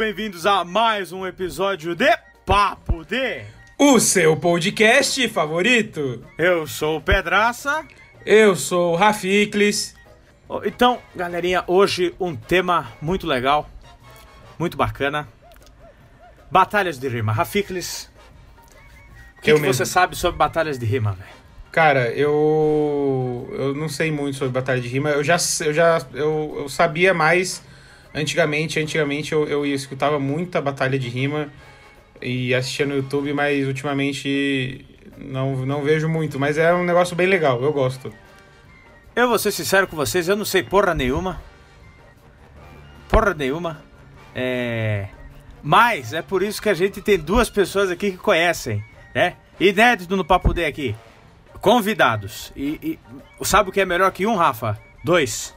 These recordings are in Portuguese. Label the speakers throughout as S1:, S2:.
S1: bem-vindos a mais um episódio de Papo de.
S2: O seu podcast favorito.
S1: Eu sou o Pedraça.
S2: Eu sou o Rafiklis.
S1: Então, galerinha, hoje um tema muito legal, muito bacana. Batalhas de rima. Rafiklis, o que, que você sabe sobre batalhas de rima, velho?
S2: Cara, eu eu não sei muito sobre batalha de rima. Eu já eu já eu, eu sabia mais antigamente. Antigamente eu, eu escutava muita batalha de rima e assistia no YouTube, mas ultimamente não, não vejo muito. Mas é um negócio bem legal. Eu gosto.
S1: Eu vou ser sincero com vocês, eu não sei porra nenhuma. Porra nenhuma. É. Mas é por isso que a gente tem duas pessoas aqui que conhecem, né? Inédito no Papo D aqui. Convidados. E, e sabe o que é melhor que um, Rafa? Dois.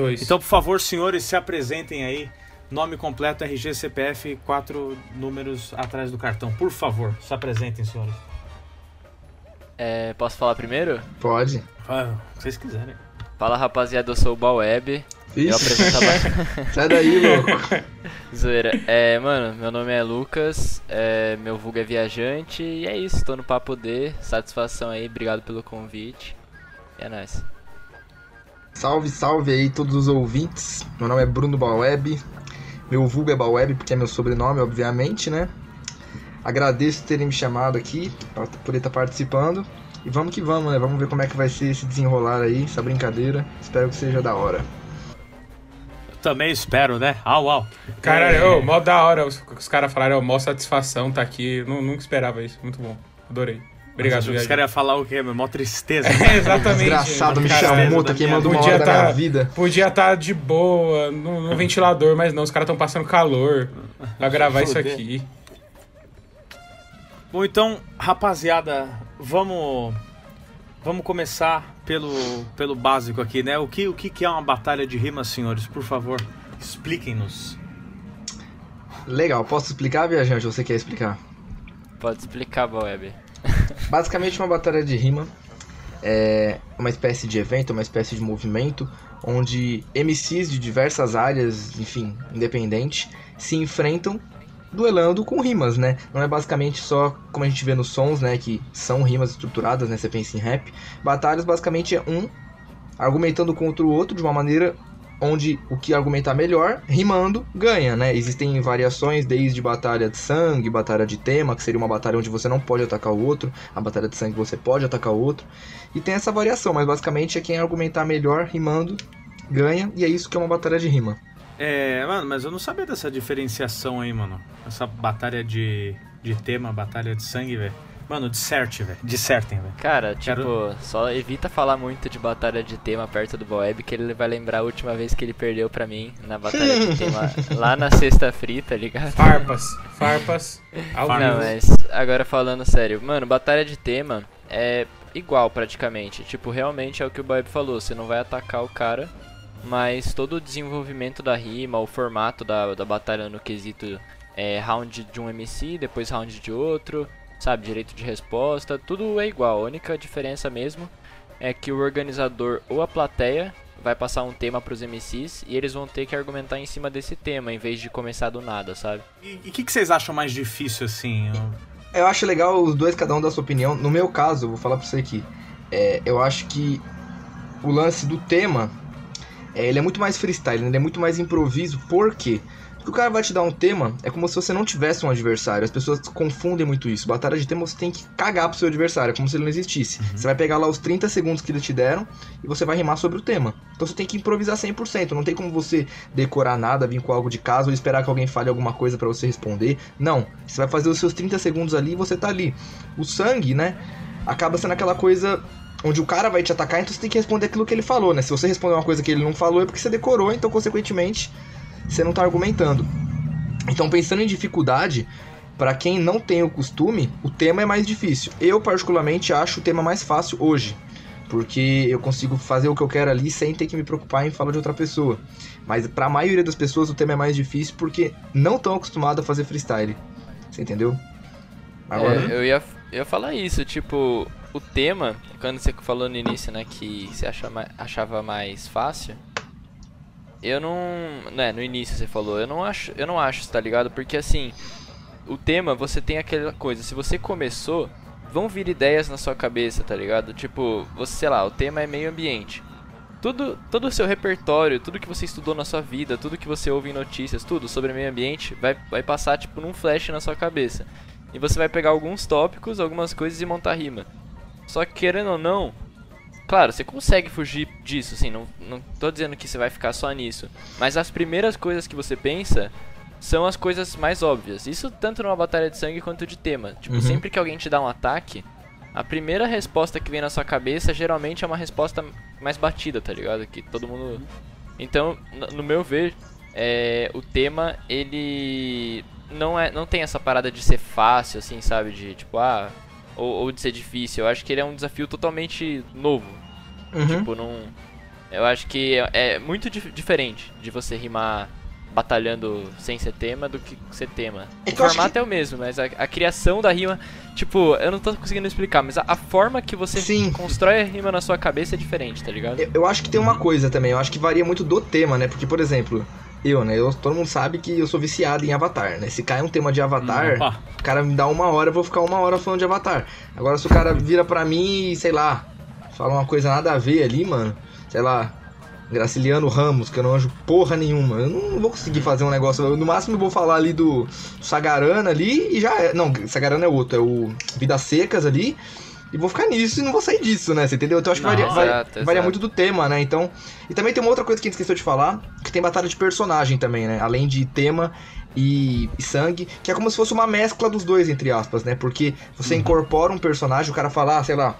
S2: Dois.
S1: Então, por favor, senhores, se apresentem aí. Nome completo, RG, CPF, quatro números atrás do cartão. Por favor, se apresentem, senhores.
S3: É, posso falar primeiro?
S4: Pode.
S1: Ah, se vocês quiserem.
S3: Fala rapaziada, eu sou o Balweb. Eu apresentava.
S4: sai daí, louco.
S3: Zoeira. É, mano, meu nome é Lucas, é, meu vulgo é viajante e é isso, tô no Papo D. Satisfação aí, obrigado pelo convite. E é nóis.
S4: Salve, salve aí todos os ouvintes. Meu nome é Bruno Balweb. Meu vulgo é Balweb porque é meu sobrenome, obviamente, né? Agradeço terem me chamado aqui pra poder estar participando. E vamos que vamos, né? Vamos ver como é que vai ser esse desenrolar aí, essa brincadeira. Espero que seja da hora.
S1: Eu também espero, né? Au, au.
S2: Caralho,
S1: É,
S2: mó da hora. Os, os caras falaram, ó, mó satisfação tá aqui. Nu- nunca esperava isso. Muito bom. Adorei. Obrigado,
S1: Os caras iam falar o quê? meu? Mó tristeza.
S2: É, exatamente.
S4: Desgraçado, me chamou, tá queimando uma
S2: vida.
S4: hora da minha
S2: Podia
S4: vida.
S2: Podia estar de boa no, no ventilador, mas não, os caras estão passando calor pra gravar isso aqui.
S1: Bom, então, rapaziada, vamos vamos começar pelo, pelo básico aqui, né? O que, o que é uma batalha de rimas, senhores? Por favor, expliquem-nos.
S4: Legal, posso explicar, viajante? Ou você quer explicar?
S3: Pode explicar, Balweb.
S4: Basicamente, uma batalha de rima é uma espécie de evento, uma espécie de movimento onde MCs de diversas áreas, enfim, independente, se enfrentam duelando com rimas, né? Não é basicamente só como a gente vê nos sons, né, que são rimas estruturadas, né? Você pensa em rap. Batalhas basicamente é um argumentando contra o outro de uma maneira onde o que argumentar melhor, rimando, ganha, né? Existem variações desde batalha de sangue, batalha de tema, que seria uma batalha onde você não pode atacar o outro, a batalha de sangue você pode atacar o outro. E tem essa variação, mas basicamente é quem argumentar melhor, rimando, ganha, e é isso que é uma batalha de rima.
S1: É, mano, mas eu não sabia dessa diferenciação aí, mano. Essa batalha de, de tema, batalha de sangue, velho. Mano, disserte, velho. Dissertem, velho.
S3: Cara, tipo,
S1: Quero-
S3: só evita falar muito de batalha de tema perto do Balweb, que ele vai lembrar a última vez que ele perdeu pra mim na batalha de tema lá na sexta frita, ligado?
S2: Farpas, farpas, ao.
S3: Não, mas agora falando sério, mano, batalha de tema é igual praticamente. Tipo, realmente é o que o Bob falou, você não vai atacar o cara, mas todo o desenvolvimento da rima, o formato da, da batalha no quesito é round de um MC, depois round de outro, sabe, direito de resposta, tudo é igual. A única diferença mesmo é que o organizador ou a plateia vai passar um tema pros MCs e eles vão ter que argumentar em cima desse tema, em vez de começar do nada, sabe?
S1: E o que, que vocês acham mais difícil, assim? Eu-
S4: Eu acho legal os dois, cada um dar sua opinião. No meu caso, eu vou falar pra você aqui. é, eu acho que o lance do tema, é, ele é muito mais freestyle, né? ele é muito mais improviso. Por quê? Porque o cara vai te dar um tema, é como se você não tivesse um adversário. As pessoas confundem muito isso. Batalha de tema você tem que cagar pro seu adversário, é como se ele não existisse. Você vai pegar lá os 30 segundos que eles te deram e você vai rimar sobre o tema. Então você tem que improvisar 100%. Não tem como você decorar nada, vir com algo de casa ou esperar que alguém fale alguma coisa pra você responder. Não. Você vai fazer os seus 30 segundos ali e você tá ali. O sangue, né? Acaba sendo aquela coisa onde o cara vai te atacar, então você tem que responder aquilo que ele falou, né? Se você responder uma coisa que ele não falou, é porque você decorou, então, consequentemente, você não tá argumentando. Então, pensando em dificuldade, pra quem não tem o costume, o tema é mais difícil. Eu, particularmente, acho o tema mais fácil hoje. Porque eu consigo fazer o que eu quero ali sem ter que me preocupar em falar de outra pessoa. Mas pra maioria das pessoas o tema é mais difícil porque não estão acostumados a fazer freestyle. Você entendeu? Agora,
S3: É, eu ia, eu ia falar isso, tipo, o tema, quando você falou no início, né, que você achava mais fácil, eu não. Né, no início você falou, eu não acho, eu não acho, tá ligado? Porque assim, o tema você tem aquela coisa, se você começou, vão vir ideias na sua cabeça, tá ligado? Tipo, você, sei lá, o tema é meio ambiente. Tudo, todo o seu repertório, tudo que você estudou na sua vida, tudo que você ouve em notícias, tudo sobre meio ambiente, vai, vai passar tipo num flash na sua cabeça. E você vai pegar alguns tópicos, algumas coisas e montar rima. Só que querendo ou não, claro, você consegue fugir disso, assim, não, não tô dizendo que você vai ficar só nisso. Mas as primeiras coisas que você pensa são as coisas mais óbvias. Isso tanto numa batalha de sangue quanto de tema. Tipo,
S4: Uhum.
S3: sempre que alguém te dá um ataque, a primeira resposta que vem na sua cabeça geralmente é uma resposta mais batida, tá ligado? Que todo mundo. Então, no meu ver, é, o tema ele não é, não tem essa parada de ser fácil, assim, sabe? De tipo, ah, ou, ou de ser difícil. Eu acho que ele é um desafio totalmente novo.
S4: Uhum.
S3: Tipo, não. Eu acho que é, é muito dif- diferente de você rimar batalhando sem ser tema do que ser tema.
S4: É
S3: o
S4: que
S3: formato
S4: que-
S3: é o mesmo, mas a, a criação da rima, tipo, eu não tô conseguindo explicar, mas a, a forma que você
S4: Sim.
S3: constrói a rima na sua cabeça é diferente, tá ligado?
S4: Eu, eu acho que tem uma coisa também, eu acho que varia muito do tema, né? Porque, por exemplo, eu, né? Eu, todo mundo sabe que eu sou viciado em Avatar, né? Se cai um tema de Avatar,
S1: Opa.
S4: o cara me dá uma hora, eu vou ficar uma hora falando de Avatar. Agora, se o cara vira pra mim e, sei lá, fala uma coisa nada a ver ali, mano, sei lá, Graciliano Ramos, que eu não anjo porra nenhuma, eu não vou conseguir fazer um negócio. eu, no máximo eu vou falar ali do Sagarana ali e já é. Não, Sagarana é outro, é o Vidas Secas ali. E vou ficar nisso e não vou sair disso, né? Você entendeu? Então eu acho que
S1: Não,
S4: varia,
S3: exato,
S4: varia
S3: exato.
S4: muito do tema, né? Então. E também tem uma outra coisa que a gente esqueceu de falar, que tem batalha de personagem também, né? Além de tema e, e sangue, que é como se fosse uma mescla dos dois, entre aspas, né? Porque você incorpora um personagem, o cara fala, ah, sei lá.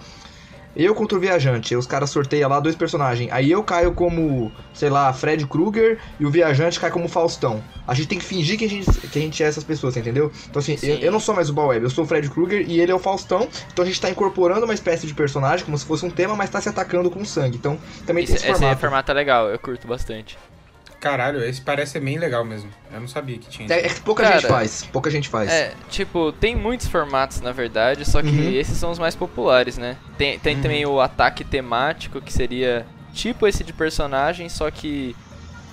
S4: Eu contra o viajante, os caras sorteiam lá dois personagens. Aí eu caio como, sei lá, Fred Krueger e o viajante cai como Faustão. A gente tem que fingir que a gente, que a gente é essas pessoas, entendeu? Então assim, eu, eu não sou mais o Balweb, eu sou o Fred Krueger e ele é o Faustão. Então a gente tá incorporando uma espécie de personagem, como se fosse um tema, mas tá se atacando com sangue. Então também
S3: Esse,
S4: tem esse
S3: esse
S4: formato.
S3: formato é legal, eu curto bastante.
S2: Caralho, esse parece ser bem legal mesmo. Eu não sabia que tinha.
S4: É, é que pouca
S3: Cara,
S4: gente faz, pouca gente faz.
S3: É, tipo, tem muitos formatos na verdade, só que
S4: Uhum.
S3: esses são os mais populares, né? Tem, tem
S4: Uhum.
S3: também o ataque temático, que seria tipo esse de personagem, só que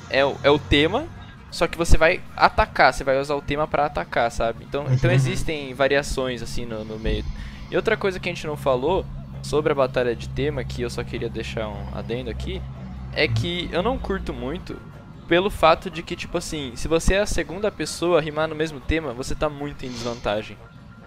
S3: é, o- é o tema, só que você vai atacar, você vai usar o tema pra atacar, sabe? Então, então
S4: Uhum.
S3: existem variações assim no, no meio. E outra coisa que a gente não falou sobre a batalha de tema, que eu só queria deixar um adendo aqui, é que eu não curto muito pelo fato de que, tipo assim, se você é a segunda pessoa a rimar no mesmo tema, você tá muito em desvantagem.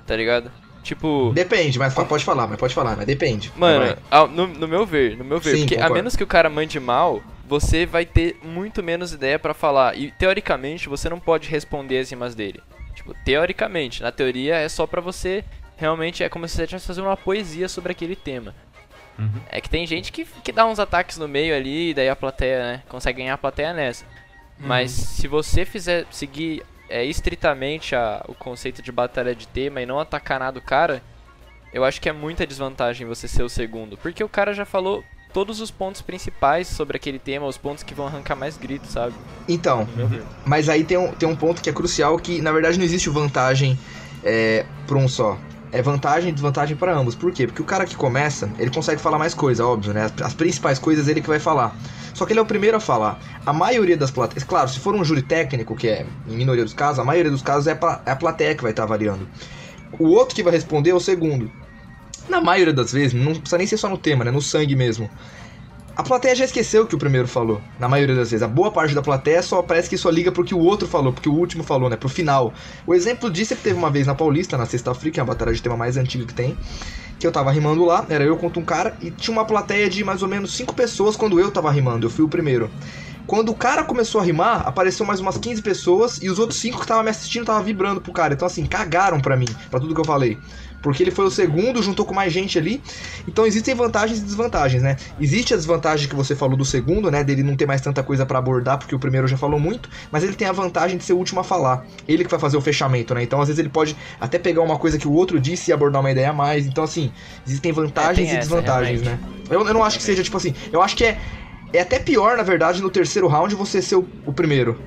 S3: Tá ligado? Tipo.
S4: Depende, mas pode falar, mas pode falar, mas depende.
S3: Mano, ao- no, no meu ver, no meu ver,
S4: Sim,
S3: porque a
S4: concordo.
S3: menos que o cara mande mal, você vai ter muito menos ideia pra falar. E teoricamente você não pode responder as rimas dele. Tipo, teoricamente, na teoria é só pra você realmente é como se você estivesse fazendo uma poesia sobre aquele tema.
S1: Uhum.
S3: É que tem gente que, que dá uns ataques no meio ali, e daí a plateia, né, consegue ganhar a plateia nessa. Mas se você fizer seguir é, estritamente a- o conceito de batalha de tema e não atacar nada do cara, eu acho que é muita desvantagem você ser o segundo. Porque o cara já falou todos os pontos principais sobre aquele tema, os pontos que vão arrancar mais gritos, sabe?
S4: Então, mas aí tem um, tem um ponto que é crucial, que na verdade não existe vantagem é, pra um só. É vantagem e desvantagem para ambos. Por quê? Porque o cara que começa, ele consegue falar mais coisa, óbvio, né? As, as principais coisas ele que vai falar. Só que ele é o primeiro a falar. A maioria das plateias, claro, se for um júri técnico, que é em minoria dos casos, a maioria dos casos é, pra- é a plateia que vai estar avaliando. O outro que vai responder é o segundo. Na maioria das vezes, não precisa nem ser só no tema, né? No sangue mesmo. A plateia já esqueceu o que o primeiro falou, na maioria das vezes. A boa parte da plateia só parece que só liga pro que o outro falou, porque o último falou, né? Pro final. O exemplo disso é que teve uma vez na Paulista, na Sexta Fria, que é a batalha de tema mais antiga que tem, que eu tava rimando lá, era eu contra um cara, e tinha uma plateia de mais ou menos cinco pessoas quando eu tava rimando, eu fui o primeiro. Quando o cara começou a rimar, apareceu mais umas 15 pessoas e os outros cinco que estavam me assistindo estavam vibrando pro cara. Então, assim, cagaram pra mim, pra tudo que eu falei. Porque ele foi o segundo, juntou com mais gente ali. Então existem vantagens e desvantagens, né? Existe a desvantagem que você falou do segundo, né? Dele não ter mais tanta coisa pra abordar, porque o primeiro já falou muito. Mas ele tem a vantagem de ser o último a falar. Ele que vai fazer o fechamento, né? Então às vezes ele pode até pegar uma coisa que o outro disse e abordar uma ideia a mais. Então, assim, existem vantagens
S3: É,
S4: e desvantagens, né? Eu, eu não acho que seja tipo assim. Eu acho que é, é até pior, na verdade, no terceiro round você ser o, o primeiro.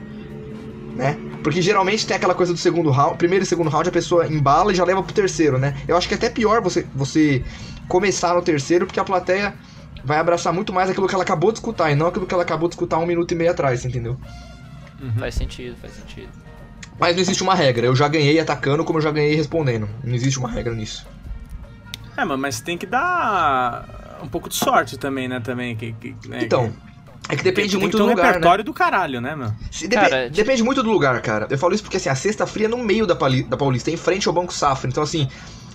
S4: Né? Porque geralmente tem aquela coisa do segundo round, primeiro e segundo round a pessoa embala e já leva pro terceiro, né? Eu acho que é até pior você, você começar no terceiro, porque a plateia vai abraçar muito mais aquilo que ela acabou de escutar e não aquilo que ela acabou de escutar um minuto e meio atrás, entendeu?
S3: Faz sentido, faz sentido.
S4: Mas não existe uma regra. Eu já ganhei atacando como eu já ganhei respondendo. Não existe uma regra nisso.
S1: É, mano, mas tem que dar um pouco de sorte também, né? Também, que, que, né,
S4: Então, é que depende
S1: tem,
S4: muito
S1: tem
S4: do
S1: que ter um
S4: lugar, né?
S1: repertório do caralho, né, meu?
S4: Se- depe-
S3: Cara, tipo-
S4: Depende muito do lugar, cara. Eu falo isso porque assim, a sexta fria é no meio da, Pali- da Paulista, em frente ao Banco Safra. Então, assim,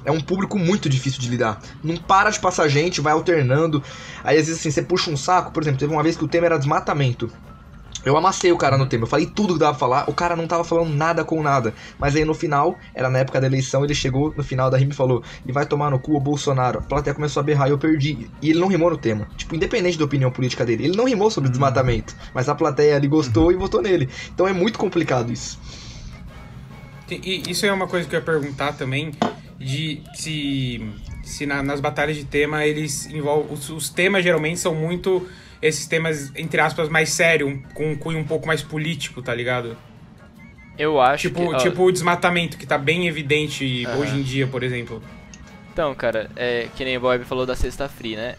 S4: é um público muito difícil de lidar. Não para de passar gente, vai alternando. Aí, às vezes, assim, você puxa um saco. Por exemplo, teve uma vez que o tema era desmatamento. Eu amassei o cara no tema, eu falei tudo que dava pra falar, o cara não tava falando nada com nada. Mas aí no final, era na época da eleição, ele chegou no final da rima e falou: e vai tomar no cu o Bolsonaro. A plateia começou a berrar e eu perdi. E ele não rimou no tema. Tipo, independente da opinião política dele, ele não rimou sobre desmatamento. Mas a plateia ali gostou e votou nele. Então é muito complicado isso.
S2: E isso é uma coisa que eu ia perguntar também, de se, se na- nas batalhas de tema eles envolvem. Os, os temas geralmente são muito esses temas, entre aspas, mais sérios, com um cunho um pouco mais político, tá ligado?
S3: Eu acho
S2: Tipo,
S3: que...
S2: tipo o desmatamento, que tá bem evidente
S3: Aham.
S2: hoje em dia, por exemplo.
S3: Então, cara, é, que nem o Bob falou da Sexta Free, né?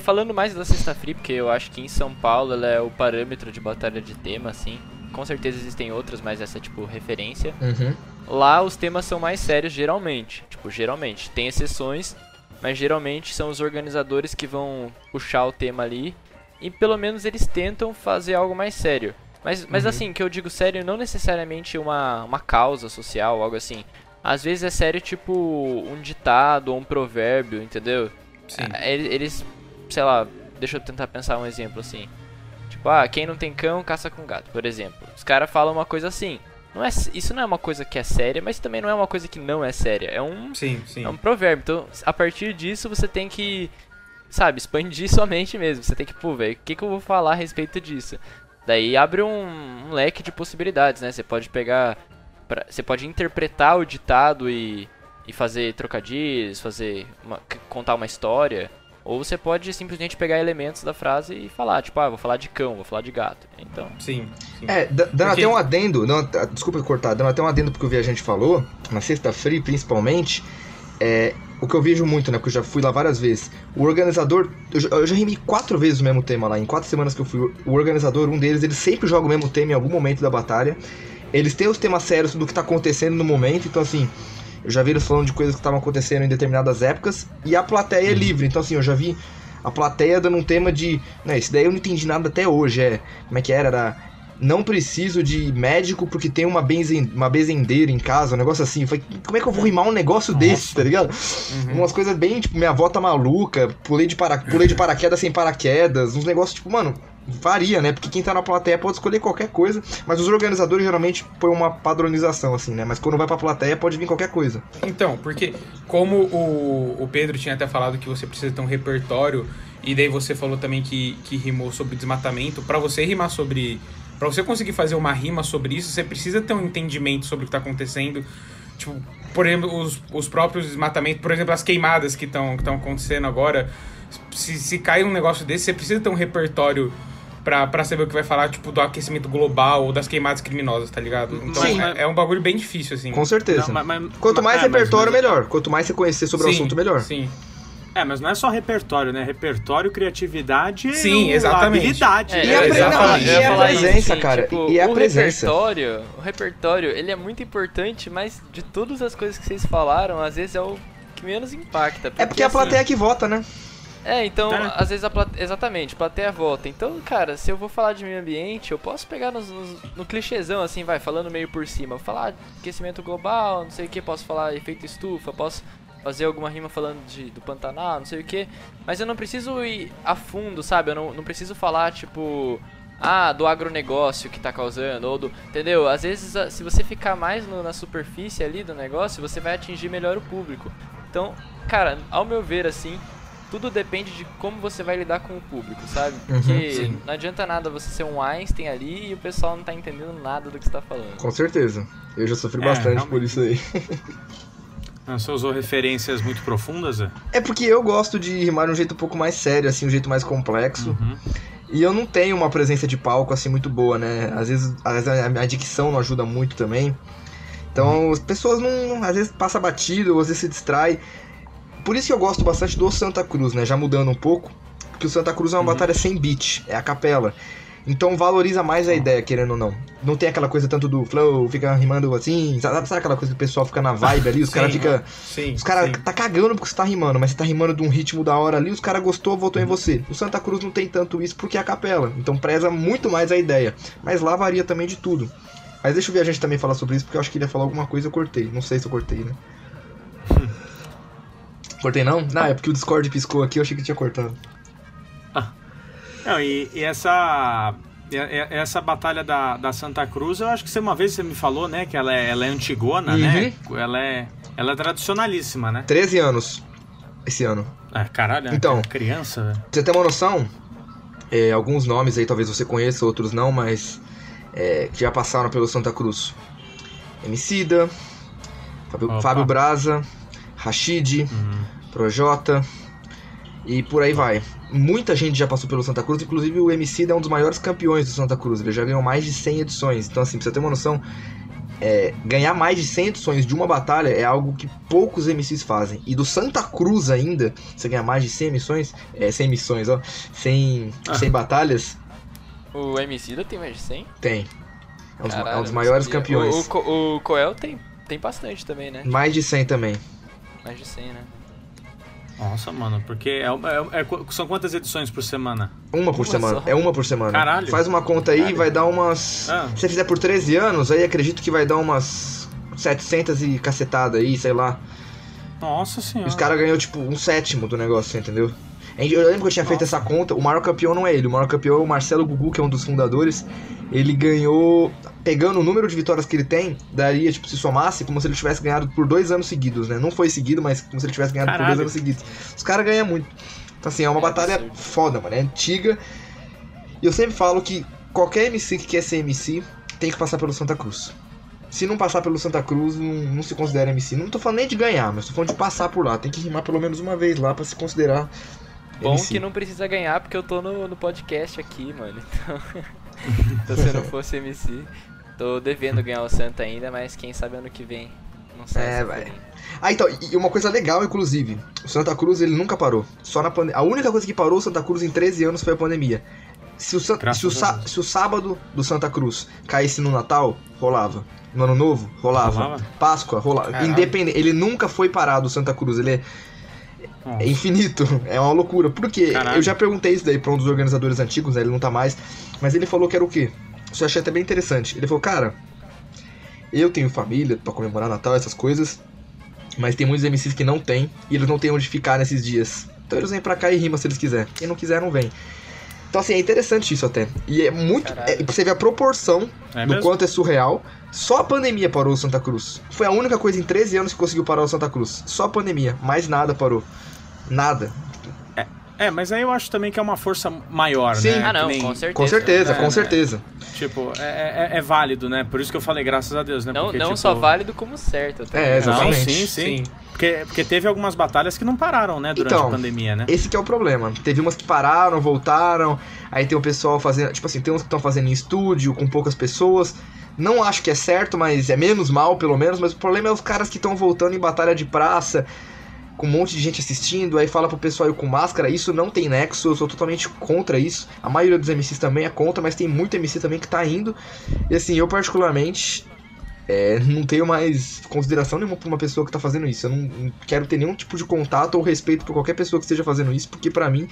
S3: Falando mais da Sexta Free, porque eu acho que em São Paulo ela é o parâmetro de batalha de tema, assim. Com certeza existem outras, mas essa é, tipo, referência.
S4: Uhum.
S3: Lá os temas são mais sérios, geralmente. Tipo, geralmente. Tem exceções, mas geralmente são os organizadores que vão puxar o tema ali. E pelo menos eles tentam fazer algo mais sério. Mas, mas assim, que eu digo sério, não necessariamente uma, uma causa social, algo assim. Às vezes é sério, tipo, um ditado ou um provérbio, entendeu?
S2: Sim.
S3: É, ele- Eles, sei lá, deixa eu tentar pensar um exemplo assim. Tipo, ah, quem não tem cão, caça com gato, por exemplo. Os caras falam uma coisa assim. Não é, isso não é uma coisa que é séria, mas também não é uma coisa que não é séria. É um,
S2: Sim, sim.
S3: é um provérbio. Então, a partir disso, você tem que, sabe, expandir sua mente mesmo. Você tem que, pô, velho, o que, que eu vou falar a respeito disso? Daí abre um, um leque de possibilidades, né? Você pode pegar. pra- você pode interpretar o ditado e, e fazer trocadilhos, fazer. uma- contar uma história. Ou você pode simplesmente pegar elementos da frase e falar, tipo, ah, vou falar de cão, vou falar de gato. Então.
S2: Sim, sim.
S4: É, da- dando
S2: Porque-
S4: até um adendo, dando, ah, desculpa cortar, dando até um adendo porque o viajante falou, na sexta-feira principalmente, é, o que eu vejo muito, né, porque eu já fui lá várias vezes, o organizador, eu já, eu já rimei quatro vezes o mesmo tema lá, em quatro semanas que eu fui, o organizador, um deles, ele sempre joga o mesmo tema em algum momento da batalha, eles têm os temas sérios do que tá acontecendo no momento, então assim, eu já vi eles falando de coisas que estavam acontecendo em determinadas épocas, e a plateia é livre, então assim, eu já vi a plateia dando um tema de. Né, isso daí eu não entendi nada até hoje. É. Como é que era? Era. Não preciso de médico porque tem uma, benzen, uma bezendeira em casa, um negócio assim. Eu falei, como é que eu vou rimar um negócio desse, tá ligado? Umas coisas bem, tipo, minha avó tá maluca, pulei de, para, pulei de paraquedas sem paraquedas, uns negócios, tipo, mano, varia, né? Porque quem tá na plateia pode escolher qualquer coisa, mas os organizadores geralmente põem uma padronização, assim, né? Mas quando vai pra plateia pode vir qualquer coisa.
S2: Então, porque como o, o Pedro tinha até falado que você precisa ter um repertório, e daí você falou também que, que rimou sobre desmatamento, pra você rimar sobre. Pra você conseguir fazer uma rima sobre isso, você precisa ter um entendimento sobre o que tá acontecendo. Tipo, por exemplo, os, os próprios desmatamentos, por exemplo, as queimadas que estão que tão acontecendo agora. Se, se cai um negócio desse, você precisa ter um repertório pra, pra saber o que vai falar, tipo, do aquecimento global ou das queimadas criminosas, tá ligado? Então
S1: Sim.
S2: é, é um bagulho bem difícil, assim.
S4: Com certeza.
S1: Não, mas- mas-
S4: Quanto mais
S1: é, mas-
S4: repertório,
S1: mas-
S4: melhor. Quanto mais você conhecer sobre o
S2: Sim,
S4: assunto, melhor.
S2: Sim.
S1: É, mas não é só repertório, né? Repertório, criatividade
S2: Sim,
S1: e
S2: exatamente.
S1: habilidade.
S3: É,
S4: E a não,
S3: falar-
S4: e a presença,
S3: assim,
S4: cara,
S3: tipo,
S4: e a
S3: o
S4: presença.
S3: repertório, o repertório, ele é muito importante, mas de todas as coisas que vocês falaram, às vezes é o que menos impacta.
S4: É porque a
S3: assim,
S4: plateia que vota, né?
S3: É, então,
S1: É.
S3: às vezes a plateia, exatamente, plateia vota. Então, cara, se eu vou falar de meio ambiente, eu posso pegar nos, nos- no clichêzão, assim, vai, falando meio por cima. Vou falar aquecimento global, não sei o que, posso falar efeito estufa, posso fazer alguma rima falando de, do Pantanal, não sei o que. Mas eu não preciso ir a fundo, sabe? Eu não, não preciso falar, tipo, ah, do agronegócio que tá causando, ou do. Entendeu? Às vezes, se você ficar mais no- na superfície ali do negócio, você vai atingir melhor o público. Então, cara, ao meu ver, assim, tudo depende de como você vai lidar com o público, sabe? Porque
S2: sim.
S3: não adianta nada você ser um Einstein ali e o pessoal não tá entendendo nada do que você tá falando.
S4: Com certeza. Eu já sofri
S1: É,
S4: bastante por
S1: realmente.
S4: isso aí.
S1: Não, Você usou referências muito profundas, Zé?
S4: É porque eu gosto de rimar de um jeito um pouco mais sério, assim, um jeito mais complexo.
S1: Uhum.
S4: E eu não tenho uma presença de palco, assim, muito boa, né? Às vezes, às vezes a minha dicção não ajuda muito também. Então, as pessoas não... Às vezes passa batido, ou às vezes se distrai. Por isso que eu gosto bastante do Santa Cruz, né? Já mudando um pouco. porque o Santa Cruz é uma batalha sem beat, é a capela. Então valoriza mais a ideia, querendo ou não. Não tem aquela coisa tanto do flow, fica rimando assim. Sabe, sabe aquela coisa que o pessoal fica na vibe ali? Os caras ficam.
S2: Sim.
S4: Os caras tá cagando porque você tá rimando, mas você tá rimando de um ritmo da hora ali, os caras gostou, votou em você. O Santa Cruz não tem tanto isso porque é a capela. Então preza muito mais a ideia. Mas lá varia também de tudo. Mas deixa eu ver a gente também falar sobre isso, porque eu acho que ele ia falar alguma coisa eu cortei. Não sei se eu cortei, né? cortei não? Não, é porque o Discord piscou aqui, eu achei que tinha cortado.
S1: Não, e, e essa. Essa batalha da, da Santa Cruz, eu acho que você uma vez você me falou, né? Que ela é, ela é antigona, né? Ela é, ela é tradicionalíssima, né?
S4: 13 anos esse ano.
S1: Ah, caralho,
S4: Então.
S1: então, criança, velho.
S4: Você ter uma noção, é, alguns nomes aí talvez você conheça, outros não, mas é, que já passaram pelo Santa Cruz. Emicida, Fábio,
S1: Opa.
S4: Fábio Braza, Rashid,
S1: Uhum.
S4: Projota e por aí vai. Muita gente já passou pelo Santa Cruz, inclusive o Emicida é um dos maiores campeões do Santa Cruz, ele já ganhou mais de 100 edições. Então assim, pra você ter uma noção, é, ganhar mais de 100 edições de uma batalha é algo que poucos MCs fazem. E do Santa Cruz ainda, você ganhar mais de 100 missões, é, 100 missões, ó, 100,
S1: Ah.
S4: 100 batalhas,
S3: O MC tem mais de 100?
S4: tem. É um dos,
S3: Caralho,
S4: é um dos maiores
S3: sabia.
S4: campeões.
S3: O, o, o Coel tem, tem bastante também, né?
S4: Mais de 100 também.
S3: Mais de 100, né?
S1: Nossa, mano, porque é, é- é- são quantas edições por semana?
S4: Uma por
S3: Uma
S4: semana.
S3: só.
S4: É uma por semana.
S1: Caralho.
S4: Faz uma conta aí,
S1: Caralho.
S4: vai dar umas.
S1: Ah.
S4: Se você fizer por 13 anos, aí acredito que vai dar umas 700 e cacetada aí, sei lá.
S1: Nossa
S4: E
S1: senhora.
S4: os caras ganhou tipo um sétimo do negócio, entendeu? Eu lembro que eu tinha feito essa conta, o maior campeão não é ele, o maior campeão é o Marcelo Gugu, que é um dos fundadores. Ele ganhou, pegando o número de vitórias que ele tem, daria, tipo, se somasse, como se ele tivesse ganhado por dois anos seguidos, né? Não foi seguido, mas como se ele tivesse ganhado por
S1: Caralho.
S4: dois anos seguidos. Os caras ganham muito. Então, assim, é uma
S3: É
S4: batalha
S3: absurdo.
S4: foda, mano, é antiga. E eu sempre falo que qualquer MC que quer ser MC tem que passar pelo Santa Cruz. Se não passar pelo Santa Cruz, não, não se considera MC. Não tô falando nem de ganhar, mas tô falando de passar por lá. Tem que rimar pelo menos uma vez lá pra se considerar
S3: Bom
S4: MC.
S3: que não precisa ganhar porque eu tô no, no podcast aqui, mano. Então, então se eu não fosse MC, tô devendo ganhar o Santa ainda, mas quem sabe ano que vem não sai
S4: É, vai. Ah, então, e uma coisa legal, inclusive, o Santa Cruz ele nunca parou. Só na pandemia. A única coisa que parou o Santa Cruz em 13 anos foi a pandemia. Se o, San- se o,
S1: a
S4: sá-
S1: Deus.
S4: se o sábado do Santa Cruz caísse no Natal, rolava. No Ano Novo, rolava.
S1: Rolava?
S4: Páscoa, rolava.
S2: Caralho.
S4: Independente. Ele nunca foi parado, o Santa Cruz. Ele é,
S1: Nossa.
S4: é infinito. É uma loucura. Por quê?
S1: Caralho.
S4: Eu já perguntei isso daí pra um dos organizadores antigos, né? Ele não tá mais. Mas ele falou que era o quê? Isso eu achei até bem interessante. Ele falou, cara, eu tenho família pra comemorar Natal, essas coisas. Mas tem muitos MCs que não tem e eles não têm onde ficar nesses dias. Então eles vêm pra cá e rimam se eles quiserem. Quem não quiser, não vem. Então, assim, é interessante isso até. E é muito. É, você ver a proporção
S1: É
S4: do
S1: mesmo?
S4: quanto é surreal. Só a pandemia parou o Santa Cruz. Foi a única coisa em 13 anos que conseguiu parar o Santa Cruz. Só a pandemia. Mais nada parou. Nada.
S1: É, mas aí eu acho também que é uma força maior,
S4: Sim.
S1: né?
S3: Ah, não,
S1: nem-
S3: com certeza.
S4: Com certeza,
S1: É,
S4: com
S1: né?
S4: certeza.
S1: Tipo, é, é- é válido, né? Por isso que eu falei graças a Deus, né?
S3: Não,
S1: Porque,
S3: não
S1: tipo,
S3: só válido como certo. tá
S4: É, exatamente.
S1: Não, sim, sim. Porque, porque teve algumas batalhas que não pararam, né? Durante
S4: Então,
S1: a pandemia, né?
S4: Esse que é o problema. Teve umas que pararam, voltaram. Aí tem o pessoal fazendo. Tipo assim, tem uns que estão fazendo em estúdio, com poucas pessoas. Não acho que é certo, mas é menos mal, pelo menos. Mas o problema é os caras que estão voltando em batalha de praça, com um monte de gente assistindo. Aí fala pro pessoal ir com máscara. Isso não tem nexo, eu sou totalmente contra isso. A maioria dos MCs também é contra, mas tem muito MC também que tá indo. E assim, eu particularmente. é, não tenho mais consideração nenhuma pra uma pessoa que tá fazendo isso. Eu não, não quero ter nenhum tipo de contato ou respeito por qualquer pessoa que esteja fazendo isso, porque pra mim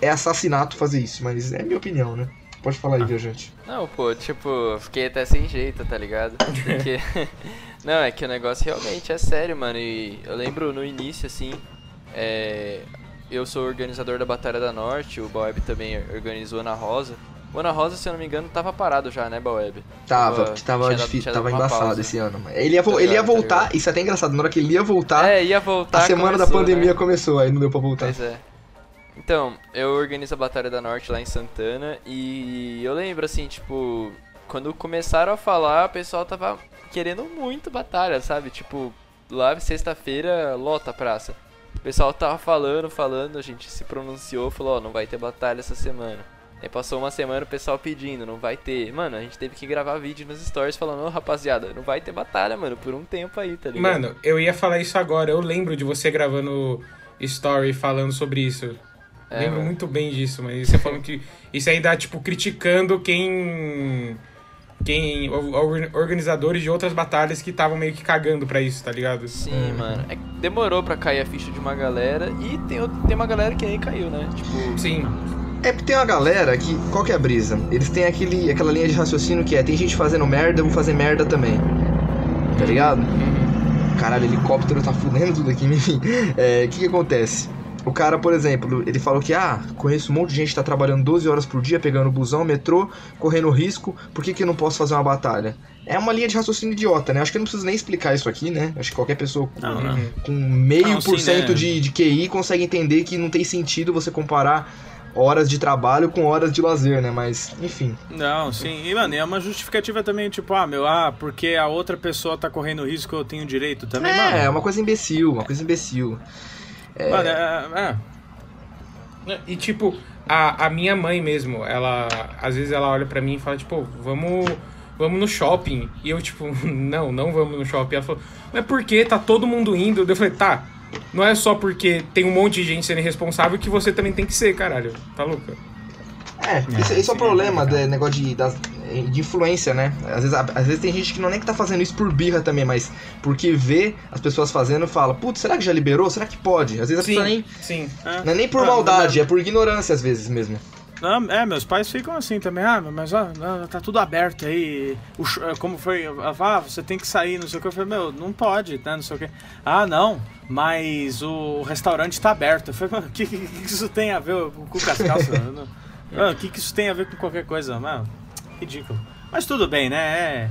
S4: é assassinato fazer isso. Mas é minha opinião, né? Pode falar aí, viajante.
S3: Não, pô, tipo, fiquei até sem jeito, tá ligado? Porque. não, é que o negócio realmente é sério, mano. E eu lembro no início, assim. É... Eu sou organizador da Batalha da Norte, o Baweb também organizou na Rosa. O Ana Rosa, se eu não me engano, tava parado já, né, Baweb?
S4: Tava,
S3: Tava-
S4: que tava
S3: dado-
S4: difícil, tava embaçado
S3: pausa.
S4: esse ano. Ele ia,
S3: Tá
S4: ele ia
S3: ligado, tá
S4: voltar,
S3: ligado.
S4: isso é até engraçado, na hora que ele ia voltar,
S3: É, ia voltar.
S4: a semana da
S3: começou,
S4: pandemia
S3: né?
S4: começou, aí não deu pra voltar.
S3: Pois é. Então, eu organizo a Batalha da Norte lá em Santana e eu lembro assim, tipo, quando começaram a falar, o pessoal tava querendo muito batalha, sabe? Tipo, lá sexta-feira lota a praça. O pessoal tava falando, falando, a gente se pronunciou, falou, ó, não vai ter batalha essa semana. Aí passou uma semana o pessoal pedindo, não vai ter. Mano, a gente teve que gravar vídeo nos stories falando, ô rapaziada, não vai ter batalha, mano, por um tempo aí, tá ligado?
S2: Mano, eu ia falar isso agora. Eu lembro de você gravando story falando sobre isso.
S3: É,
S2: Lembro
S3: mano.
S2: muito bem disso, mas você falando que isso ainda, tipo, criticando quem. Quem. Organizadores de outras batalhas que estavam meio que cagando pra isso, tá ligado?
S3: Sim, mano. É demorou pra cair a ficha de uma galera e tem, tem uma galera que nem caiu, né? Tipo,
S2: Sim.
S4: É porque tem uma galera que. Qual que é a brisa? Eles têm aquele, aquela linha de raciocínio que é: tem gente fazendo merda, eu vou fazer merda também. Tá ligado? Caralho, helicóptero tá fudendo tudo aqui, enfim. É, O que que acontece? O cara, por exemplo, ele falou que, ah, conheço um monte de gente que tá trabalhando 12 horas por dia, pegando busão, metrô, correndo risco, por que que eu não posso fazer uma batalha? É uma linha de raciocínio idiota, né? Acho que eu não preciso nem explicar isso aqui, né? Acho que qualquer pessoa com,
S1: Não, não.
S4: com meio por cento
S1: né?
S4: de, de QI consegue entender que não tem sentido você comparar horas de trabalho com horas de lazer, né? Mas, enfim.
S1: Não, sim. E, mano, é uma justificativa também, tipo, ah, meu, ah, porque a outra pessoa tá correndo risco, eu tenho direito também,
S4: é,
S1: mano.
S4: é uma coisa imbecil, uma coisa imbecil.
S1: Mano, é, é,
S2: E tipo, a, a minha mãe mesmo, ela. Às vezes ela olha pra mim e fala, tipo, vamos. Vamos no shopping. E eu, tipo, não, não vamos no shopping. Ela falou, mas por que? Tá todo mundo indo. Eu falei, tá. Não é só porque tem um monte de gente sendo irresponsável que você também tem que ser, caralho. Tá louca?
S4: É, esse, esse é o
S1: sim,
S4: problema
S1: é
S4: do negócio de, das- de influência, né? Às vezes, às vezes tem gente que não nem que tá fazendo isso por birra também, mas porque vê as pessoas fazendo e fala, putz, será que já liberou? Será que pode? Às vezes a pessoa nem.
S2: sim.
S1: é.
S4: Não é nem por
S1: Ah,
S4: maldade, é por ignorância às vezes mesmo.
S1: Não, é, meus pais ficam assim também. Ah, mas ó, não, tá tudo aberto aí. O, sh- como foi? Ah, você tem que sair, não sei o que. Eu falei, meu, não pode, né? Não sei o que. Ah, não, mas o restaurante tá aberto. Eu falei, mano, o que, que, que isso tem a ver com o cascalço? O que, que isso tem a ver com qualquer coisa? Mano, ridículo. Mas tudo bem, né? É.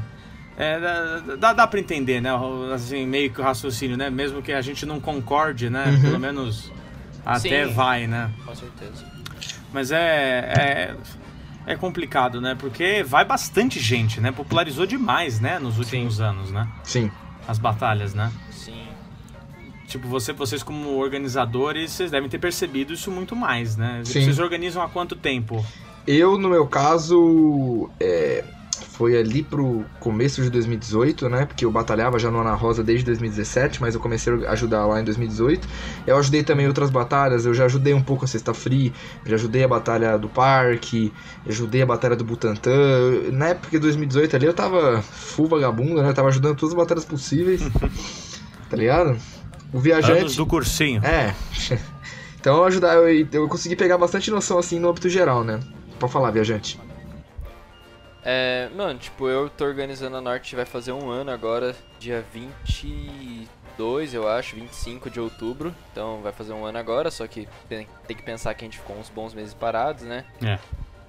S1: é, dá- dá, pra entender, né? Assim, meio que o raciocínio, né? Mesmo que a gente não concorde, né?
S4: Uhum.
S1: Pelo menos até
S3: Sim.
S1: vai, né?
S3: com certeza.
S1: Mas é, é. É complicado, né? Porque vai bastante gente, né? Popularizou demais, né? Nos últimos anos, né?
S4: Sim.
S1: As batalhas, né? Tipo, você, vocês como organizadores, vocês devem ter percebido isso muito mais, né?
S4: Sim.
S1: Vocês organizam há quanto tempo?
S4: Eu, no meu caso, é, foi ali pro começo de 2018, né? Porque eu batalhava já no Ana Rosa desde 2017, mas eu comecei a ajudar lá em 2018. Eu ajudei também outras batalhas, eu já ajudei um pouco a Sexta Free, já ajudei a batalha do Parque, ajudei a batalha do Butantã. Na época de 2018 ali eu tava full vagabundo, né? Eu tava ajudando todas as batalhas possíveis. tá ligado? O viajante.
S1: Anos do cursinho.
S4: É. Então eu ajudar, eu, eu consegui pegar bastante noção assim no âmbito geral, né? Pode falar, viajante.
S3: É, mano, tipo, eu tô organizando a Norte, vai fazer um ano agora, dia 22, eu acho, 25 de outubro. Então vai fazer um ano agora, só que tem, tem que pensar que a gente ficou uns bons meses parados, né?
S1: É.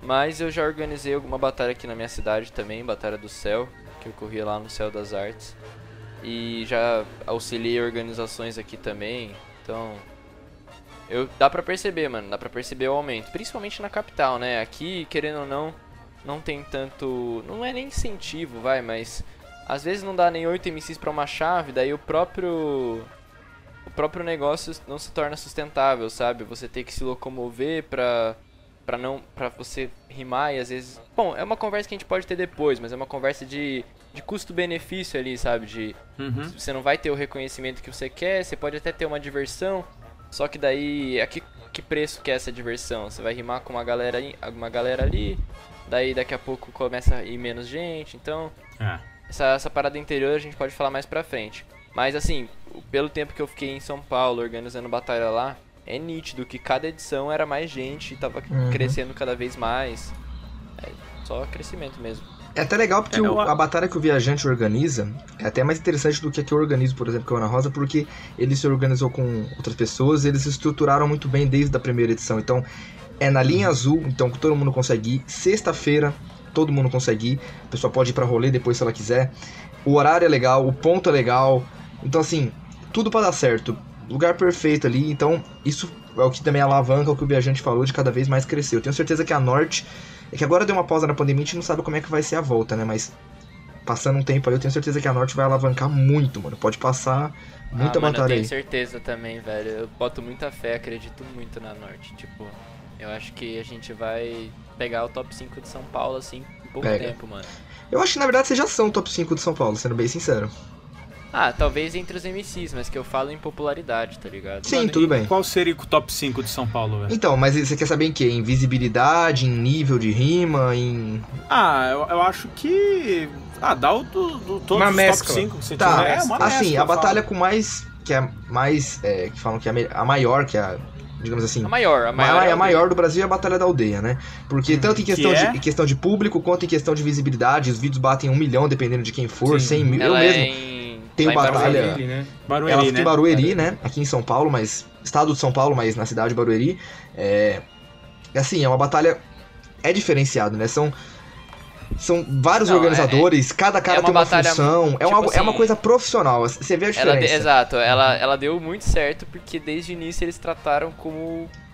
S3: Mas eu já organizei alguma batalha aqui na minha cidade também, Batalha do Céu, que ocorria lá no Céu das Artes. E já auxiliei organizações aqui também, então... Eu, dá pra perceber, mano, dá pra perceber o aumento, principalmente na capital, né? Aqui, querendo ou não, não tem tanto... Não é nem incentivo, vai, mas... Às vezes não dá nem 8 MCs pra uma chave, daí o próprio... O próprio negócio não se torna sustentável, sabe? Você ter que se locomover pra Pra não para você rimar e às vezes bom é uma conversa que a gente pode ter depois mas é uma conversa de, de custo-benefício ali sabe de
S1: Uhum.
S3: você não vai ter o reconhecimento que você quer você pode até ter uma diversão só que daí a que, que preço que é essa diversão você vai rimar com uma galera aí- uma galera ali daí daqui a pouco começa a ir menos gente então
S1: É.
S3: essa, essa parada interior a gente pode falar mais pra frente. Mas assim, pelo tempo que eu fiquei em São Paulo organizando batalha lá, é nítido que cada edição era mais gente, tava
S4: Uhum.
S3: crescendo cada vez mais. É só crescimento mesmo.
S4: É até legal porque
S1: É,
S4: o- a batalha que o viajante organiza é até mais interessante do que a que eu organizo, por exemplo, com a Ana Rosa, porque ele se organizou com outras pessoas, eles se estruturaram muito bem desde a primeira edição. Então, é na linha azul, então que todo mundo consegue ir. Sexta-feira, todo mundo consegue ir. A pessoa pode ir pra rolê depois se ela quiser. O horário é legal, o ponto é legal. Então, assim, tudo pra dar certo. Lugar perfeito ali. Então, isso é o que também alavanca o que o viajante falou de cada vez mais crescer. Eu tenho certeza que a Norte. É que agora deu uma pausa na pandemia, a gente não sabe como é que vai ser a volta, né? Mas passando um tempo ali, eu tenho certeza que a Norte vai alavancar muito, mano. Pode passar muita
S3: ah, mano, eu tenho
S4: aí.
S3: certeza também, velho. Eu boto muita fé, acredito muito na Norte. Tipo, eu acho que a gente vai pegar o top 5 de São Paulo, assim, em pouco
S4: Pega.
S3: tempo, mano.
S4: Eu acho que na verdade vocês já são top 5 de São Paulo, sendo bem sincero.
S3: Ah, talvez entre os MCs, mas que eu falo em popularidade, tá ligado?
S4: Sim,
S1: Mano,
S4: tudo
S1: e
S4: bem.
S1: Qual seria o top 5 de São Paulo, velho?
S4: Então, mas você quer saber em quê? Em visibilidade, em nível de rima, em.
S1: Ah, eu, eu acho que. Ah, dá o do, do todos
S2: Uma
S1: os
S2: mescla.
S1: top 5 que você
S4: Tá,
S1: tiver. É, uma
S4: assim,
S1: mescla,
S4: a
S1: eu
S4: batalha
S1: falo.
S4: com mais. Que é mais. é, que falam que é a a maior, que é a. Digamos assim.
S3: A maior, a
S4: A
S3: maior.
S4: maior,
S3: é
S4: a
S3: o
S4: maior do Brasil é a Batalha da Aldeia, né? Porque tanto em
S1: Que
S4: questão,
S1: é?
S4: de, em questão de público quanto em questão de visibilidade, os vídeos batem um milhão, dependendo de quem for,
S1: Sim.
S4: 100 mil. Eu
S3: Ela
S4: mesmo.
S3: é em...
S4: Tenho
S3: lá
S4: batalha-
S3: Barueri.
S2: Né?
S1: Barueri,
S4: Ela fica
S1: né?
S4: em Barueri, né? Aqui em São Paulo, mas. Estado de São Paulo, mas na cidade de Barueri. É. Assim, é uma batalha. É diferenciado, né? São. São vários
S3: Não,
S4: organizadores, cada cara
S3: é uma
S4: tem uma
S3: batalha,
S4: função. É,
S3: tipo
S4: uma, é uma
S3: assim,
S4: coisa profissional. Você vê a
S3: Ela de-
S4: diferença.
S3: exato, ela, ela deu muito certo porque desde o início eles trataram como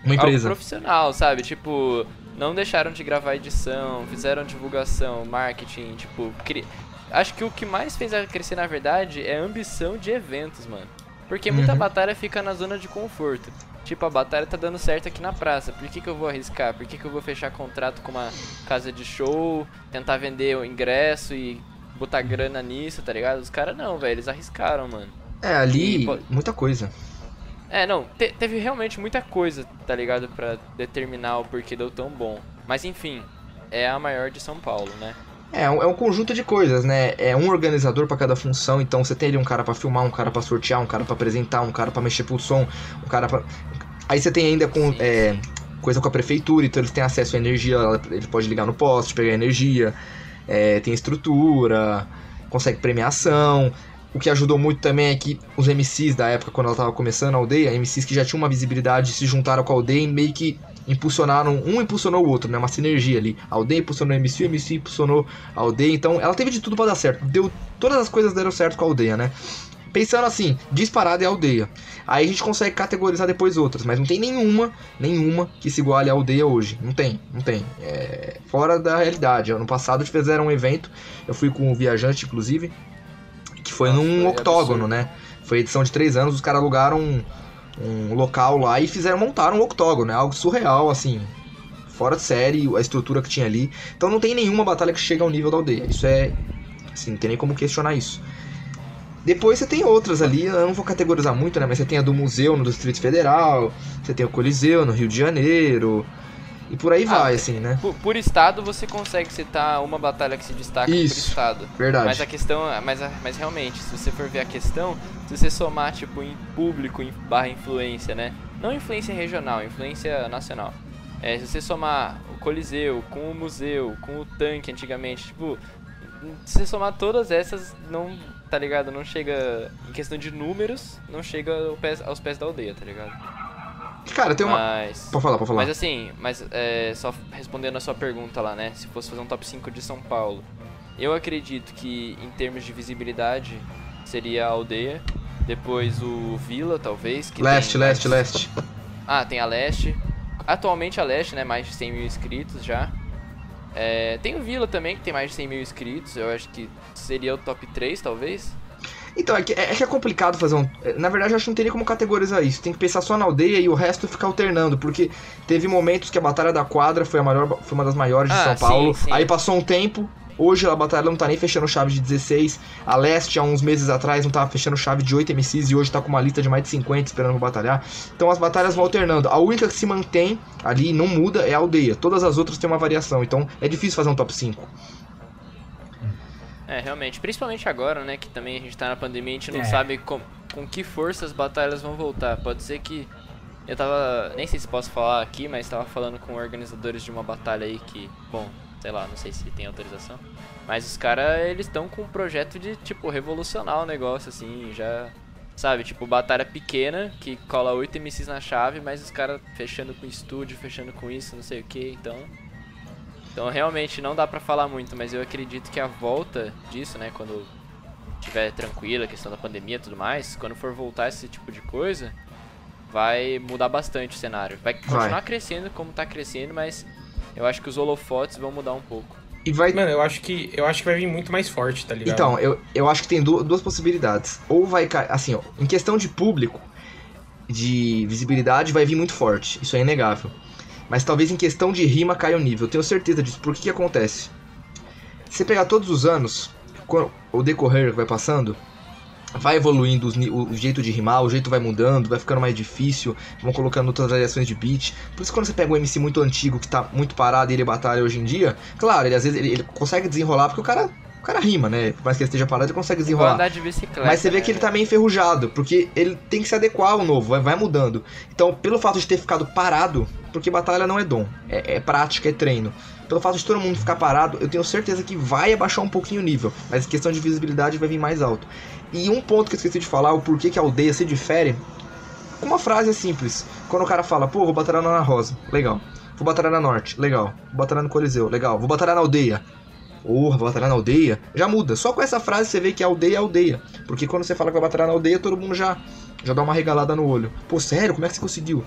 S4: Uma
S3: algo
S4: empresa.
S3: profissional, sabe? Tipo, não deixaram de gravar edição, fizeram divulgação, marketing, tipo, cri... acho que o que mais fez ela crescer na verdade é a ambição de eventos, mano. Porque muita
S4: Uhum.
S3: batalha fica na zona de conforto. Tipo, a batalha tá dando certo aqui na praça. Por que, que eu vou arriscar? Por que, que eu vou fechar contrato com uma casa de show, tentar vender o ingresso e botar grana nisso, tá ligado? Os caras não, velho, eles arriscaram, mano.
S4: É, ali,
S3: E
S4: muita coisa.
S3: É, não, te- teve realmente muita coisa, tá ligado? Pra determinar o porquê deu tão bom. Mas enfim, é a maior de São Paulo, né?
S4: É, um- é um conjunto de coisas, né? É um organizador pra cada função, então você tem ali um cara pra filmar, um cara pra sortear, um cara pra apresentar, um cara pra mexer pro som, um cara pra. Aí você tem ainda com é, coisa com a prefeitura, então eles têm acesso à energia, ele pode ligar no poste, pegar energia, é, tem estrutura, consegue premiação. O que ajudou muito também é que os MCs da época, quando ela tava começando a aldeia, MCs que já tinham uma visibilidade se juntaram com a aldeia e meio que impulsionaram, um impulsionou o outro, né? Uma sinergia ali. A aldeia impulsionou o MC, o MC impulsionou a aldeia, então ela teve de tudo pra dar certo. Deu, todas as coisas deram certo com a aldeia, né? Pensando assim, disparada é a aldeia. Aí a gente consegue categorizar depois outras, mas não tem nenhuma, nenhuma que se iguale à aldeia hoje. Não tem, não tem. É fora da realidade. Ano passado fizeram um evento, eu fui com o viajante, inclusive, que foi
S3: Nossa,
S4: num octógono,
S3: absurdo.
S4: né? Foi edição de três anos, os caras alugaram um, local lá e fizeram montar um octógono, né? Algo surreal, assim. Fora de série, a estrutura que tinha ali. Então não tem nenhuma batalha que chega ao nível da aldeia. Isso é. Assim, não tem nem como questionar isso. Depois você tem outras ali, eu não vou categorizar muito, né? Mas você tem a do museu no Distrito Federal, você tem o Coliseu no Rio de Janeiro. E por aí
S3: Ah,
S4: vai, assim, né?
S3: Por, por estado você consegue citar uma batalha que se destaca
S4: Isso.
S3: por estado.
S4: Verdade.
S3: Mas a questão, mas, mas realmente, se você for ver a questão, se você somar tipo em público em barra influência, né? Não influência regional, influência nacional. É, se você somar o Coliseu com o museu, com o tanque antigamente, tipo, se você somar todas essas, não, tá ligado? Não chega em questão de números, não chega ao pés- aos pés da aldeia, tá ligado?
S4: Cara, tem uma.
S3: Mas
S4: Pode falar, pode falar.
S3: mas assim, mas é, só respondendo a sua pergunta lá, né? Se fosse fazer um top 5 de São Paulo, eu acredito que em termos de visibilidade seria a aldeia, depois o Vila, talvez.
S4: Leste,
S3: tem
S4: leste, leste.
S3: Ah, tem a Leste. Atualmente a Leste, né? Mais de 100 mil inscritos já. É, tem o Vila também, que tem mais de 100 mil inscritos. Eu acho que seria o top 3, talvez.
S4: Então, é que é, que é complicado fazer um. Na verdade, eu acho que não teria como categorizar isso. Tem que pensar só na aldeia e o resto ficar alternando. Porque teve momentos que a Batalha da Quadra foi, a maior, foi uma das maiores de
S3: Ah,
S4: São
S3: sim,
S4: Paulo.
S3: sim.
S4: Aí passou um tempo. Hoje a batalha não tá nem fechando chave de 16. A Leste, há uns meses atrás, não tava fechando chave de 8 MCs e hoje tá com uma lista de mais de 50 esperando pra batalhar. Então as batalhas vão alternando. A única que se mantém ali e não muda é a aldeia. Todas as outras têm uma variação. Então é difícil fazer um top 5.
S3: É, realmente. Principalmente agora, né? Que também a gente tá na pandemia, a gente não
S1: É.
S3: sabe com, com que força as batalhas vão voltar. Pode ser que. Eu tava. Nem sei se posso falar aqui, mas tava falando com organizadores de uma batalha aí que. Bom, sei lá, não sei se tem autorização. Mas os caras, eles estão com um projeto de, tipo, revolucionar o negócio, assim, já. Sabe, tipo, batalha pequena, que cola 8 MCs na chave, mas os caras fechando com estúdio, fechando com isso, não sei o que, então. Então realmente não dá pra falar muito, mas eu acredito que a volta disso, né, quando tiver tranquila a questão da pandemia e tudo mais, quando for voltar esse tipo de coisa, vai mudar bastante o cenário. Vai continuar crescendo como tá crescendo, mas eu acho que os holofotes vão mudar um pouco.
S4: E vai
S2: Mano, eu acho que eu acho que vai vir muito mais forte, tá ligado?
S4: Então, eu, eu acho que tem du- duas possibilidades. Ou vai cair. Assim, ó, em questão de público, de visibilidade, vai vir muito forte. Isso é inegável. Mas talvez em questão de rima caia o nível. Eu tenho certeza disso. Por que, que acontece? Se você pegar todos os anos, quando- o decorrer que vai passando, vai evoluindo os o, jeito de rimar, o jeito vai mudando, vai ficando mais difícil, vão colocando outras variações de beat. Por isso quando você pega um MC muito antigo que tá muito parado e ele batalha hoje em dia, claro, ele às vezes ele, ele consegue desenrolar porque o cara, o cara rima, né? Por mais que ele esteja parado, ele consegue desenrolar.
S3: andar de bicicleta.
S4: Mas você vê
S3: né,
S4: que ele tá meio enferrujado, porque ele tem que se adequar ao novo, vai, vai mudando. Então, pelo fato de ter ficado parado, porque batalha não é dom, é, é prática, é treino. Pelo fato de todo mundo ficar parado, eu tenho certeza que vai abaixar um pouquinho o nível, mas questão de visibilidade vai vir mais alto. E um ponto que eu esqueci de falar, o porquê que a aldeia se difere, com uma frase simples. Quando o cara fala, pô, vou batalhar na Ana Rosa, legal. Vou batalhar na Norte, legal. Vou batalhar no Coliseu, legal. Vou batalhar na aldeia. Porra, vou batalhar na aldeia? Já muda. Só com essa frase você vê que aldeia é aldeia. Porque quando você fala que vai batalhar na aldeia, todo mundo já, já dá uma regalada no olho. Pô, sério? Como é que você conseguiu?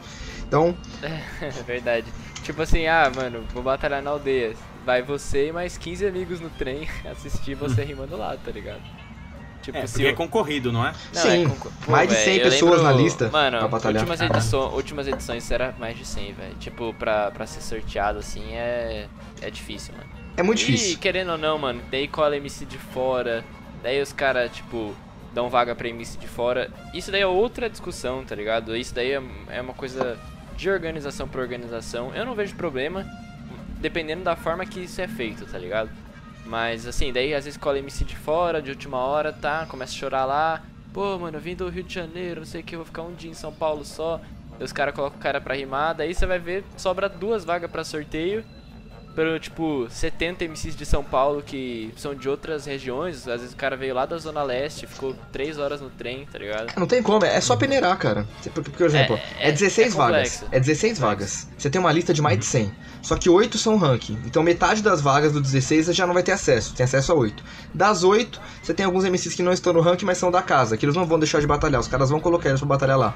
S4: Então,
S3: É verdade. Tipo assim, ah, mano, vou batalhar na aldeia. Vai você e mais 15 amigos no trem assistir você rimando lá, tá ligado? Tipo,
S1: É,
S3: se
S1: porque é
S3: eu-
S1: concorrido, não é?
S3: Não,
S4: Sim,
S3: é concor-
S4: mais de
S3: velho,
S4: 100
S3: eu
S4: pessoas
S3: lembro-
S4: na lista
S3: Mano,
S4: pra batalhar.
S3: últimas, edições, últimas edições era mais de 100, velho. Tipo, pra, pra ser sorteado assim é, é difícil, mano.
S4: é muito
S3: E
S4: difícil.
S3: querendo ou não, mano, daí cola MC de fora, daí os caras, tipo, dão vaga pra MC de fora. Isso daí é outra discussão, tá ligado? Isso daí é, é uma coisa de organização por organização. Eu não vejo problema, dependendo da forma que isso é feito, tá ligado? Mas assim, daí às vezes cola MC de fora, de última hora, tá? Começa a chorar lá. Pô, mano, eu vim do Rio de Janeiro, não sei o que, vou ficar um dia em São Paulo só. Os caras colocam o cara pra rimar, daí você vai ver, sobra duas vagas pra sorteio pelo tipo 70 MCs de São Paulo que são de outras regiões. Às vezes o cara veio lá da Zona Leste, ficou 3 horas no trem, tá ligado?
S4: Não tem como, é só peneirar, cara. Por, por exemplo, é,
S3: É- é-
S4: 16
S3: é
S4: vagas.
S3: complexo.
S4: É 16 vagas. Você tem uma lista de mais de 100. Só que 8 são ranking. Então metade das vagas do 16 você já não vai ter acesso. Tem acesso a 8. Das 8, você tem alguns MCs que não estão no ranking, mas são da casa. Que eles não vão deixar de batalhar. Os caras vão colocar eles pra batalhar lá.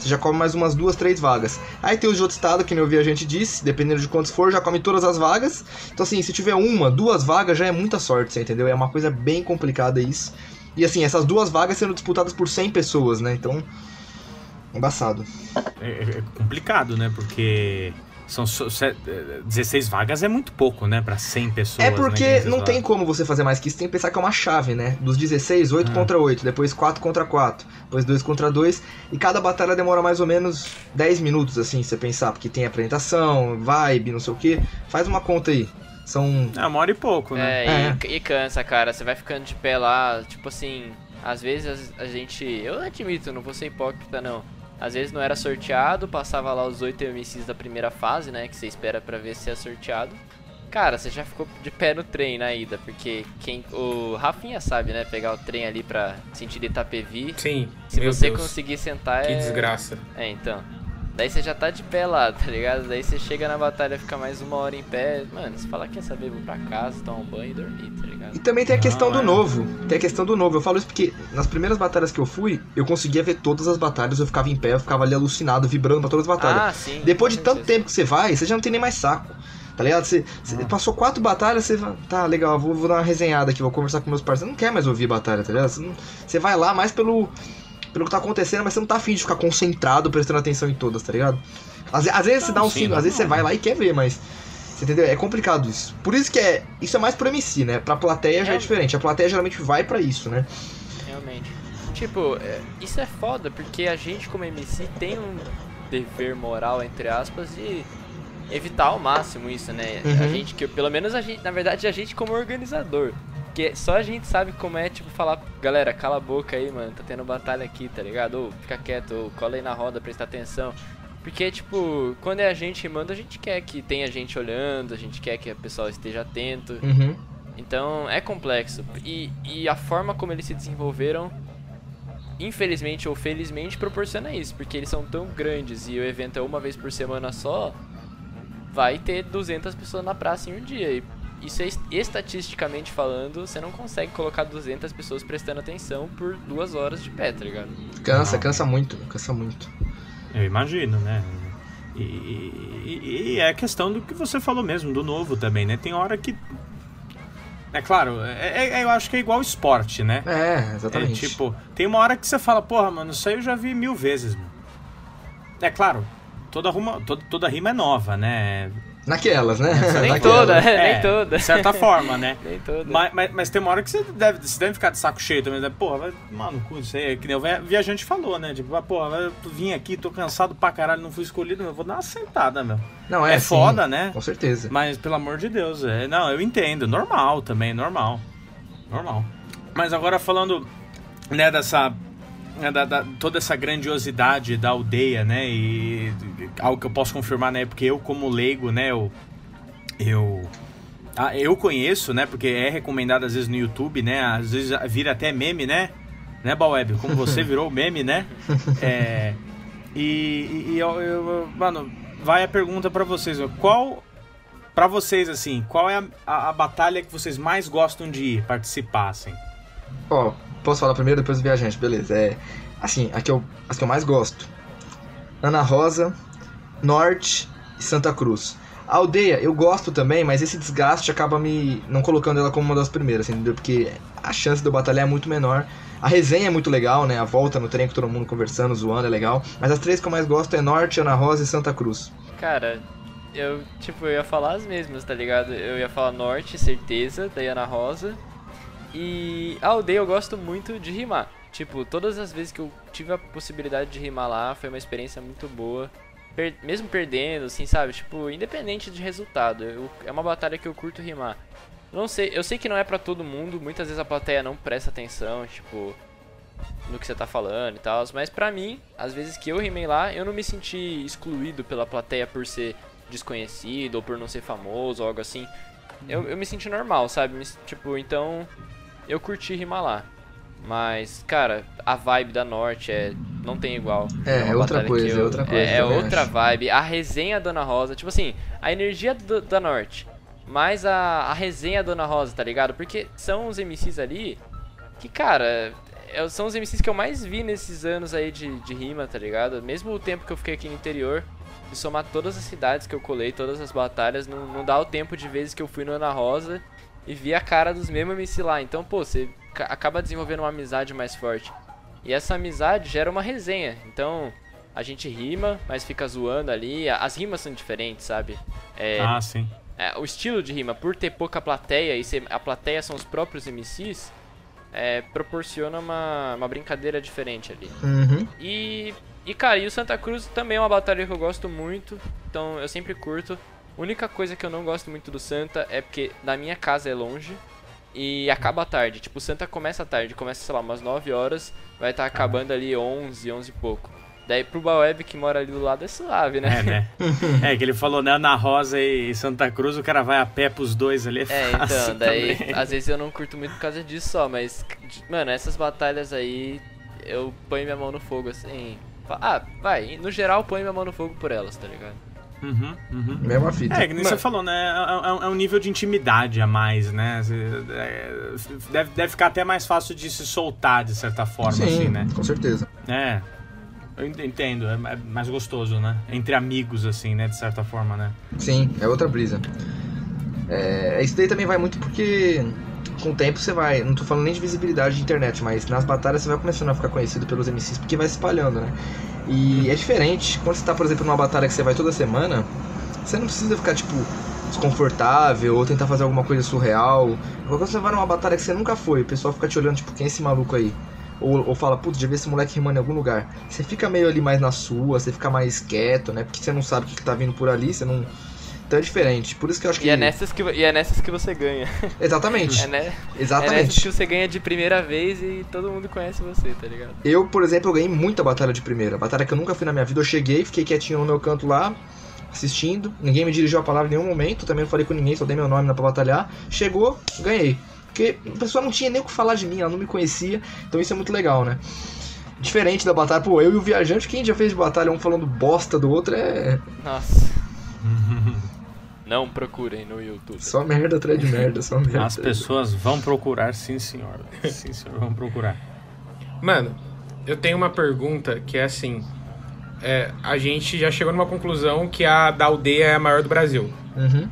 S4: Você já come mais umas duas, três vagas. Aí tem os de outro estado, que nem a gente disse, dependendo de quantos for, já come todas as vagas. Então, assim, se tiver uma, duas vagas, já é muita sorte, você entendeu? É uma coisa bem complicada isso. E assim, essas duas vagas sendo disputadas por 100 pessoas, né? Então, embaçado.
S1: É, é complicado, né? Porque são só- se- é, 16 vagas é muito pouco, né? Pra 100 pessoas.
S4: É
S1: né,
S4: porque
S1: que
S4: não tem como você fazer mais que isso, tem que pensar que é uma chave, né? Dos 16, 8
S1: Ah.
S4: contra 8, depois 4 contra 4, depois 2 contra 2, e cada batalha demora mais ou menos 10 minutos, assim, você pensar, porque tem apresentação, vibe, não sei o que. Faz uma conta aí. São.
S1: É, uma hora e pouco, né?
S3: É, E, e cansa, cara. Você vai ficando de pé lá, tipo assim, às vezes a, a gente. Eu admito, não vou ser hipócrita não. Às vezes não era sorteado, passava lá os 8 MCs da primeira fase, né? Que você espera pra ver se é sorteado. Cara, você já ficou de pé no trem na ida, porque quem. O Rafinha sabe, né? Pegar o trem ali pra sentir Itapevi.
S2: Sim.
S3: Se você
S2: Deus.
S3: conseguir sentar
S2: Que
S3: é.
S2: desgraça.
S3: É, então. Daí você já tá de pé lá, tá ligado? Daí você chega na batalha, fica mais uma hora em pé. Mano, você fala, quer saber, vou pra casa, tomar um banho e dormir, tá ligado?
S4: E também tem a
S1: Não,
S4: questão do
S1: é.
S4: novo. Tem a questão do novo. Eu falo isso porque nas primeiras batalhas que eu fui, eu conseguia ver todas as batalhas, eu ficava em pé, eu ficava ali alucinado, vibrando pra todas as batalhas.
S3: Ah, sim.
S4: Depois de tanto tempo que você vai, você já não tem nem mais saco. Tá ligado? Você, você
S1: Ah.
S4: passou quatro batalhas, você vai. Tá, legal, vou, vou dar uma resenhada aqui, vou conversar com meus parceiros. Você não quer mais ouvir batalha, tá ligado? Você, não- você vai lá mais pelo, pelo que tá acontecendo, mas você não tá afim de ficar concentrado, prestando atenção em todas, tá ligado? Às, às vezes você dá um
S1: sim,
S4: cinco, às vezes você vai lá e quer ver, mas. Você entendeu? É complicado isso. Por isso que é. Isso é mais pro MC, né? Pra plateia já
S3: é
S4: diferente. A plateia geralmente vai pra isso, né?
S3: Realmente. Tipo, é, isso é foda, porque a gente como MC tem um dever moral, entre aspas, de evitar ao máximo isso, né? A
S4: Uhum.
S3: gente que, pelo menos a gente, na verdade, a gente como organizador. Porque só a gente sabe como é, tipo, falar, galera, cala a boca aí, mano, tá tendo batalha aqui, tá ligado? Ou fica quieto, ou cola aí na roda, presta atenção. Porque, tipo, quando é a gente manda, a gente quer que tenha gente olhando, a gente quer que o pessoal esteja atento.
S4: Uhum.
S3: Então é complexo. E, e a forma como eles se desenvolveram, infelizmente ou felizmente, proporciona isso. Porque eles são tão grandes e o evento é uma vez por semana só, vai ter 200 pessoas na praça em um dia. E isso é est- estatisticamente falando, você não consegue colocar 200 pessoas prestando atenção por duas horas de pé, tá ligado?
S4: Cansa,
S1: Não.
S4: cansa muito, cansa muito.
S1: Eu imagino, né? E, e- e é a questão do que você falou mesmo, do novo também, né? Tem hora que. É claro, é- é- eu acho que é igual esporte, né?
S4: É,
S1: É
S4: exatamente.
S1: tipo, tem uma hora que você fala, porra, mano, isso aí eu já vi mil vezes, mano. É claro, toda, ruma, toda, toda rima é nova, né?
S4: Naquelas, né?
S3: Nem
S4: Naquelas.
S3: toda, é,
S1: É,
S3: nem toda.
S1: De certa forma, né?
S3: Nem toda.
S1: Mas, mas, mas tem uma hora que você deve, você deve ficar de saco cheio também, né? Porra, vai, mano, cu, isso aí, que nem o via- viajante falou, né? Tipo, ah, porra, eu vim aqui, tô cansado pra caralho, não fui escolhido, meu, vou dar uma sentada, meu.
S4: Não, é,
S1: É
S4: sim,
S1: foda, né?
S4: Com certeza.
S1: Mas, pelo amor de Deus, é, não, eu entendo, normal também, normal. Normal. Mas agora falando, né, dessa. Né, da, da- toda essa grandiosidade da aldeia, né? E algo que eu posso confirmar, né? Porque eu, como leigo, né, eu. Eu. ah, eu conheço, né? Porque é recomendado às vezes no YouTube, né? Às vezes vira até meme, né? Né, Baweb? Como você virou meme, né? É. E, e- eu, eu- Mano, vai a pergunta pra vocês. ó. Qual. Pra vocês, assim, qual é a, a- a batalha que vocês mais gostam de ir participar, assim?
S4: Ó, posso falar primeiro, depois o viajante, beleza. É, assim, a que eu, as que eu mais gosto. Ana Rosa, Norte e Santa Cruz. A aldeia eu gosto também, mas esse desgaste acaba me não colocando ela como uma das primeiras, entendeu? Porque a chance de eu batalhar é muito menor. A resenha é muito legal, né? A volta no trem com todo mundo conversando, zoando é legal. Mas as três que eu mais gosto é Norte, Ana Rosa e Santa Cruz.
S3: Cara, eu, tipo, eu ia falar as mesmas, tá ligado? Eu ia falar Norte, certeza, da Ana Rosa. E a aldeia eu gosto muito de rimar. Tipo, todas as vezes que eu tive a possibilidade de rimar lá, foi uma experiência muito boa. Per- mesmo perdendo, assim, sabe? Tipo, independente de resultado. eu- é uma batalha que eu curto rimar. Não sei, eu sei que não é pra todo mundo, muitas vezes a plateia não presta atenção, tipo, no que você tá falando e tal, mas pra mim, às vezes que eu rimei lá, eu não me senti excluído pela plateia por ser desconhecido ou por não ser famoso ou algo assim. Eu, eu me senti normal, sabe? Me- tipo, então eu curti rimar lá. Mas, cara, a vibe da Norte é não tem igual.
S4: É, é outra coisa,
S3: que
S4: é outra coisa,
S3: É, é outra
S4: acho.
S3: vibe. A resenha Dona Rosa, tipo assim, a energia do- da Norte, mais a, a resenha Dona Rosa, tá ligado? Porque são os MCs ali que, cara, é- são os MCs que eu mais vi nesses anos aí de, de rima, tá ligado? Mesmo o tempo que eu fiquei aqui no interior, de somar todas as cidades que eu colei, todas as batalhas, não, não dá o tempo de vezes que eu fui no Ana Rosa e vi a cara dos mesmos MC lá. Então, pô, você ca- acaba desenvolvendo uma amizade mais forte. E essa amizade gera uma resenha. Então, a gente rima, mas fica zoando ali. As rimas são diferentes, sabe? É,
S1: Ah, sim.
S3: é, o estilo de rima, por ter pouca plateia e ser, a plateia são os próprios MCs, é, proporciona uma, uma brincadeira diferente ali.
S4: Uhum.
S3: E, e, cara, e o Santa Cruz também é uma batalha que eu gosto muito, então eu sempre curto. A única coisa que eu não gosto muito do Santa é porque da minha casa é longe e acaba tarde. Tipo, o Santa começa tarde, começa, sei lá, umas 9 horas, vai estar acabando ali 11, 11 e pouco. Daí pro Baweb que mora ali do lado é suave, né?
S1: É, né? é, que ele falou, né? Ana Rosa e Santa Cruz, o cara vai a pé pros dois ali. É,
S3: É, então, daí
S1: também.
S3: às vezes eu não curto muito por causa disso só, mas, mano, essas batalhas aí eu ponho minha mão no fogo assim. Ah, vai, no geral ponho minha mão no fogo por elas, tá ligado?
S1: Uhum, uhum.
S4: Mesma fita.
S1: É, que nem você falou, né? É, é um- é um nível de intimidade a mais, né? É, deve, deve ficar até mais fácil de se soltar, de certa forma,
S4: Sim,
S1: assim, né?
S4: com certeza.
S1: É. Eu ent- entendo, é é mais gostoso, né? Entre amigos, assim, né? De certa forma, né?
S4: Sim, é outra brisa. É, isso daí também vai muito porque com o tempo você vai, não tô falando nem de visibilidade de internet, mas nas batalhas você vai começando a ficar conhecido pelos MCs porque vai se espalhando, né? E é diferente, quando você tá, por exemplo, numa batalha que você vai toda semana, você não precisa ficar, tipo, desconfortável ou tentar fazer alguma coisa surreal. Quando você vai numa batalha que você nunca foi, o pessoal fica te olhando, tipo, quem é esse maluco aí? Ou, ou fala, putz, já vi esse moleque rimando em algum lugar. Você fica meio ali mais na sua, você fica mais quieto, né? Porque você não sabe o que, que tá vindo por ali, você não. Então é diferente. Por isso que eu acho que.
S3: E é nessas que, e é nessas que você ganha.
S4: Exatamente.
S3: É, né? É nessas
S4: Exatamente.
S3: que você ganha de primeira vez e todo mundo conhece você, tá ligado?
S4: Eu, por exemplo, eu ganhei muita batalha de primeira. Batalha que eu nunca fui na minha vida. Eu cheguei, fiquei quietinho no meu canto lá, assistindo. Ninguém me dirigiu a palavra em nenhum momento. Também não falei com ninguém, só dei meu nome lá pra batalhar. Chegou, ganhei. Porque a pessoa não tinha nem o que falar de mim, ela não me conhecia. Então isso é muito legal, né? Diferente da batalha, pô, eu e o viajante, quem já fez batalha, um falando bosta do outro, é
S3: Nossa. Não procurem no YouTube.
S4: só merda atrás de merda, só merda.
S1: As pessoas vão procurar, sim, senhor. Sim, senhor, vão procurar.
S2: Mano, eu tenho uma pergunta que é assim. é, a gente já chegou numa conclusão que a da aldeia é a maior do Brasil.
S4: Uhum.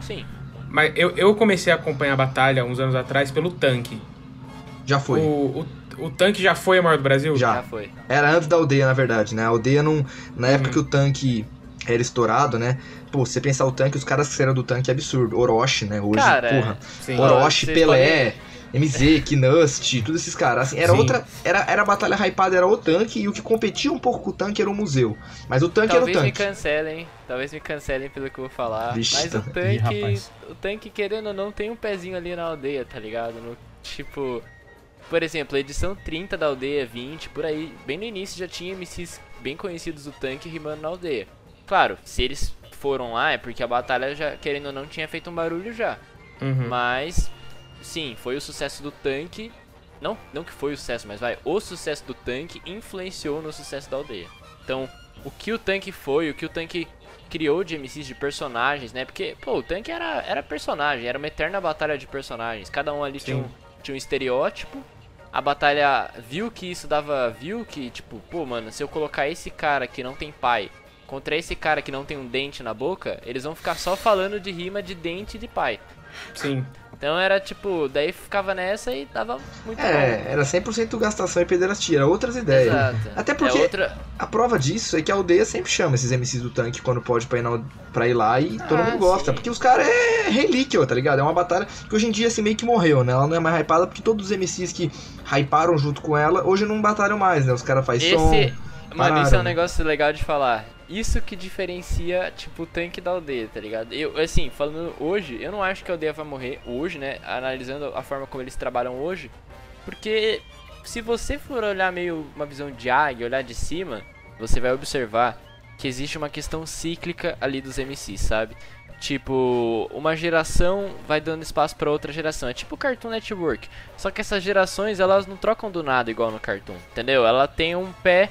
S3: Sim.
S2: Mas eu, eu comecei a acompanhar a batalha uns anos atrás pelo tanque.
S4: Já foi.
S2: O, o, o tanque já foi a maior do Brasil?
S4: Já.
S3: Já foi.
S4: Era antes da aldeia, na verdade, né? A aldeia não. Na época
S2: Uhum.
S4: que o tanque era estourado, né? Pô, você pensar o tanque, os caras que saíram do tanque é absurdo. Orochi, né? Hoje,
S3: Cara,
S4: porra.
S2: Sim.
S4: Orochi, Pelé, MZ, Knust, todos esses caras. Assim, era
S2: Sim.
S4: outra. Era, era a batalha hypada, era o tanque, e o que competia um pouco com o tanque era o museu. Mas o tanque
S3: Talvez
S4: era o
S3: me
S4: tanque.
S3: cancelem, talvez me cancelem pelo que eu vou falar.
S4: Vixe,
S3: mas o
S4: tá-
S1: Ih,
S3: tanque,
S1: rapaz.
S3: o tanque querendo ou não tem um pezinho ali na aldeia, tá ligado? No, tipo, por exemplo, a edição 30 da aldeia 20, por aí, bem no início já tinha MCs bem conhecidos do tanque rimando na aldeia. Claro, se eles foram lá é porque a batalha já, querendo ou não, tinha feito um barulho já.
S2: Uhum.
S3: Mas, sim, foi o sucesso do tanque. Não, não que foi o sucesso, mas vai, o sucesso do tanque influenciou no sucesso da aldeia. Então, o que o tanque foi, o que o tanque criou de MCs, de personagens, né? Porque, pô, o tanque era, era personagem, era uma eterna batalha de personagens. Cada um ali tinha um, tinha um estereótipo. A batalha viu que isso dava. Viu que, tipo, pô, mano, se eu colocar esse cara que não tem pai contra esse cara que não tem um dente na boca, eles vão ficar só falando de rima de dente e de pai.
S2: Sim.
S3: Então era tipo, daí ficava nessa e dava muito
S4: É, era 100% gastação e pederastia, era outras
S3: bom.
S4: ideias.
S3: Exato.
S4: Até porque-
S3: É outra...
S4: A prova disso é que a aldeia sempre chama esses MCs do tanque quando pode pra ir, na, pra ir lá e todo
S3: Ah,
S4: mundo gosta.
S3: sim.
S4: Porque os caras é relíquia, tá ligado? É uma batalha que hoje em dia assim meio que morreu, né? Ela não é mais hypada porque todos os MCs que hyparam junto com ela hoje não batalham mais, né? Os caras fazem som.
S3: Esse. Mano, isso é um
S4: né?
S3: negócio legal de falar. Isso que diferencia, tipo, o tanque da aldeia, tá ligado? Eu, assim, falando hoje, eu não acho que a aldeia vai morrer hoje, né? Analisando a forma como eles trabalham hoje. Porque se você for olhar meio uma visão de águia, olhar de cima, você vai observar que existe uma questão cíclica ali dos MCs, sabe? Tipo, uma geração vai dando espaço pra outra geração. É tipo o Cartoon Network. Só que essas gerações, elas não trocam do nada igual no Cartoon, entendeu? Ela tem um pé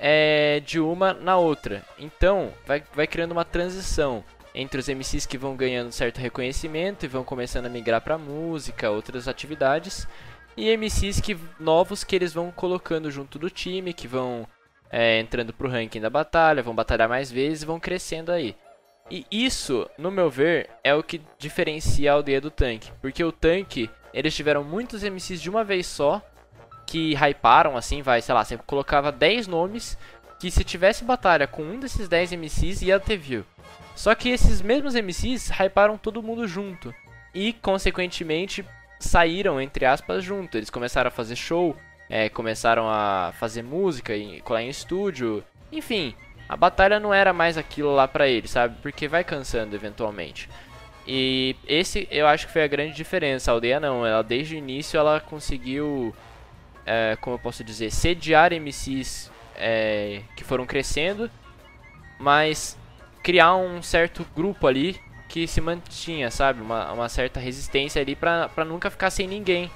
S3: é, de uma na outra. Então, vai, vai criando uma transição entre os MCs que vão ganhando certo reconhecimento e vão começando a migrar pra música, outras atividades, e MCs que, novos que eles vão colocando junto do time, que vão é, entrando pro ranking da batalha, vão batalhar mais vezes vão crescendo aí. E isso, no meu ver, é o que diferencia a aldeia do tanque. Porque o tanque, eles tiveram muitos MCs de uma vez só, que hyparam, assim, vai, sei lá, você colocava 10 nomes, que se tivesse batalha com um desses 10 MCs, ia ter view. Só que esses mesmos MCs hyparam todo mundo junto. E, consequentemente, saíram, entre aspas, junto. Eles começaram a fazer show, é, começaram a fazer música, e colar em estúdio. Enfim, a batalha não era mais aquilo lá pra eles, sabe? Porque vai cansando eventualmente. E esse eu acho que foi a grande diferença. A aldeia não, ela desde o início ela conseguiu, é, como eu posso dizer, sediar MCs é, que foram crescendo, mas criar um certo grupo ali que se mantinha, sabe? Uma, uma certa resistência ali pra, pra nunca ficar sem ninguém.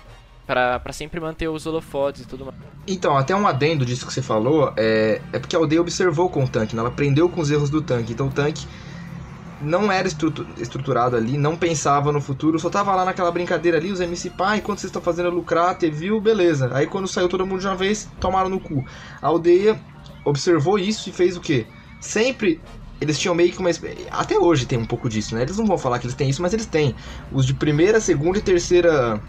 S3: Pra, pra sempre manter os holofotes e tudo mais.
S4: Então, até um adendo disso que você falou, é, é porque a aldeia observou com o tanque, né? ela aprendeu com os erros do tanque. Então o tanque não era estrutu- estruturado ali, não pensava no futuro, só tava lá naquela brincadeira ali, os MC, pá, enquanto vocês estão fazendo lucrar, ter view, beleza. Aí quando saiu todo mundo de uma vez, tomaram no cu. A aldeia observou isso e fez o quê? Sempre eles tinham meio que uma. Até hoje tem um pouco disso, né? Eles não vão falar que eles têm isso, mas eles têm. Os de primeira, segunda e terceira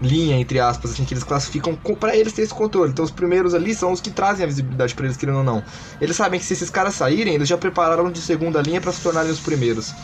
S4: linha, entre aspas, assim, que eles classificam pra eles ter esse controle. Então os primeiros ali são os que trazem a visibilidade pra eles, querendo ou não. Eles sabem que se esses caras saírem, eles já prepararam de segunda linha pra se tornarem os primeiros.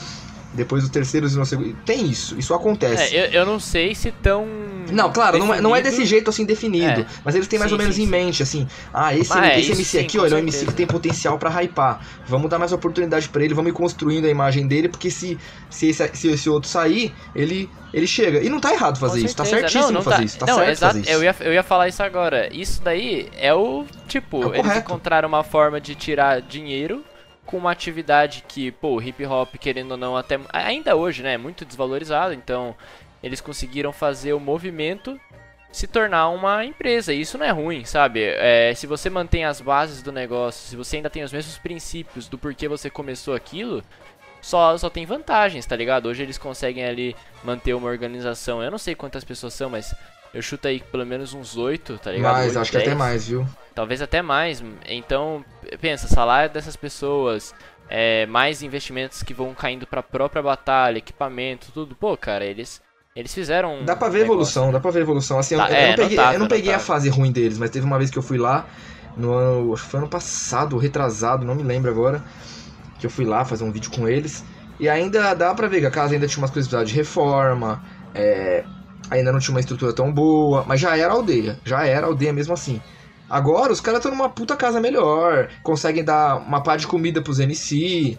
S4: Depois os terceiros e no segundo. Tem isso, isso acontece.
S3: É, eu, eu não sei se tão.
S4: Não, claro, não é, não é desse jeito assim definido.
S3: É.
S4: Mas eles têm mais
S3: Sim,
S4: ou menos
S3: sim,
S4: em
S3: sim.
S4: mente, assim. Ah, esse,
S3: Ah, é,
S4: esse MC aqui, ó, ele é um MC que tem potencial pra hypar. Vamos dar mais oportunidade pra ele, vamos ir construindo a imagem dele, porque se, se, esse, se esse outro sair, ele, ele chega. E não tá errado fazer
S3: Com
S4: isso, tá certíssimo
S3: não, não
S4: fazer
S3: tá.
S4: isso, tá
S3: não,
S4: certo
S3: exato,
S4: fazer isso.
S3: Eu ia, eu ia falar isso agora. Isso daí é o tipo,
S4: É o
S3: eles encontraram uma forma de tirar dinheiro com uma atividade que, pô, hip hop, querendo ou não, até ainda hoje, né, é muito desvalorizado, então eles conseguiram fazer o movimento se tornar uma empresa. E isso não é ruim, sabe? É, se você mantém as bases do negócio, se você ainda tem os mesmos princípios do porquê você começou aquilo, só, só tem vantagens, tá ligado? Hoje eles conseguem ali manter uma organização. Eu não sei quantas pessoas são, mas eu chuto aí pelo menos uns 8, tá ligado?
S4: Mas
S3: Oito,
S4: acho que até
S3: 10.
S4: mais, viu?
S3: Talvez até mais. Então, pensa, salário dessas pessoas, é, mais investimentos que vão caindo pra própria batalha, equipamento, tudo. Pô, cara, eles eles fizeram um
S4: Dá pra ver
S3: negócio,
S4: evolução, dá pra ver evolução. Assim, eu-
S3: Tá,
S4: eu,
S3: é,
S4: não peguei,
S3: notável,
S4: eu não peguei a fase ruim deles, mas teve uma vez que eu fui lá, no ano, acho que foi ano passado, retrasado, não me lembro agora, que eu fui lá fazer um vídeo com eles. E ainda dá pra ver que a casa ainda tinha umas coisas de reforma, é, ainda não tinha uma estrutura tão boa, mas já era aldeia, já era aldeia mesmo assim. Agora os caras estão numa puta casa melhor, conseguem dar uma pá de comida pros MC,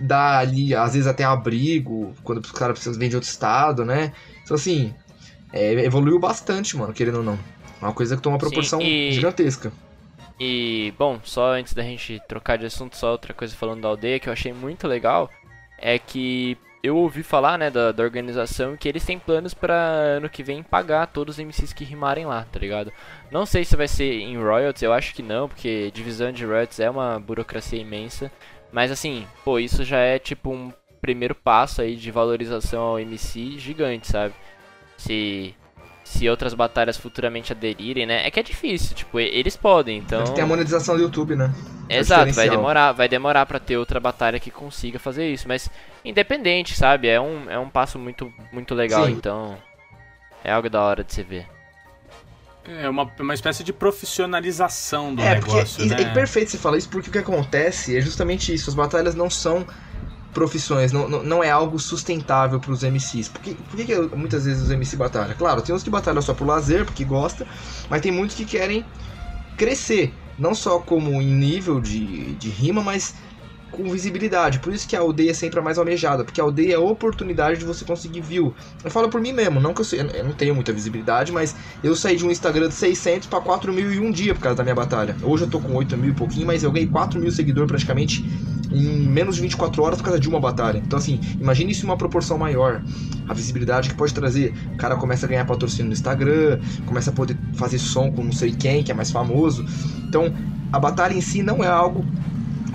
S4: dar ali, às vezes até abrigo, quando os caras precisam vir de outro estado, né? Então assim, é, evoluiu bastante, mano, querendo ou não. É uma coisa que toma uma proporção
S3: Sim, e-
S4: gigantesca.
S3: E, bom, só antes da gente trocar de assunto, só outra coisa falando da aldeia que eu achei muito legal é que eu ouvi falar, né, da, da organização que eles têm planos pra ano que vem pagar todos os MCs que rimarem lá, tá ligado? Não sei se vai ser em royalties, eu acho que não, porque divisão de royalties é uma burocracia imensa. Mas assim, pô, isso já é tipo um primeiro passo aí de valorização ao MC gigante, sabe? Se se outras batalhas futuramente aderirem, né? É que é difícil, tipo, eles podem, então.
S4: Tem a monetização do YouTube, né? É
S3: Exato, vai demorar, vai demorar para ter outra batalha que consiga fazer isso, mas independente, sabe? É um, é um passo muito muito legal,
S4: Sim.
S3: então é algo da hora de se ver.
S1: É uma, uma espécie de profissionalização do
S4: É, porque
S1: negócio,
S4: é,
S1: né?
S4: é perfeito você falar isso, porque o que acontece é justamente isso. As batalhas não são profissões, não, não, não é algo sustentável para os MCs. Por que, por que que muitas vezes os MC batalham? Claro, tem uns que batalham só por lazer, porque gosta, mas tem muitos que querem crescer. Não só como em nível de, de rima, mas com visibilidade. Por isso que a aldeia sempre é mais almejada, porque a aldeia é a oportunidade de você conseguir view. Eu falo por mim mesmo, não que eu, sei, eu não tenho muita visibilidade, mas eu saí de um Instagram de 600 para 4 mil em um dia por causa da minha batalha. Hoje eu tô com 8 mil e pouquinho, mas eu ganhei 4 mil seguidores praticamente em menos de 24 horas por causa de uma batalha. Então, assim, imagine isso em uma proporção maior. A visibilidade que pode trazer. O cara começa a ganhar patrocínio no Instagram, começa a poder fazer som com não sei quem, que é mais famoso. Então, a batalha em si não é algo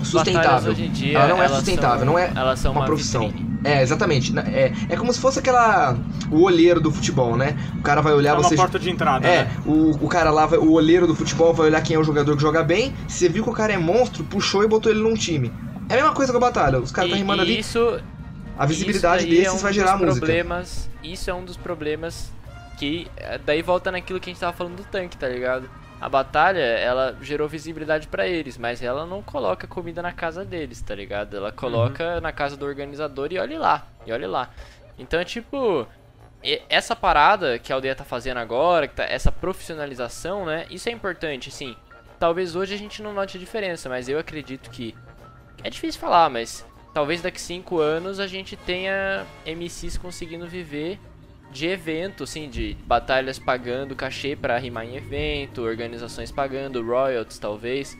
S4: sustentável.
S3: hoje em dia,
S4: Ela não é
S3: elas
S4: sustentável,
S3: são-
S4: não é
S3: elas são
S4: uma
S3: uma,
S4: profissão.
S3: vitrine.
S4: É, exatamente. É, é como se fosse aquela. O olheiro do futebol, né? O cara vai olhar
S1: É
S4: você.
S1: porta de entrada,
S4: É,
S1: né?
S4: o, o cara lá, vai- o olheiro do futebol vai olhar quem é o jogador que joga bem. Se você viu que o cara é monstro, puxou e botou ele num time. É a mesma coisa com a batalha. Os caras
S3: E-
S4: tá rimando ali,
S3: isso,
S4: a visibilidade
S3: isso
S4: desses
S3: é um
S4: vai gerar música.
S3: problemas, Isso é um dos problemas que eh, daí volta naquilo que a gente tava falando do tanque, tá ligado? A batalha, ela gerou visibilidade pra eles, mas ela não coloca comida na casa deles, tá ligado? Ela coloca na casa do organizador e olhe lá, e olhe lá. Então, é tipo, essa parada que a aldeia tá fazendo agora, tá- essa profissionalização, né? Isso é importante, sim. Talvez hoje a gente não note a diferença, mas eu acredito que é difícil falar, mas talvez daqui 5 anos a gente tenha MCs conseguindo viver de evento, assim, de batalhas pagando cachê pra rimar em evento, organizações pagando, royalties talvez.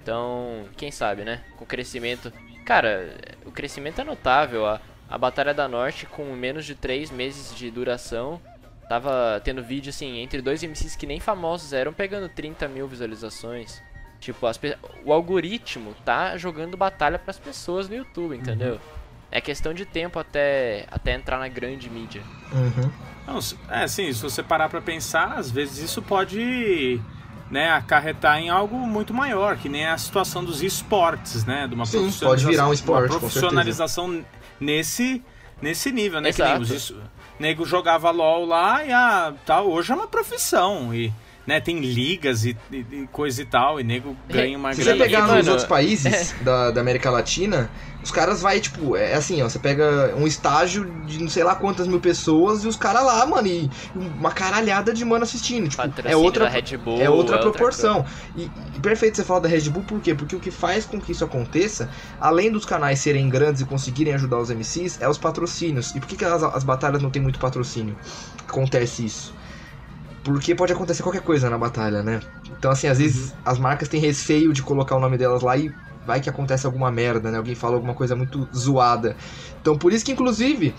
S3: Então, quem sabe, né? Com o crescimento. Cara, o crescimento é notável. A, a Batalha da Norte, com menos de 3 meses de duração, tava tendo vídeo, assim, entre dois MCs que nem famosos eram, pegando 30 mil visualizações. Tipo, as pe- o algoritmo tá jogando batalha pras pessoas no YouTube, entendeu? É questão de tempo até, até entrar na grande mídia.
S4: Uhum.
S1: Não, se- é assim, se você parar pra pensar, às vezes isso pode né, acarretar em algo muito maior, que nem a situação dos esportes, né? De uma
S4: Sim,
S1: profissionalização-
S4: pode virar um esporte,
S1: Uma
S4: com
S1: profissionalização nesse, nesse nível, né? Que nem
S3: Exato.
S1: os, isso- nego jogava LOL lá e a, tal, hoje é uma profissão. E né, tem ligas e, e- e coisa e tal, e nego ganha uma
S4: Se você
S1: grana.
S4: pegar
S3: mano,
S4: nos outros países da, da América Latina, os caras vai, tipo, é assim, ó, você pega um estágio de não sei lá quantas mil pessoas e os caras lá, mano, e uma caralhada de mano assistindo. Tipo, é outra,
S3: Bull.
S4: é outra
S3: é
S4: proporção. E, e perfeito você falar da Red Bull, por quê? Porque o que faz com que isso aconteça, além dos canais serem grandes e conseguirem ajudar os MCs, é os patrocínios. E por que, que as, as batalhas não tem muito patrocínio? Acontece isso. Porque pode acontecer qualquer coisa na batalha, né? Então, assim, às vezes as marcas têm receio de colocar o nome delas lá e vai que acontece alguma merda, né? Alguém fala alguma coisa muito zoada. Então, por isso que, inclusive,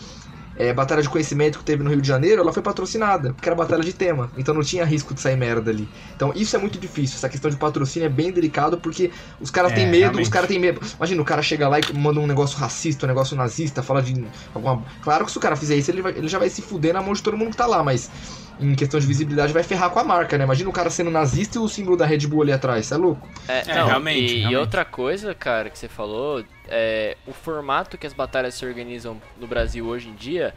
S4: é, a Batalha de Conhecimento que teve no Rio de Janeiro, ela foi patrocinada, porque era batalha de tema. Então não tinha risco de sair merda ali. Então isso é muito difícil. Essa questão de patrocínio é bem delicado, porque os caras
S1: É,
S4: têm medo,
S1: realmente.
S4: os caras têm medo. Imagina, o cara chega lá e manda um negócio racista, um negócio nazista, fala de alguma... Claro que se o cara fizer isso, ele, vai- ele já vai se fuder na mão de todo mundo que tá lá, mas em questão de visibilidade vai ferrar com a marca, né? Imagina o cara sendo nazista e o símbolo da Red Bull ali atrás, você é louco?
S3: É,
S1: É,
S3: não,
S1: realmente,
S3: e, e
S1: realmente.
S3: outra coisa, cara, que você falou, é o formato que as batalhas se organizam no Brasil hoje em dia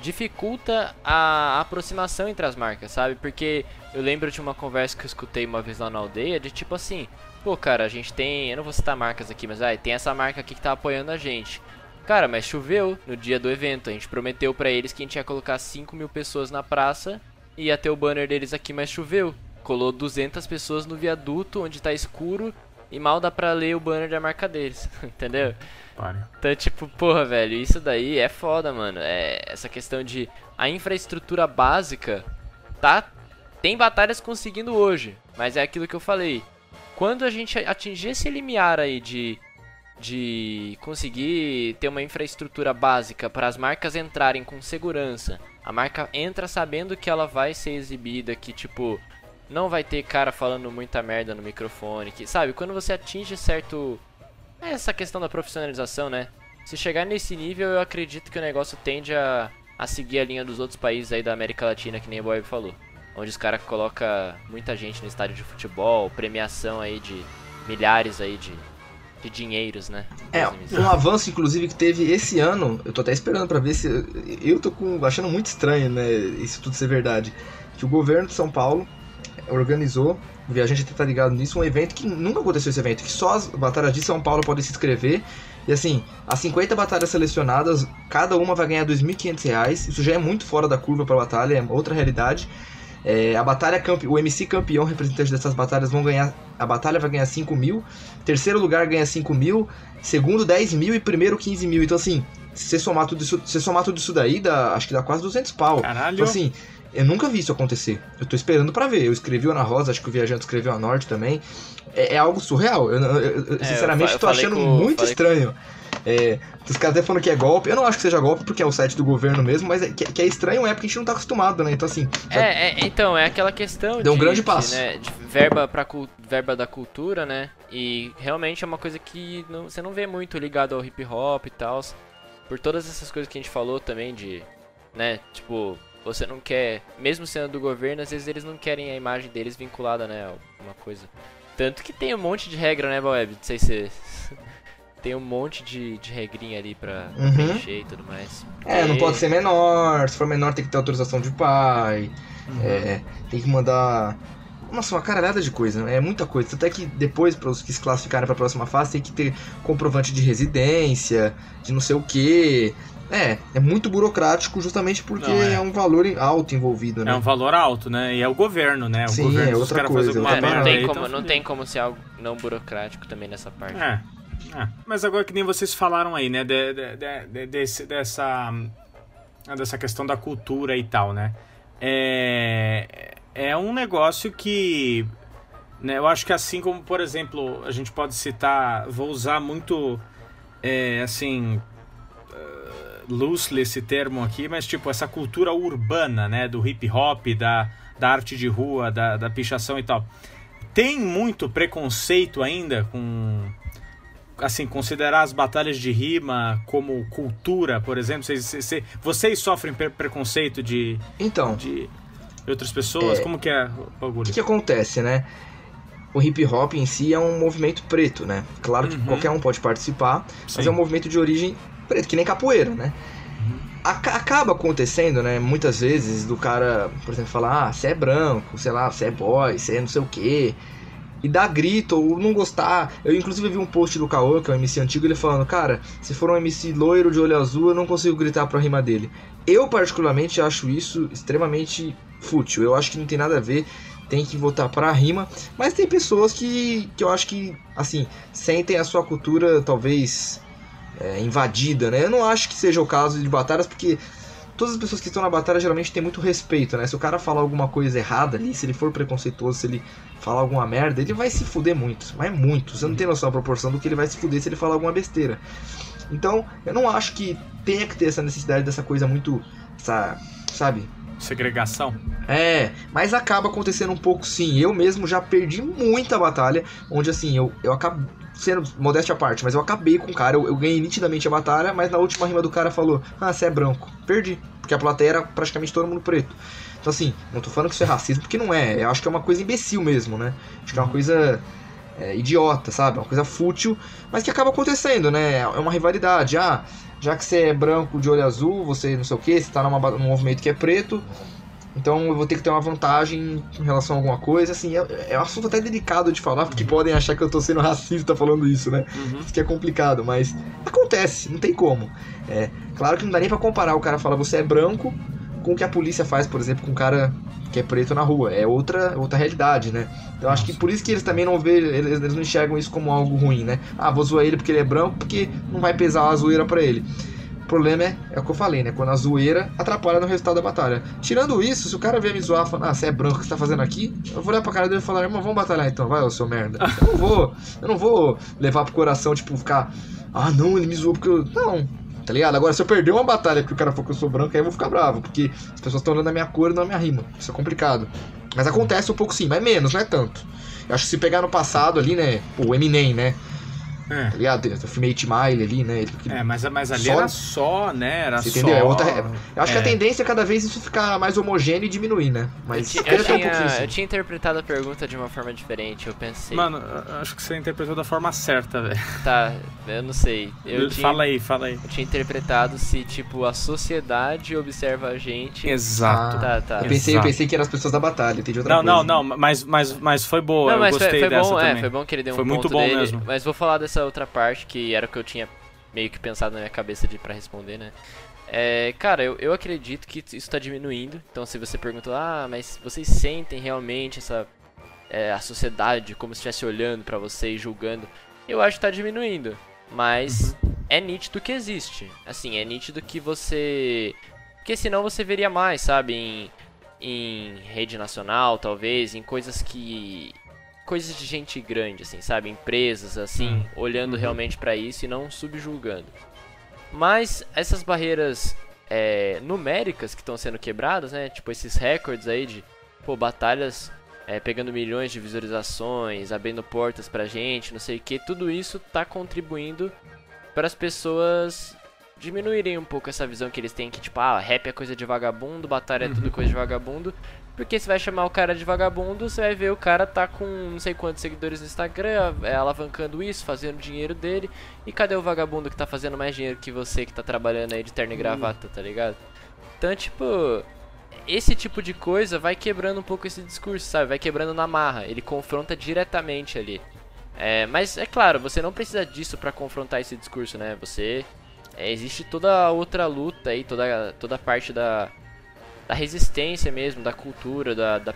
S3: dificulta a aproximação entre as marcas, sabe? Porque eu lembro de uma conversa que eu escutei uma vez lá na aldeia, de tipo assim, pô, cara, a gente tem, eu não vou citar marcas aqui, mas ai, tem essa marca aqui que tá apoiando a gente. Cara, mas choveu no dia do evento. A gente prometeu pra eles que a gente ia colocar 5 mil pessoas na praça e ia ter o banner deles aqui, mas choveu. Colou 200 pessoas no viaduto, onde tá escuro, e mal dá pra ler o banner da marca deles, entendeu?
S1: Pare.
S3: Então, tipo, porra, velho, isso daí é foda, mano. É essa questão de a infraestrutura básica tá tem batalhas conseguindo hoje, mas é aquilo que eu falei. Quando a gente atingir esse limiar aí de de conseguir ter uma infraestrutura básica para as marcas entrarem com segurança. A marca entra sabendo que ela vai ser exibida, que tipo não vai ter cara falando muita merda no microfone, que sabe, quando você atinge certo é essa questão da profissionalização, né? Se chegar nesse nível, eu acredito que o negócio tende a, a seguir a linha dos outros países aí da América Latina, que nem o Bob falou. Onde os caras colocam muita gente no estádio de futebol, premiação aí de milhares aí de, de dinheiros, né?
S4: É, um avanço, inclusive, que teve esse ano, eu tô até esperando para ver se. Eu tô com, achando muito estranho, né? Isso tudo ser verdade. Que o governo de São Paulo organizou, o Viajante até tá ligado nisso, um evento que nunca aconteceu esse evento, que só as batalhas de São Paulo podem se inscrever. E assim, as 50 batalhas selecionadas, cada uma vai ganhar R$ 2.500. Isso já é muito fora da curva para batalha, é outra realidade. É, a batalha o MC campeão, representante dessas batalhas, vão ganhar. A batalha vai ganhar 5 mil. Terceiro lugar ganha 5 mil. Segundo, 10 mil. E primeiro, 15 mil. Então, assim, se você somar tudo isso, se somar tudo isso daí, dá, acho que dá quase 200 pau.
S1: Caralho.
S4: Então, assim, eu nunca vi isso acontecer. Eu tô esperando para ver. Eu escrevi o Ana Rosa, acho que o Viajante escreveu a Norte também. É, é algo surreal. Eu, eu, eu é, sinceramente, eu tô achando com, muito estranho. Com... É, os caras até falando que é golpe. Eu não acho que seja golpe, porque é o site do governo mesmo, mas é, que, que, é estranho é porque a gente não tá acostumado, né? Então, assim.
S3: É, é então, é aquela questão.
S4: Deu de, um grande passo.
S3: De, né, de verba, pra, verba da cultura, né? E realmente é uma coisa que não, você não vê muito ligado ao hip hop e tal. Por todas essas coisas que a gente falou também, de. Né? Tipo, você não quer. Mesmo sendo do governo, às vezes eles não querem a imagem deles vinculada, né? Alguma coisa. Tanto que tem um monte de regra, né, Boeb? Não sei se tem um monte de, de regrinha ali pra uhum. preencher e tudo mais.
S4: É, não pode ser menor, se for menor tem que ter autorização de pai, uhum. é, tem que mandar. Nossa, uma caralhada de coisa, né? é muita coisa. Até que depois, para os que se classificarem para a próxima fase, tem que ter comprovante de residência, de não sei o que. É, é muito burocrático justamente porque não, é. é. um valor alto envolvido, né?
S1: É um valor alto, né? E é o governo, né? O
S4: Sim,
S1: governo,
S4: é outra coisa.
S3: É, não, tem como, não tem como ser algo não burocrático também nessa parte.
S1: É. É. Mas agora que nem vocês falaram aí, né, de, de, de, desse, dessa, dessa questão da cultura e tal, né? É, é um negócio que, né, eu acho que assim como, por exemplo, a gente pode citar, vou usar muito, é, assim, loosely esse termo aqui, mas tipo, essa cultura urbana, né, do hip hop, da, da arte de rua, da, da pichação e tal. Tem muito preconceito ainda com assim, considerar as batalhas de rima como cultura, por exemplo? Vocês, vocês, vocês sofrem preconceito de.
S4: Então.
S1: De outras pessoas? É, como que é
S4: o bagulho? O que, que, acontece, né? O hip hop em si é um movimento preto, né? Claro que uhum. qualquer um pode participar, Sim. mas é um movimento de origem preto, que nem capoeira, né? Uhum. Acaba acontecendo, né? Muitas vezes do cara, por exemplo, falar: ah, você é branco, sei lá, você é boy, você é não sei o quê e dar grito ou não gostar. Eu inclusive vi um post do Caô, que é um MC antigo, ele falando, cara, se for um MC loiro de olho azul, eu não consigo gritar pra rima dele. Eu particularmente acho isso extremamente fútil. Eu acho que não tem nada a ver, tem que votar pra rima. Mas tem pessoas que, que eu acho que, assim, sentem a sua cultura talvez é, invadida, né? Eu não acho que seja o caso de batalhas, porque todas as pessoas que estão na batalha geralmente têm muito respeito, né? Se o cara falar alguma coisa errada ali, se ele for preconceituoso, se ele falar alguma merda, ele vai se fuder muito, mas muito. Você não tem noção da proporção do que ele vai se fuder se ele falar alguma besteira. Então, eu não acho que tenha que ter essa necessidade dessa coisa muito, essa, sabe?
S1: Segregação.
S4: É, mas acaba acontecendo um pouco sim. Eu mesmo já perdi muita batalha, onde assim, eu, eu acabo sendo modéstia à parte, mas eu acabei com o cara, eu, eu, ganhei nitidamente a batalha, mas na última rima do cara falou: Ah, você é branco. Perdi, porque a plateia era praticamente todo mundo preto. Então, assim, não tô falando que isso é racismo, porque não é. Eu acho que é uma coisa imbecil mesmo, né? Acho que é uma coisa é, idiota, sabe? Uma coisa fútil, mas que acaba acontecendo, né? É uma rivalidade. Ah, já que você é branco de olho azul, você não sei o que, você tá numa, num movimento que é preto, Então eu vou ter que ter uma vantagem em relação a alguma coisa, assim, é, é um assunto até delicado de falar, porque podem achar que eu tô sendo racista falando isso, né?
S1: Uhum.
S4: Isso que é complicado, mas acontece, não tem como. É, claro que não dá nem pra comparar o cara falar você é branco com o que a polícia faz, por exemplo, com um cara que é preto na rua. É outra, outra realidade, né? Então acho que por isso que eles também não vê, eles, eles não enxergam isso como algo ruim, né? Ah, vou zoar ele porque ele é branco, porque não vai pesar a zoeira pra ele. O problema é, é o que eu falei, né? Quando a zoeira atrapalha no resultado da batalha. Tirando isso, se o cara vier me zoar falando, ah, você é branco, o que você tá fazendo aqui? Eu vou olhar pra cara dele e falar, irmão, vamos batalhar então, vai, ô seu merda. Eu não vou, eu não vou levar pro coração, tipo, ficar, ah, não, ele me zoou porque eu. Não, tá ligado? Agora, se eu perder uma batalha porque o cara falou que eu sou branco, aí eu vou ficar bravo, porque as pessoas estão olhando a minha cor e não a minha rima. Isso é complicado. Mas acontece um pouco sim, mas menos, não é tanto. Eu acho que se pegar no passado ali, né? O Eminem, né?
S1: É.
S4: Tá ligado? Eu filmei 8 Mile ali, né? Ele-
S1: É, mas, mas ali
S4: Só-
S1: era só, né? Era
S4: Você
S1: só.
S4: entendeu? É outra... Eu acho que
S1: É.
S4: a tendência é cada vez isso ficar mais homogêneo e diminuir, né? Mas
S3: Eu, ti- eu
S4: um
S3: tinha,
S4: pouquinho
S3: eu tinha interpretado a pergunta de uma forma diferente, eu pensei.
S1: Mano, eu acho que você interpretou da forma certa, velho.
S3: Tá, eu não sei. Eu tinha,
S1: Fala aí, fala aí.
S3: eu tinha interpretado se, tipo, a sociedade observa a gente.
S1: Exato.
S3: Tá, tá.
S4: Eu pensei, eu
S1: Exato.
S4: pensei que eram as pessoas da batalha, entendi outra
S1: Não,
S4: coisa.
S1: não, não, mas, mas, mas foi boa.
S3: Não,
S1: eu
S3: mas foi,
S1: gostei
S3: foi
S1: dessa
S3: bom, é,
S1: também.
S3: foi bom que ele deu um
S1: Foi muito
S3: ponto
S1: bom
S3: dele,
S1: mesmo.
S3: Mas vou falar dessa outra parte que era o que eu tinha meio que pensado na minha cabeça de para responder, né? É, cara, eu, eu acredito que isso tá diminuindo. Então, se você perguntou, ah, mas vocês sentem realmente essa é, a sociedade como se estivesse olhando pra você e julgando? Eu acho que tá diminuindo, mas é nítido que existe. Assim, é nítido que você, porque senão você veria mais, sabe, em em rede nacional, talvez, em coisas que coisas de gente grande, assim, sabe? Empresas, assim, olhando realmente pra isso e não subjulgando. Mas essas barreiras é, numéricas que estão sendo quebradas, né? Tipo esses recordes aí de, pô, batalhas é, pegando milhões de visualizações, abrindo portas pra gente, não sei o que, tudo isso tá contribuindo para as pessoas diminuírem um pouco essa visão que eles têm que, tipo, ah, rap é coisa de vagabundo, batalha é tudo coisa de vagabundo. Porque você vai chamar o cara de vagabundo, você vai ver o cara tá com não sei quantos seguidores no Instagram, é, alavancando isso, fazendo dinheiro dele. E cadê o vagabundo que tá fazendo mais dinheiro que você que tá trabalhando aí de terno e gravata, tá ligado? Então, tipo, esse tipo de coisa vai quebrando um pouco esse discurso, sabe? Vai quebrando na marra. Ele confronta diretamente ali. É, mas é claro, você não precisa disso pra confrontar esse discurso, né? Você é, existe toda a outra luta aí, toda toda a parte da da resistência mesmo, da cultura, da, da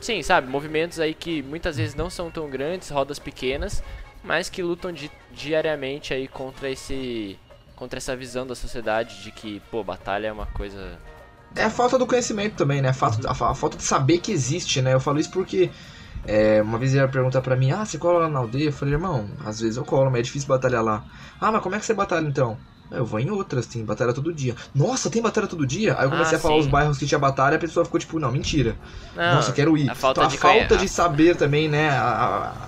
S3: sim, sabe, movimentos aí que muitas vezes não são tão grandes, rodas pequenas, mas que lutam di diariamente aí contra esse contra essa visão da sociedade de que, pô, batalha é uma coisa
S4: É a falta do conhecimento também, né? A, falta- a fa- a falta de saber que existe, né? Eu falo isso porque é, uma vez ele ia perguntar pra mim, ah, você cola lá na aldeia? Eu falei, irmão, às vezes eu colo, mas é difícil batalhar lá. Ah, mas como é que você batalha então? Eu vou em outras, tem batalha todo dia. Nossa, tem batalha todo dia? Aí eu comecei
S3: Ah,
S4: a falar
S3: sim.
S4: os bairros que tinha batalha e a pessoa ficou tipo, não, mentira.
S3: Não,
S4: Nossa, eu quero ir.
S3: a falta
S4: então, a
S3: de
S4: falta
S3: conhe-
S4: de saber também, né, a-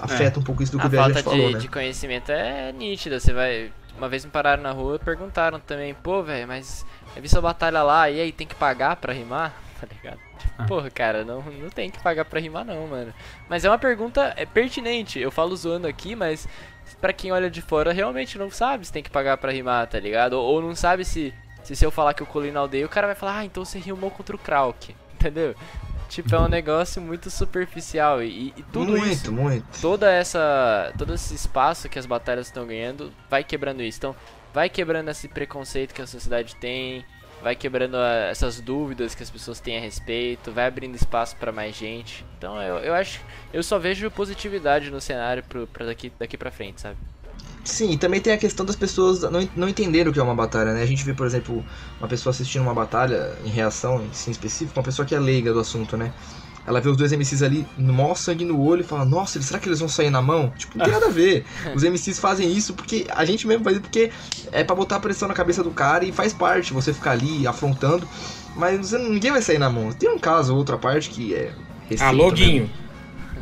S4: a- afeta um pouco isso do que
S3: a falta
S4: falou,
S3: de,
S4: né?
S3: de conhecimento é nítida. Você vai. Uma vez me pararam na rua e perguntaram também, pô, velho, mas eu vi sua batalha lá, e aí tem que pagar pra rimar? Tá ligado? Tipo,
S1: Ah.
S3: Porra, cara, não, não tem que pagar pra rimar não, mano. Mas é uma pergunta é pertinente. Eu falo zoando aqui, mas pra quem olha de fora realmente não sabe se tem que pagar pra rimar, tá ligado? Ou, ou não sabe se, se se eu falar que eu colei na aldeia, o cara vai falar, ah, então você rimou contra o Krauk, entendeu? Tipo, é um negócio muito superficial e, e tudo
S4: muito,
S3: isso
S4: muito.
S3: toda essa todo esse espaço que as batalhas estão ganhando vai quebrando isso então vai quebrando esse preconceito que a sociedade tem vai quebrando a- essas dúvidas que as pessoas têm a respeito vai abrindo espaço para mais gente então eu, eu acho eu só vejo positividade no cenário pro, pra daqui daqui para frente sabe
S4: Sim, e também tem a questão das pessoas não, não entenderem o que é uma batalha, né? A gente vê, por exemplo, uma pessoa assistindo uma batalha em reação, em específico, uma pessoa que é leiga do assunto, né? Ela vê os dois MCs ali, mó sangue no olho e fala, nossa, será que eles vão sair na mão? Tipo, não tem nada a ver. Os MCs fazem isso porque a gente mesmo faz isso porque é pra botar pressão na cabeça do cara e faz parte você ficar ali afrontando. Mas você- ninguém vai sair na mão. Tem um caso ou outra parte que é. receita
S2: Alô,
S4: mesmo.
S2: Guinho.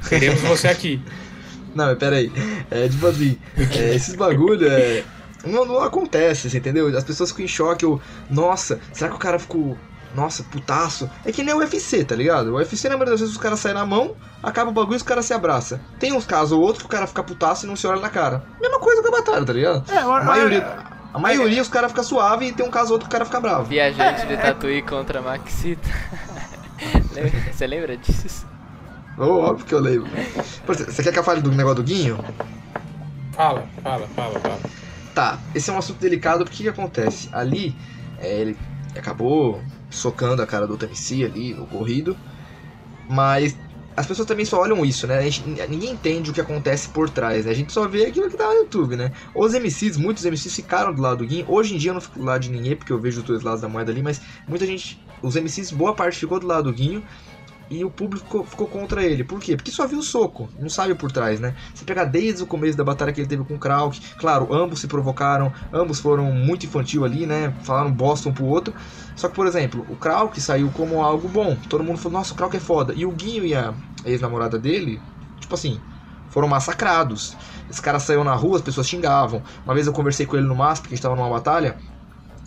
S2: Queremos você aqui.
S4: Não, mas peraí. É tipo assim, é, esses bagulho é. Não, não acontece, você entendeu? As pessoas ficam em choque, ou, nossa, será que o cara ficou. Nossa, putaço. É que nem o UFC, tá ligado? O UFC, na maioria das vezes, os caras saem na mão, acaba o bagulho e os caras se abraçam. Tem uns casos ou outros que o cara fica putaço e não se olha na cara. Mesma coisa com a batalha, tá ligado?
S1: É,
S4: A maioria, a maioria os caras ficam suave e tem um caso ou outro que o cara fica bravo.
S3: viajante de Tatuí contra Maxita Você lembra disso?
S4: Oh, óbvio que eu lembro. Você quer que eu fale do negócio do Guinho?
S2: Fala, fala, fala, fala.
S4: Tá, esse é um assunto delicado porque o que acontece? Ali, é, ele acabou socando a cara do TMC ali no corrido, mas as pessoas também só olham isso, né? Gente, ninguém entende o que acontece por trás, né? A gente só vê aquilo que tá no YouTube, né? Os MCs, muitos MCs ficaram do lado do Guin. Hoje em dia eu não fico do lado de ninguém, porque eu vejo os dois lados da moeda ali, mas muita gente, os MCs, boa parte ficou do lado do Guinho e o público ficou contra ele. Por quê? Porque só viu o soco, não sabe por trás, né? Você pegar desde o começo da batalha que ele teve com o Krauk, claro, ambos se provocaram, ambos foram muito infantil ali, né? Falaram bosta um pro outro. Só que, por exemplo, o Krauk saiu como algo bom. Todo mundo falou, nossa, o Krauk é foda. E o Guinho e a ex-namorada dele, tipo assim, foram massacrados. Esse cara saiu na rua, as pessoas xingavam. Uma vez eu conversei com ele no MASP, que a gente tava numa batalha.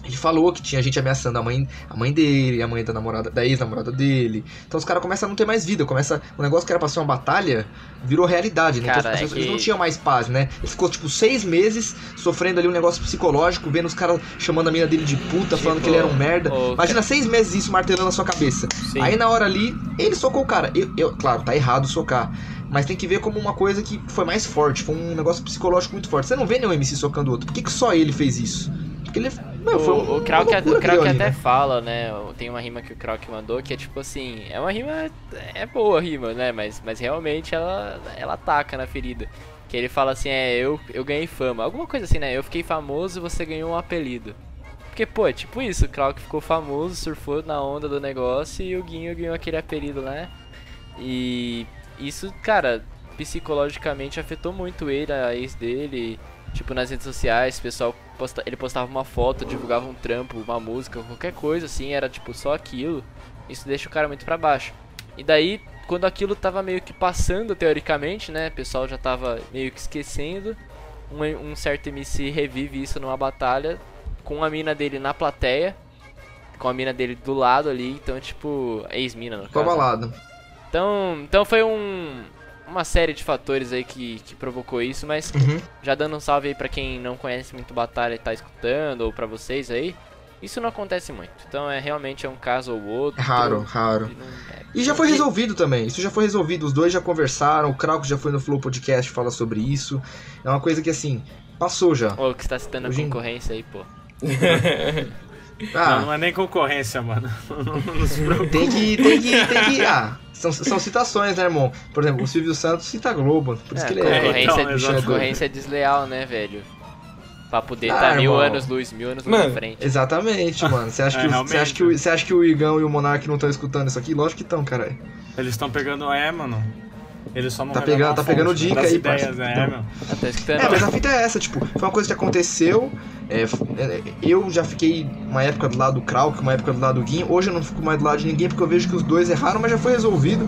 S4: Ele falou que tinha gente ameaçando a mãe, a mãe dele, a mãe da namorada, da ex-namorada dele. Então os caras começam a não ter mais vida, começa o negócio que era pra ser uma batalha virou realidade, né?
S3: Cara,
S4: então, as
S3: é
S4: pessoas,
S3: que-
S4: eles não tinham mais paz, né? Ele ficou tipo seis meses sofrendo ali um negócio psicológico, vendo os caras chamando a mina dele de puta, falando que ele era um merda.
S3: Tipo, ô,
S4: Imagina seis meses isso martelando na sua cabeça.
S2: Sim.
S4: Aí na hora ali, ele socou o cara. Eu, eu- claro, tá errado socar. Mas tem que ver como uma coisa que foi mais forte, foi um negócio psicológico muito forte. Você não vê nenhum MC socando o outro. Por que, que só ele fez isso? Porque ele. Não, foi um,
S3: o, o
S4: uma
S3: Krauk, o Krauk até
S4: né?
S3: fala, né? Tem uma rima que o Krauk mandou que é tipo assim, é uma rima é boa a rima, né? Mas, mas realmente ela ela ataca na ferida. Que ele fala assim, é, eu eu ganhei fama, alguma coisa assim, né? Eu fiquei famoso, você ganhou um apelido. Porque, pô, é tipo isso, o Krauk ficou famoso, surfou na onda do negócio e o Guinho ganhou aquele apelido, né? E isso, cara, psicologicamente afetou muito ele, a ex dele. Tipo, nas redes sociais, o pessoal posta, ele postava uma foto, divulgava um trampo, uma música, qualquer coisa assim, era tipo só aquilo. Isso deixa o cara muito pra baixo. E daí, quando aquilo tava meio que passando teoricamente, né? O pessoal já tava meio que esquecendo. Um, um certo MC revive isso numa batalha com a mina dele na plateia, com a mina dele do lado ali, então tipo, ex-mina no caso.
S4: abalado.
S3: Então, então foi um uma série de fatores aí que, que provocou isso, mas
S4: Uhum.
S3: já dando um salve aí pra quem não conhece muito Batalha e tá escutando, ou pra vocês aí, isso não acontece muito. Então é realmente é um caso ou outro.
S4: É raro, raro.
S3: E não- é-
S4: E já foi
S3: e-
S4: resolvido também. Isso já foi resolvido. Os dois já conversaram. O Krauk já foi no Flow Podcast falar sobre isso. É uma coisa que assim, passou já.
S3: Ô, que você tá citando a
S4: Hoje em-
S3: concorrência aí, pô.
S1: Não,
S4: Ah,
S1: não é nem concorrência, mano. Não se preocupe.
S4: tem que. Tem que. Tem que. Ah, são, são citações, né, irmão? Por exemplo, o Silvio Santos cita a Globo. Por isso
S3: É,
S4: que ele é.
S3: concorrência,
S1: então,
S3: é,
S1: exatamente.
S3: concorrência é desleal, né, velho? Pra poder
S4: Ah,
S3: tá mil anos luz, mil anos luz
S2: Mano,
S3: na frente.
S4: Exatamente, mano. Você acha,
S1: É,
S4: que, o- você, acha que o, você acha que o Igão e o Monark não estão escutando isso aqui? Lógico que estão, caralho.
S1: Eles estão pegando, é, mano. Eles só não
S4: Tá pegando- tá pegando
S1: fonte
S4: dica aí,
S1: ideias, é,
S3: tá escutando?
S4: É, mas a fita é essa, tipo, foi uma coisa que aconteceu. é, f- é, eu já fiquei uma época do lado do Krauk, uma época do lado do Guinho. Hoje eu não fico mais do lado de ninguém porque eu vejo que os dois erraram, mas já foi resolvido.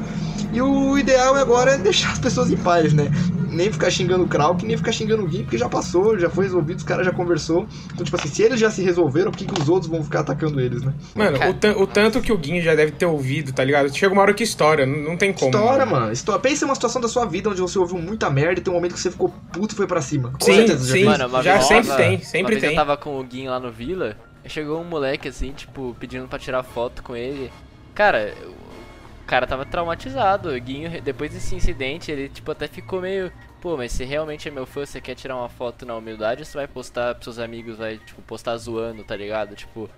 S4: E o ideal agora é deixar as pessoas em paz, né? Nem ficar xingando o Krauk, nem ficar xingando o Guinho, porque já passou, já foi resolvido, os caras já conversou. Então, tipo assim, se eles já se resolveram, por que, que os outros vão ficar atacando eles, né?
S2: Mano, o, o tanto que o Guinho já deve ter ouvido, tá ligado? Chega uma hora que estoura, não, não tem como.
S4: História, mano. História. Pensa em uma situação da sua vida onde você ouviu muita merda e tem um momento que você ficou puto e foi pra cima. Com
S2: Sim,
S4: certeza, já
S2: sim.
S4: fez
S3: Mano, uma
S2: Já sempre
S3: tava-
S2: tem, sempre
S3: uma vez
S2: tem.
S3: eu tava com o Guinho lá no Vila, chegou um moleque assim, tipo, pedindo pra tirar foto com ele. Cara, o cara tava traumatizado. O Guinho, depois desse incidente, ele, tipo, até ficou meio. Pô, mas se realmente é meu fã, você quer tirar uma foto na humildade, ou você vai postar pros seus amigos, vai, tipo, postar zoando, tá ligado? Tipo.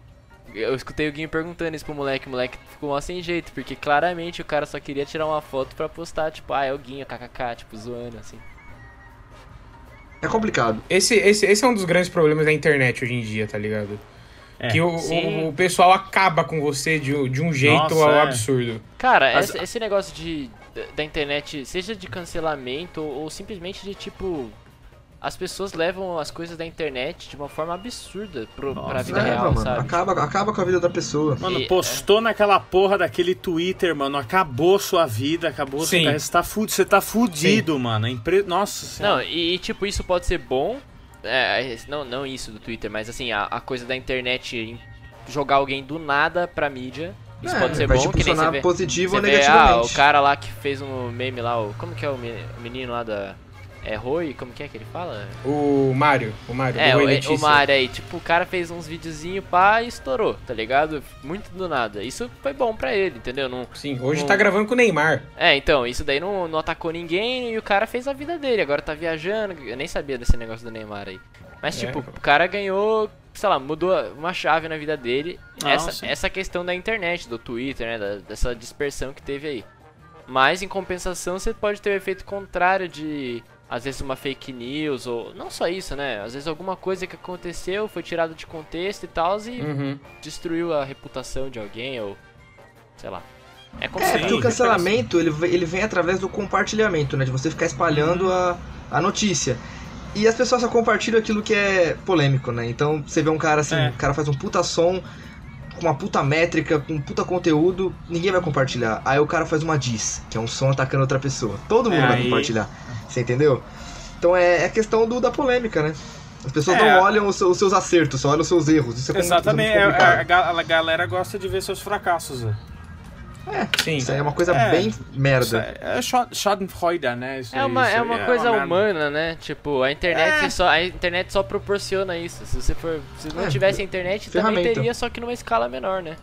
S3: Eu escutei o Guinho perguntando isso pro moleque, o moleque ficou mal sem jeito, porque claramente o cara só queria tirar uma foto pra postar, tipo, ah, é o Guinho, kkk, tipo, zoando, assim.
S4: É complicado.
S2: Esse, esse, esse é um dos grandes problemas da internet hoje em dia, tá ligado?
S1: É.
S2: que o, o, o pessoal acaba com você de, de um jeito
S1: Nossa,
S2: ao
S1: é.
S2: absurdo.
S3: Cara,
S1: As-
S3: esse, esse negócio de da- da internet, seja de cancelamento ou, ou simplesmente de tipo as pessoas levam as coisas da internet de uma forma absurda pro, pra
S1: Nossa,
S3: vida
S4: Leva,
S3: real,
S4: mano.
S3: sabe?
S4: Acaba, acaba com a vida da pessoa.
S1: Mano,
S3: E-
S1: postou naquela porra daquele Twitter, mano. Acabou sua vida, acabou sua
S2: Sim.
S1: carreira. Você tá, fu você tá fudido, mano. É Impre... Nossa senhora.
S3: Não, e, e, tipo, isso pode ser bom. é, não, não isso do Twitter, mas assim, a, a coisa da internet em- jogar alguém do nada pra mídia. Isso
S4: É,
S3: pode ser
S4: vai
S3: bom,
S4: te
S3: que nem você vê.
S4: positivo
S3: Você
S4: ou
S3: vê, ah,
S4: negativamente.
S3: o cara lá que fez um meme lá, o, como que é o menino lá da. É Rui, como que é que ele fala?
S2: O Mário, o Mário,
S3: É, o, o Mario aí, tipo, o cara fez uns videozinhos pá e estourou, tá ligado? Muito do nada. Isso foi bom pra ele, entendeu? Não,
S2: Sim, hoje
S3: Bom.
S2: tá gravando com o Neymar.
S3: É, então, isso daí não, não atacou ninguém e o cara fez a vida dele. Agora tá viajando. Eu nem sabia desse negócio do Neymar aí. Mas,
S2: É.
S3: tipo, o cara ganhou, sei lá, mudou uma chave na vida dele.
S1: Não,
S3: essa, essa questão da internet, do Twitter, né? da- dessa dispersão que teve aí. Mas, em compensação, você pode ter o efeito contrário de. Às vezes uma fake news, ou. Não só isso, né? Às vezes alguma coisa que aconteceu foi tirada de contexto e tal, e
S2: Uhum.
S3: destruiu a reputação de alguém, ou. Sei lá. É como
S4: É, porque o cancelamento ele, vem- ele vem através do compartilhamento, né? De você ficar espalhando a, a notícia. E as pessoas só compartilham aquilo que é polêmico, né? Então você vê um cara assim,
S1: É.
S4: o cara faz um puta som, com uma puta métrica, com um puta conteúdo, ninguém vai compartilhar. Aí o cara faz uma diss, que é um som atacando outra pessoa. Todo mundo
S1: É,
S4: vai
S1: aí-
S4: compartilhar. Você entendeu? Então é, é questão do, da polêmica, né? As pessoas
S1: É.
S4: não olham os, seus- os seus acertos, só olham os seus erros. Isso é, é
S1: Exatamente,
S4: muito
S1: é-
S4: complicado.
S1: a, ga- a galera gosta de ver seus fracassos. né?
S2: Sim.
S4: Isso aí é uma coisa
S1: É.
S4: bem
S1: Isso
S4: merda.
S1: é, é Scha- Schadenfreude, né? Isso
S3: É uma,
S1: isso
S3: é uma coisa
S1: merda.
S3: humana, né? Tipo, a internet
S1: É.
S3: só a internet só proporciona isso. Se você for, se não
S4: É,
S3: tivesse a internet, também teria, só que numa escala menor, né?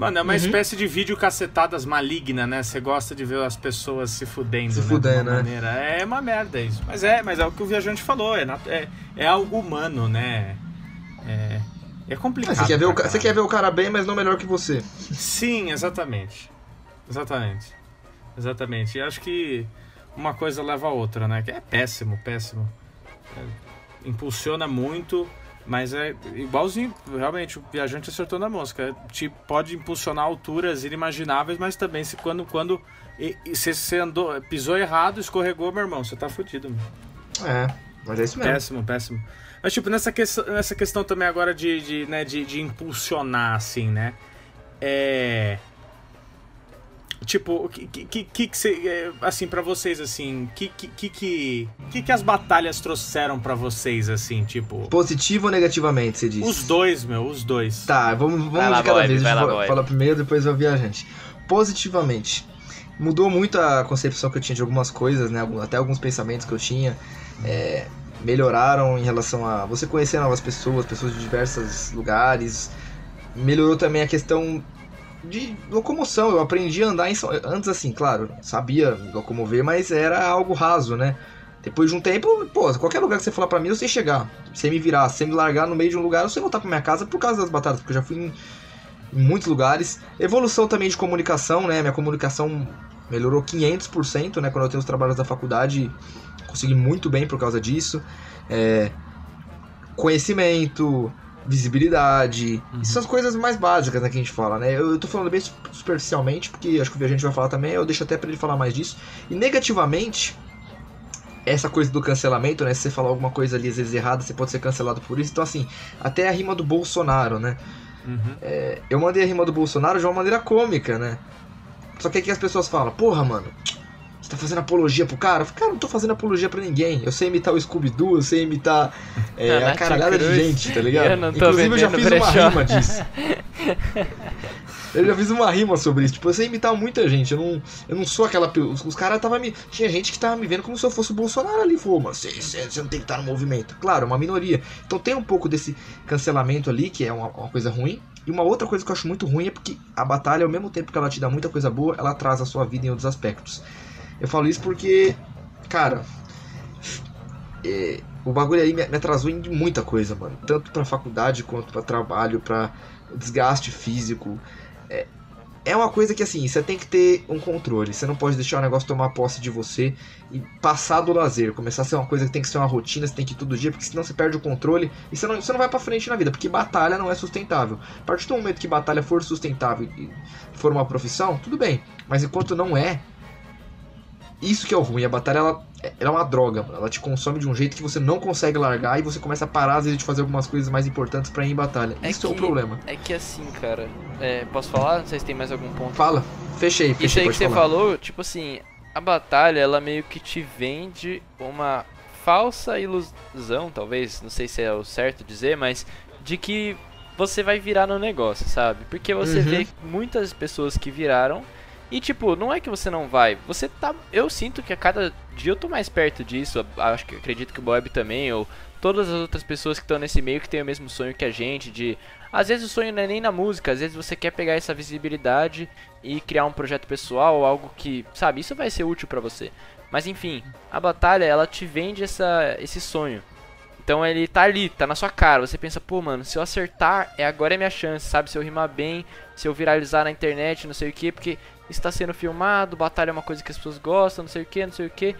S1: Mano, é uma
S4: Uhum.
S1: espécie de vídeo cacetadas maligna, né? Você gosta de ver as pessoas se fudendo,
S4: Se
S1: né? de
S4: fudendo,
S1: uma
S4: né?
S1: maneira. É uma merda isso. Mas é, mas é o que o viajante falou, é, é, é algo humano, né? É, é complicado.
S4: Ah, você, quer ver o, ca- você quer ver o cara bem, mas não melhor que você.
S1: Sim, exatamente. Exatamente. Exatamente. E acho que uma coisa leva a outra, né? Que é péssimo, péssimo. É, impulsiona muito, mas é igualzinho, realmente, o viajante acertou na mosca. Te pode impulsionar alturas inimagináveis, mas também se quando quando e, e se você andou, pisou errado, escorregou, meu irmão, você tá fudido. Meu.
S4: É, mas é isso mesmo.
S1: Péssimo, péssimo. Mas, tipo, nessa questão, nessa questão também agora de, de, né, de, de impulsionar, assim, né? É. Tipo, o que que, que, que, cê, é, assim, pra vocês, assim, que que, que, que, que que as batalhas trouxeram pra vocês, assim, tipo...
S4: Positivo ou negativamente, você disse?
S1: Os dois, meu, os dois.
S4: Tá, vamos, vamos
S3: lá,
S4: de cada
S3: Bob,
S4: vez.
S3: vai lá,
S4: falar primeiro, depois eu viajante. Positivamente. Mudou muito a concepção que eu tinha de algumas coisas, né? Até alguns pensamentos que eu tinha. é, melhoraram em relação a você conhecer novas pessoas, pessoas de diversos lugares. Melhorou também a questão de locomoção. Eu aprendi a andar em São... Antes, assim, claro, sabia locomover, mas era algo raso, né? Depois de um tempo, pô, qualquer lugar que você falar pra mim, eu sei chegar. Sem me virar, sem me largar no meio de um lugar, eu sei voltar pra minha casa por causa das batalhas, porque eu já fui em, em muitos lugares. Evolução também de comunicação, né? Minha comunicação melhorou 500%, né? Quando eu tenho os trabalhos da faculdade, consegui muito bem por causa disso. É, Conhecimento, visibilidade,
S1: Uhum.
S4: isso são as coisas mais básicas né, que a gente fala, né? Eu, eu tô falando bem su- superficialmente, porque acho que o Viajante vai falar também, eu deixo até pra ele falar mais disso. E negativamente, essa coisa do cancelamento, né? Se você falar alguma coisa ali às vezes errada, você pode ser cancelado por isso. Então, assim, até a rima do Bolsonaro, né?
S1: Uhum.
S4: Eu mandei a rima do Bolsonaro de uma maneira cômica, né? Só que aqui as pessoas falam, porra, mano, tá fazendo apologia pro cara? Eu falo, cara, não tô fazendo apologia pra ninguém. Eu sei imitar o Scooby-Doo, eu sei imitar é,
S3: Ah,
S4: a caralhada de
S3: Cruz.
S4: gente, tá ligado?
S3: Eu não tô
S4: Inclusive eu já fiz uma
S3: brechó.
S4: rima disso. Eu já fiz uma rima sobre isso. Tipo, eu sei imitar muita gente. Eu não, eu não sou aquela. Os, os caras tava me. Tinha gente que tava me vendo como se eu fosse o Bolsonaro ali. Falou, você, você, você não tem que estar no movimento. Claro, é uma minoria. Então tem um pouco desse cancelamento ali, que é uma, uma coisa ruim. E uma outra coisa que eu acho muito ruim é porque a batalha, ao mesmo tempo que ela te dá muita coisa boa, ela traz a sua vida em outros aspectos. Eu falo isso porque, cara. é, o bagulho aí me, me atrasou em muita coisa, mano. Tanto pra faculdade quanto pra trabalho, pra desgaste físico. É, é uma coisa que assim, você tem que ter um controle. Você não pode deixar o negócio tomar posse de você e passar do lazer. Começar a ser uma coisa que tem que ser uma rotina, você tem que ir todo dia, porque senão você perde o controle e você não, você não vai pra frente na vida, porque batalha não é sustentável. A partir do momento que batalha for sustentável e for uma profissão, tudo bem. Mas enquanto não é, isso que é o ruim. A batalha ela, ela é uma droga, mano. Ela te consome de um jeito que você não consegue largar e você começa a parar às vezes de fazer algumas coisas mais importantes pra ir em batalha.
S3: É
S4: isso é o
S3: que-
S4: problema.
S3: É que assim, cara. é, posso falar? Não sei se tem mais algum ponto.
S4: Fala, fechei, fechei.
S3: Isso aí que
S4: pode
S3: você
S4: falar.
S3: falou, tipo assim, a batalha, ela meio que te vende uma falsa ilusão, talvez, não sei se é o certo dizer, mas de que você vai virar no negócio, sabe? Porque você
S4: Uhum.
S3: vê muitas pessoas que viraram E tipo, não é que você não vai, você tá. Eu sinto que a cada dia eu tô mais perto disso. Acho que acredito que o Bob também, ou todas as outras pessoas que estão nesse meio que têm o mesmo sonho que a gente, de. Às vezes o sonho não é nem na música, às vezes você quer pegar essa visibilidade e criar um projeto pessoal algo que, sabe, isso vai ser útil para você. Mas enfim, a batalha ela te vende essa, esse sonho. Então ele tá ali, tá na sua cara. Você pensa, pô, mano, se eu acertar, é agora é minha chance, sabe? Se eu rimar bem, se eu viralizar na internet, não sei o que, porque está sendo filmado, batalha é uma coisa que as pessoas gostam, não sei o que, não sei o que.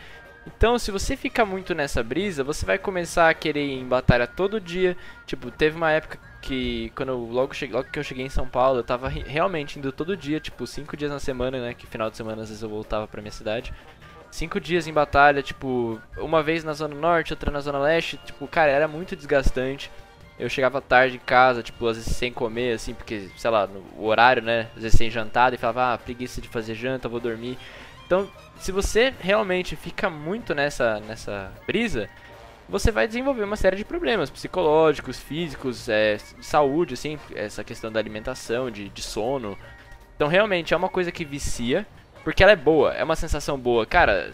S3: Então, se você fica muito nessa brisa, você vai começar a querer ir em batalha todo dia. Tipo, teve uma época que quando eu, logo, cheguei, logo que eu cheguei em São Paulo, eu tava realmente indo todo dia, tipo, cinco dias na semana, né? Que final de semana às vezes eu voltava pra minha cidade. Cinco dias em batalha, tipo, uma vez na Zona Norte, outra na Zona Leste, tipo, cara, era muito desgastante. Eu chegava tarde em casa, tipo, às vezes sem comer, assim, porque, sei lá, no horário, né? Às vezes sem jantar, e falava, ah, preguiça de fazer janta, vou dormir. Então, se você realmente fica muito nessa, nessa brisa, você vai desenvolver uma série de problemas psicológicos, físicos, é, de saúde, assim, essa questão da alimentação, de, de sono. Então, realmente, é uma coisa que vicia, porque ela é boa, é uma sensação boa. Cara,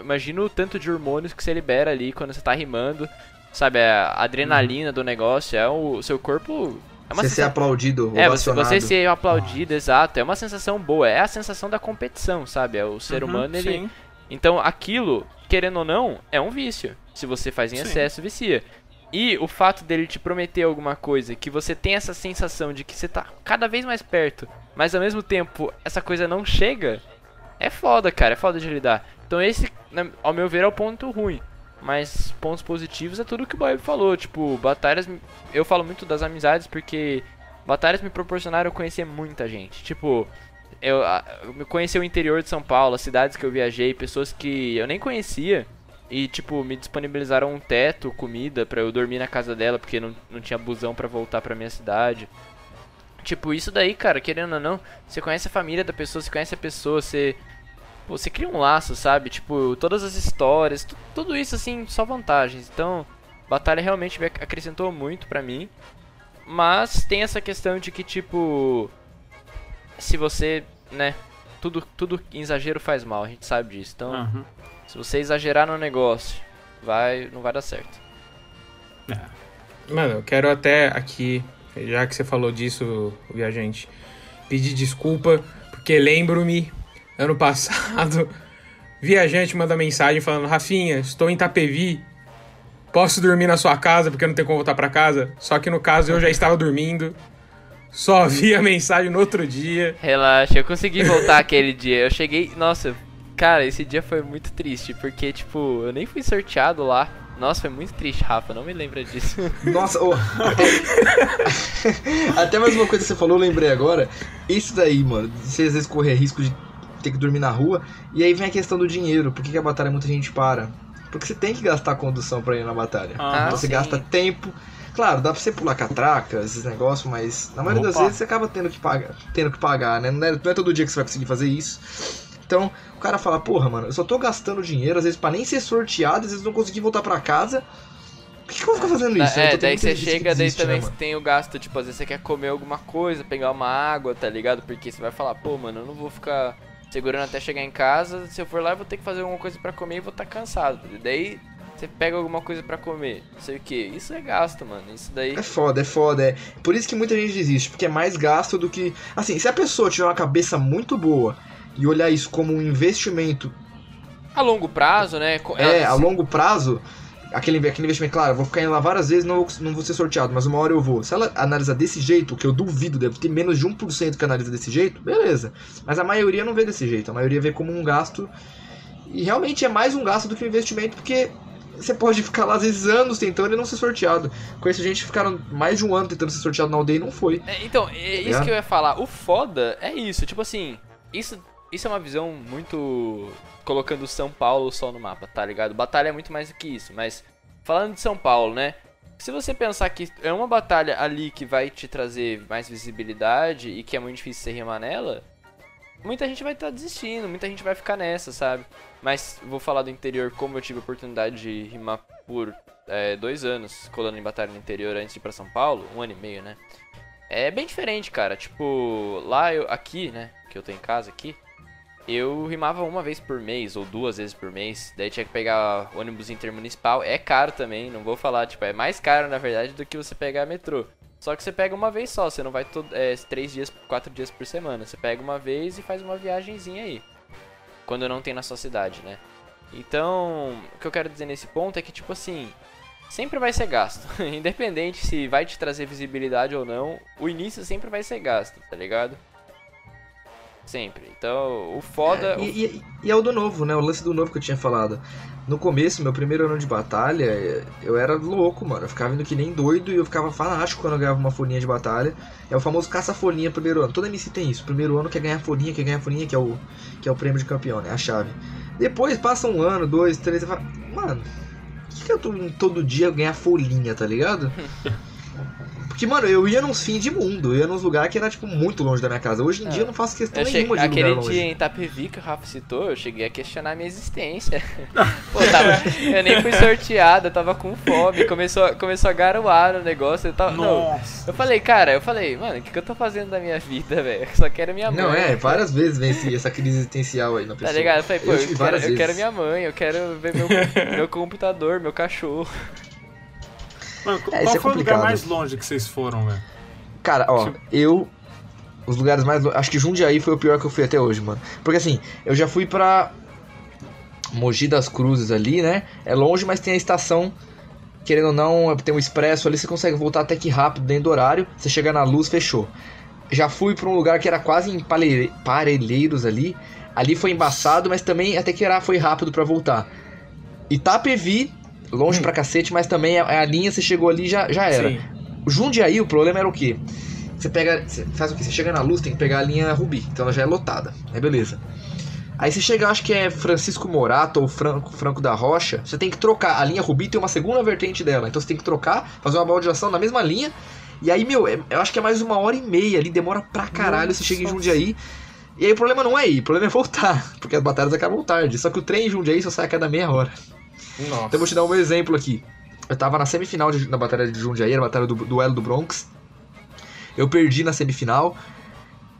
S3: imagina o tanto de hormônios que você libera ali quando você tá rimando. Sabe, a adrenalina do negócio, é o seu corpo. É
S4: uma você sensação... ser aplaudido,
S3: É, você, você ser aplaudido, exato. É uma sensação boa. É a sensação da competição, sabe? É o ser uhum, humano, ele. Sim. Então aquilo, querendo ou não, é um vício. Se você faz em sim. excesso, vicia. E o fato dele te prometer alguma coisa, que você tem essa sensação de que você tá cada vez mais perto, mas ao mesmo tempo essa coisa não chega, é foda, cara, é foda de lidar. Então esse, né, ao meu ver, é o ponto ruim. Mas pontos positivos é tudo que o Bob falou. Tipo, batalhas. Eu falo muito das amizades porque batalhas me proporcionaram conhecer muita gente. Tipo, eu, eu conheci o interior de São Paulo, as cidades que eu viajei, pessoas que eu nem conhecia. E, tipo, me disponibilizaram um teto, comida pra eu dormir na casa dela, porque não, não tinha busão para voltar pra minha cidade. Tipo, isso daí, cara, querendo ou não, você conhece a família da pessoa, você conhece a pessoa, você Pô, você cria um laço, sabe? Tipo, todas as histórias, tudo isso assim, só vantagens. Então, Batalha realmente me acrescentou muito pra mim. Mas tem essa questão de que, tipo, se você, né, tudo, tudo em exagero faz mal, a gente sabe disso. Então, uhum. se você exagerar no negócio, vai, não vai dar certo.
S2: É. Mano, eu quero até aqui, já que você falou disso, viajante, pedir desculpa, porque lembro-me ano passado, viajante manda mensagem falando: Rafinha, estou em Itapevi, posso dormir na sua casa porque eu não tenho como voltar para casa? Só que no caso eu já estava dormindo. Só vi a mensagem no outro dia.
S3: Relaxa, eu consegui voltar aquele dia. Eu cheguei. Nossa, cara, esse dia foi muito triste, porque, tipo, eu nem fui sorteado lá. Nossa, foi muito triste, Rafa, não me lembra disso.
S4: Nossa, oh, até... até mais uma coisa que você falou, eu lembrei agora. Isso daí, mano, você às vezes correr risco de ter que dormir na rua. E aí vem a questão do dinheiro. Por que, que a batalha muita gente para? Porque você tem que gastar condução para ir na batalha. Ah, você sim. gasta tempo. Claro, dá pra você pular catraca, esses negócios, mas na maioria Opa. das vezes você acaba tendo que pagar, tendo que pagar, né? Não é, não é todo dia que você vai conseguir fazer isso. Então, o cara fala, porra, mano, eu só tô gastando dinheiro, às vezes, para nem ser sorteado, às vezes não conseguir voltar para casa. Por que, que eu vou ficar fazendo isso?
S3: É, daí você chega, daí também né, tem o gasto, tipo, às vezes você quer comer alguma coisa, pegar uma água, tá ligado? Porque você vai falar, pô, mano, eu não vou ficar segurando até chegar em casa. Se eu for lá, eu vou ter que fazer alguma coisa para comer e vou estar tá cansado. Daí você pega alguma coisa para comer, não sei o que. Isso é gasto, mano. Isso daí.
S4: É foda, é foda. É. Por isso que muita gente desiste, porque é mais gasto do que. Assim, se a pessoa tiver uma cabeça muito boa e olhar isso como um investimento.
S3: A longo prazo, né?
S4: É, a longo prazo aquele, aquele investimento, claro, eu vou ficar indo lá várias vezes, não, não vou ser sorteado, mas uma hora eu vou. Se ela analisar desse jeito, que eu duvido, deve ter menos de 1% que analisa desse jeito, beleza. Mas a maioria não vê desse jeito, a maioria vê como um gasto. E realmente é mais um gasto do que um investimento, porque você pode ficar lá às vezes anos tentando e não ser sorteado. Conheço gente que ficaram mais de um ano tentando ser sorteado na aldeia e não foi.
S3: É, então, é isso é. que eu ia falar. O foda é isso, tipo assim, isso, isso é uma visão muito colocando São Paulo só no mapa, tá ligado? Batalha é muito mais do que isso, mas falando de São Paulo, né? Se você pensar que é uma batalha ali que vai te trazer mais visibilidade e que é muito difícil você rimar nela, muita gente vai estar tá desistindo, muita gente vai ficar nessa, sabe? Mas vou falar do interior, como eu tive a oportunidade de rimar por é, dois anos colando em batalha no interior antes de ir pra São Paulo, um ano e meio, né? É bem diferente, cara. Tipo, lá eu, aqui, né, que eu tô em casa aqui, eu rimava uma vez por mês ou duas vezes por mês. Daí tinha que pegar ônibus intermunicipal. É caro também, não vou falar, tipo, é mais caro na verdade do que você pegar metrô. Só que você pega uma vez só, você não vai todo, é, três dias, quatro dias por semana. Você pega uma vez e faz uma viagenzinha aí. Quando não tem na sua cidade, né? Então, o que eu quero dizer nesse ponto é que, tipo assim, sempre vai ser gasto. Independente se vai te trazer visibilidade ou não, o início sempre vai ser gasto, tá ligado? Sempre. Então, o foda.
S4: É, e, e, e, é o do novo, né? O lance do novo que eu tinha falado. No começo, meu primeiro ano de batalha, eu era louco, mano. Eu ficava indo que nem doido e eu ficava fanático quando eu ganhava uma folhinha de batalha. É o famoso caça-folhinha primeiro ano. Toda MC tem isso. Primeiro ano quer ganhar folhinha, quer ganhar folhinha, que é o, que é o prêmio de campeão, né? A chave. Depois passa um ano, dois, três, e fala, mano, por que, que eu tô todo dia ganhar folhinha, tá ligado? Porque, mano, eu ia nos fins de mundo, eu ia nos lugares que era, tipo, muito longe da minha casa. Hoje em é. dia eu não faço questão eu nenhuma de
S3: Aquele
S4: lugar
S3: dia
S4: longe.
S3: em Itapevi que o Rafa citou, eu cheguei a questionar a minha existência. Pô, tava, eu nem fui sorteado, eu tava com fome, começou, começou a garoar no negócio. Eu, tava, não, eu falei, cara, eu falei, mano, o que, que eu tô fazendo da minha vida, velho? Só quero minha mãe.
S4: Não, é, várias vezes vem essa crise existencial aí na tá pessoa.
S3: Tá ligado? Eu falei, pô, eu, eu, quero, eu quero, minha mãe, eu quero ver meu, meu computador, meu cachorro.
S2: Mano, é, qual é foi o lugar mais longe que vocês foram, velho?
S4: Cara, ó, tipo... eu. Os lugares mais. Acho que Jundiaí foi o pior que eu fui até hoje, mano. Porque assim, eu já fui pra. Mogi das Cruzes ali, né? É longe, mas tem a estação. Querendo ou não, tem um expresso ali, você consegue voltar até que rápido dentro do horário. Você chega na luz, fechou. Já fui pra um lugar que era quase em Parelheiros ali. Ali foi embaçado, mas também até que era, foi rápido para voltar. Itapevi, longe hum. pra cacete, mas também a, a linha, você chegou ali já já era. Sim. Jundiaí, o problema era o quê? Você pega. Você faz o quê? Você chega na luz, tem que pegar a linha Rubi. Então ela já é lotada. Aí beleza. Aí você chega, acho que é Francisco Morato ou Franco, Franco da Rocha. Você tem que trocar. A linha Rubi tem uma segunda vertente dela. Então você tem que trocar, fazer uma baldeação na mesma linha. E aí, meu, é, eu acho que é mais uma hora e meia ali. Demora pra caralho. Nossa. Você chega em Jundiaí. E aí o problema não é ir, o problema é voltar. Porque as batalhas acabam tarde. Só que o trem em Jundiaí só sai a cada meia hora. Nossa. Então eu vou te dar um exemplo aqui. Eu tava na semifinal de, na batalha de Jundiaí, na batalha do duelo do Bronx. Eu perdi na semifinal.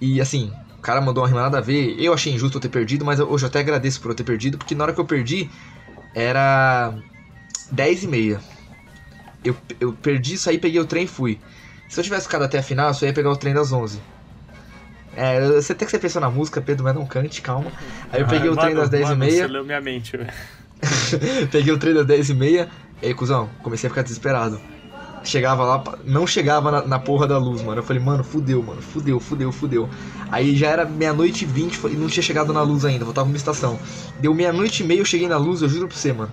S4: E assim, o cara mandou uma rima nada a ver. Eu achei injusto eu ter perdido, mas hoje eu até agradeço por eu ter perdido, porque na hora que eu perdi, era 10 e meia. Eu, eu perdi, saí, peguei o trem e fui. Se eu tivesse ficado até a final, eu só ia pegar o trem das 11. É, você tem que ser pensar na música, Pedro, mas não cante, calma. Aí eu peguei ah, o trem das 10 e meia.
S2: Você leu minha mente, velho.
S4: peguei o trem das 10 e meia. E aí, cuzão, comecei a ficar desesperado. Chegava lá, não chegava na, na, porra da luz, mano. Eu falei, mano, fudeu, mano, fudeu, fudeu, fudeu. Aí já era meia-noite e vinte e não tinha chegado na luz ainda, voltava uma estação. Deu meia-noite e meia, eu cheguei na luz, eu juro pra você, mano.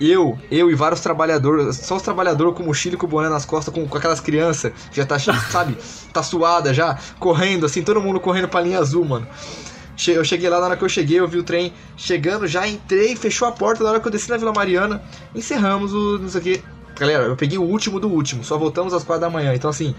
S4: Eu, eu e vários trabalhadores, só os trabalhadores com mochila e com o boné nas costas, com, com aquelas crianças, já tá, sabe, tá suada já, correndo assim, todo mundo correndo pra linha azul, mano. Eu cheguei lá, na hora que eu cheguei, eu vi o trem chegando, já entrei, fechou a porta, na hora que eu desci na Vila Mariana, encerramos o. não sei o que. Galera, eu peguei o último do último, só voltamos às quatro da manhã, então assim.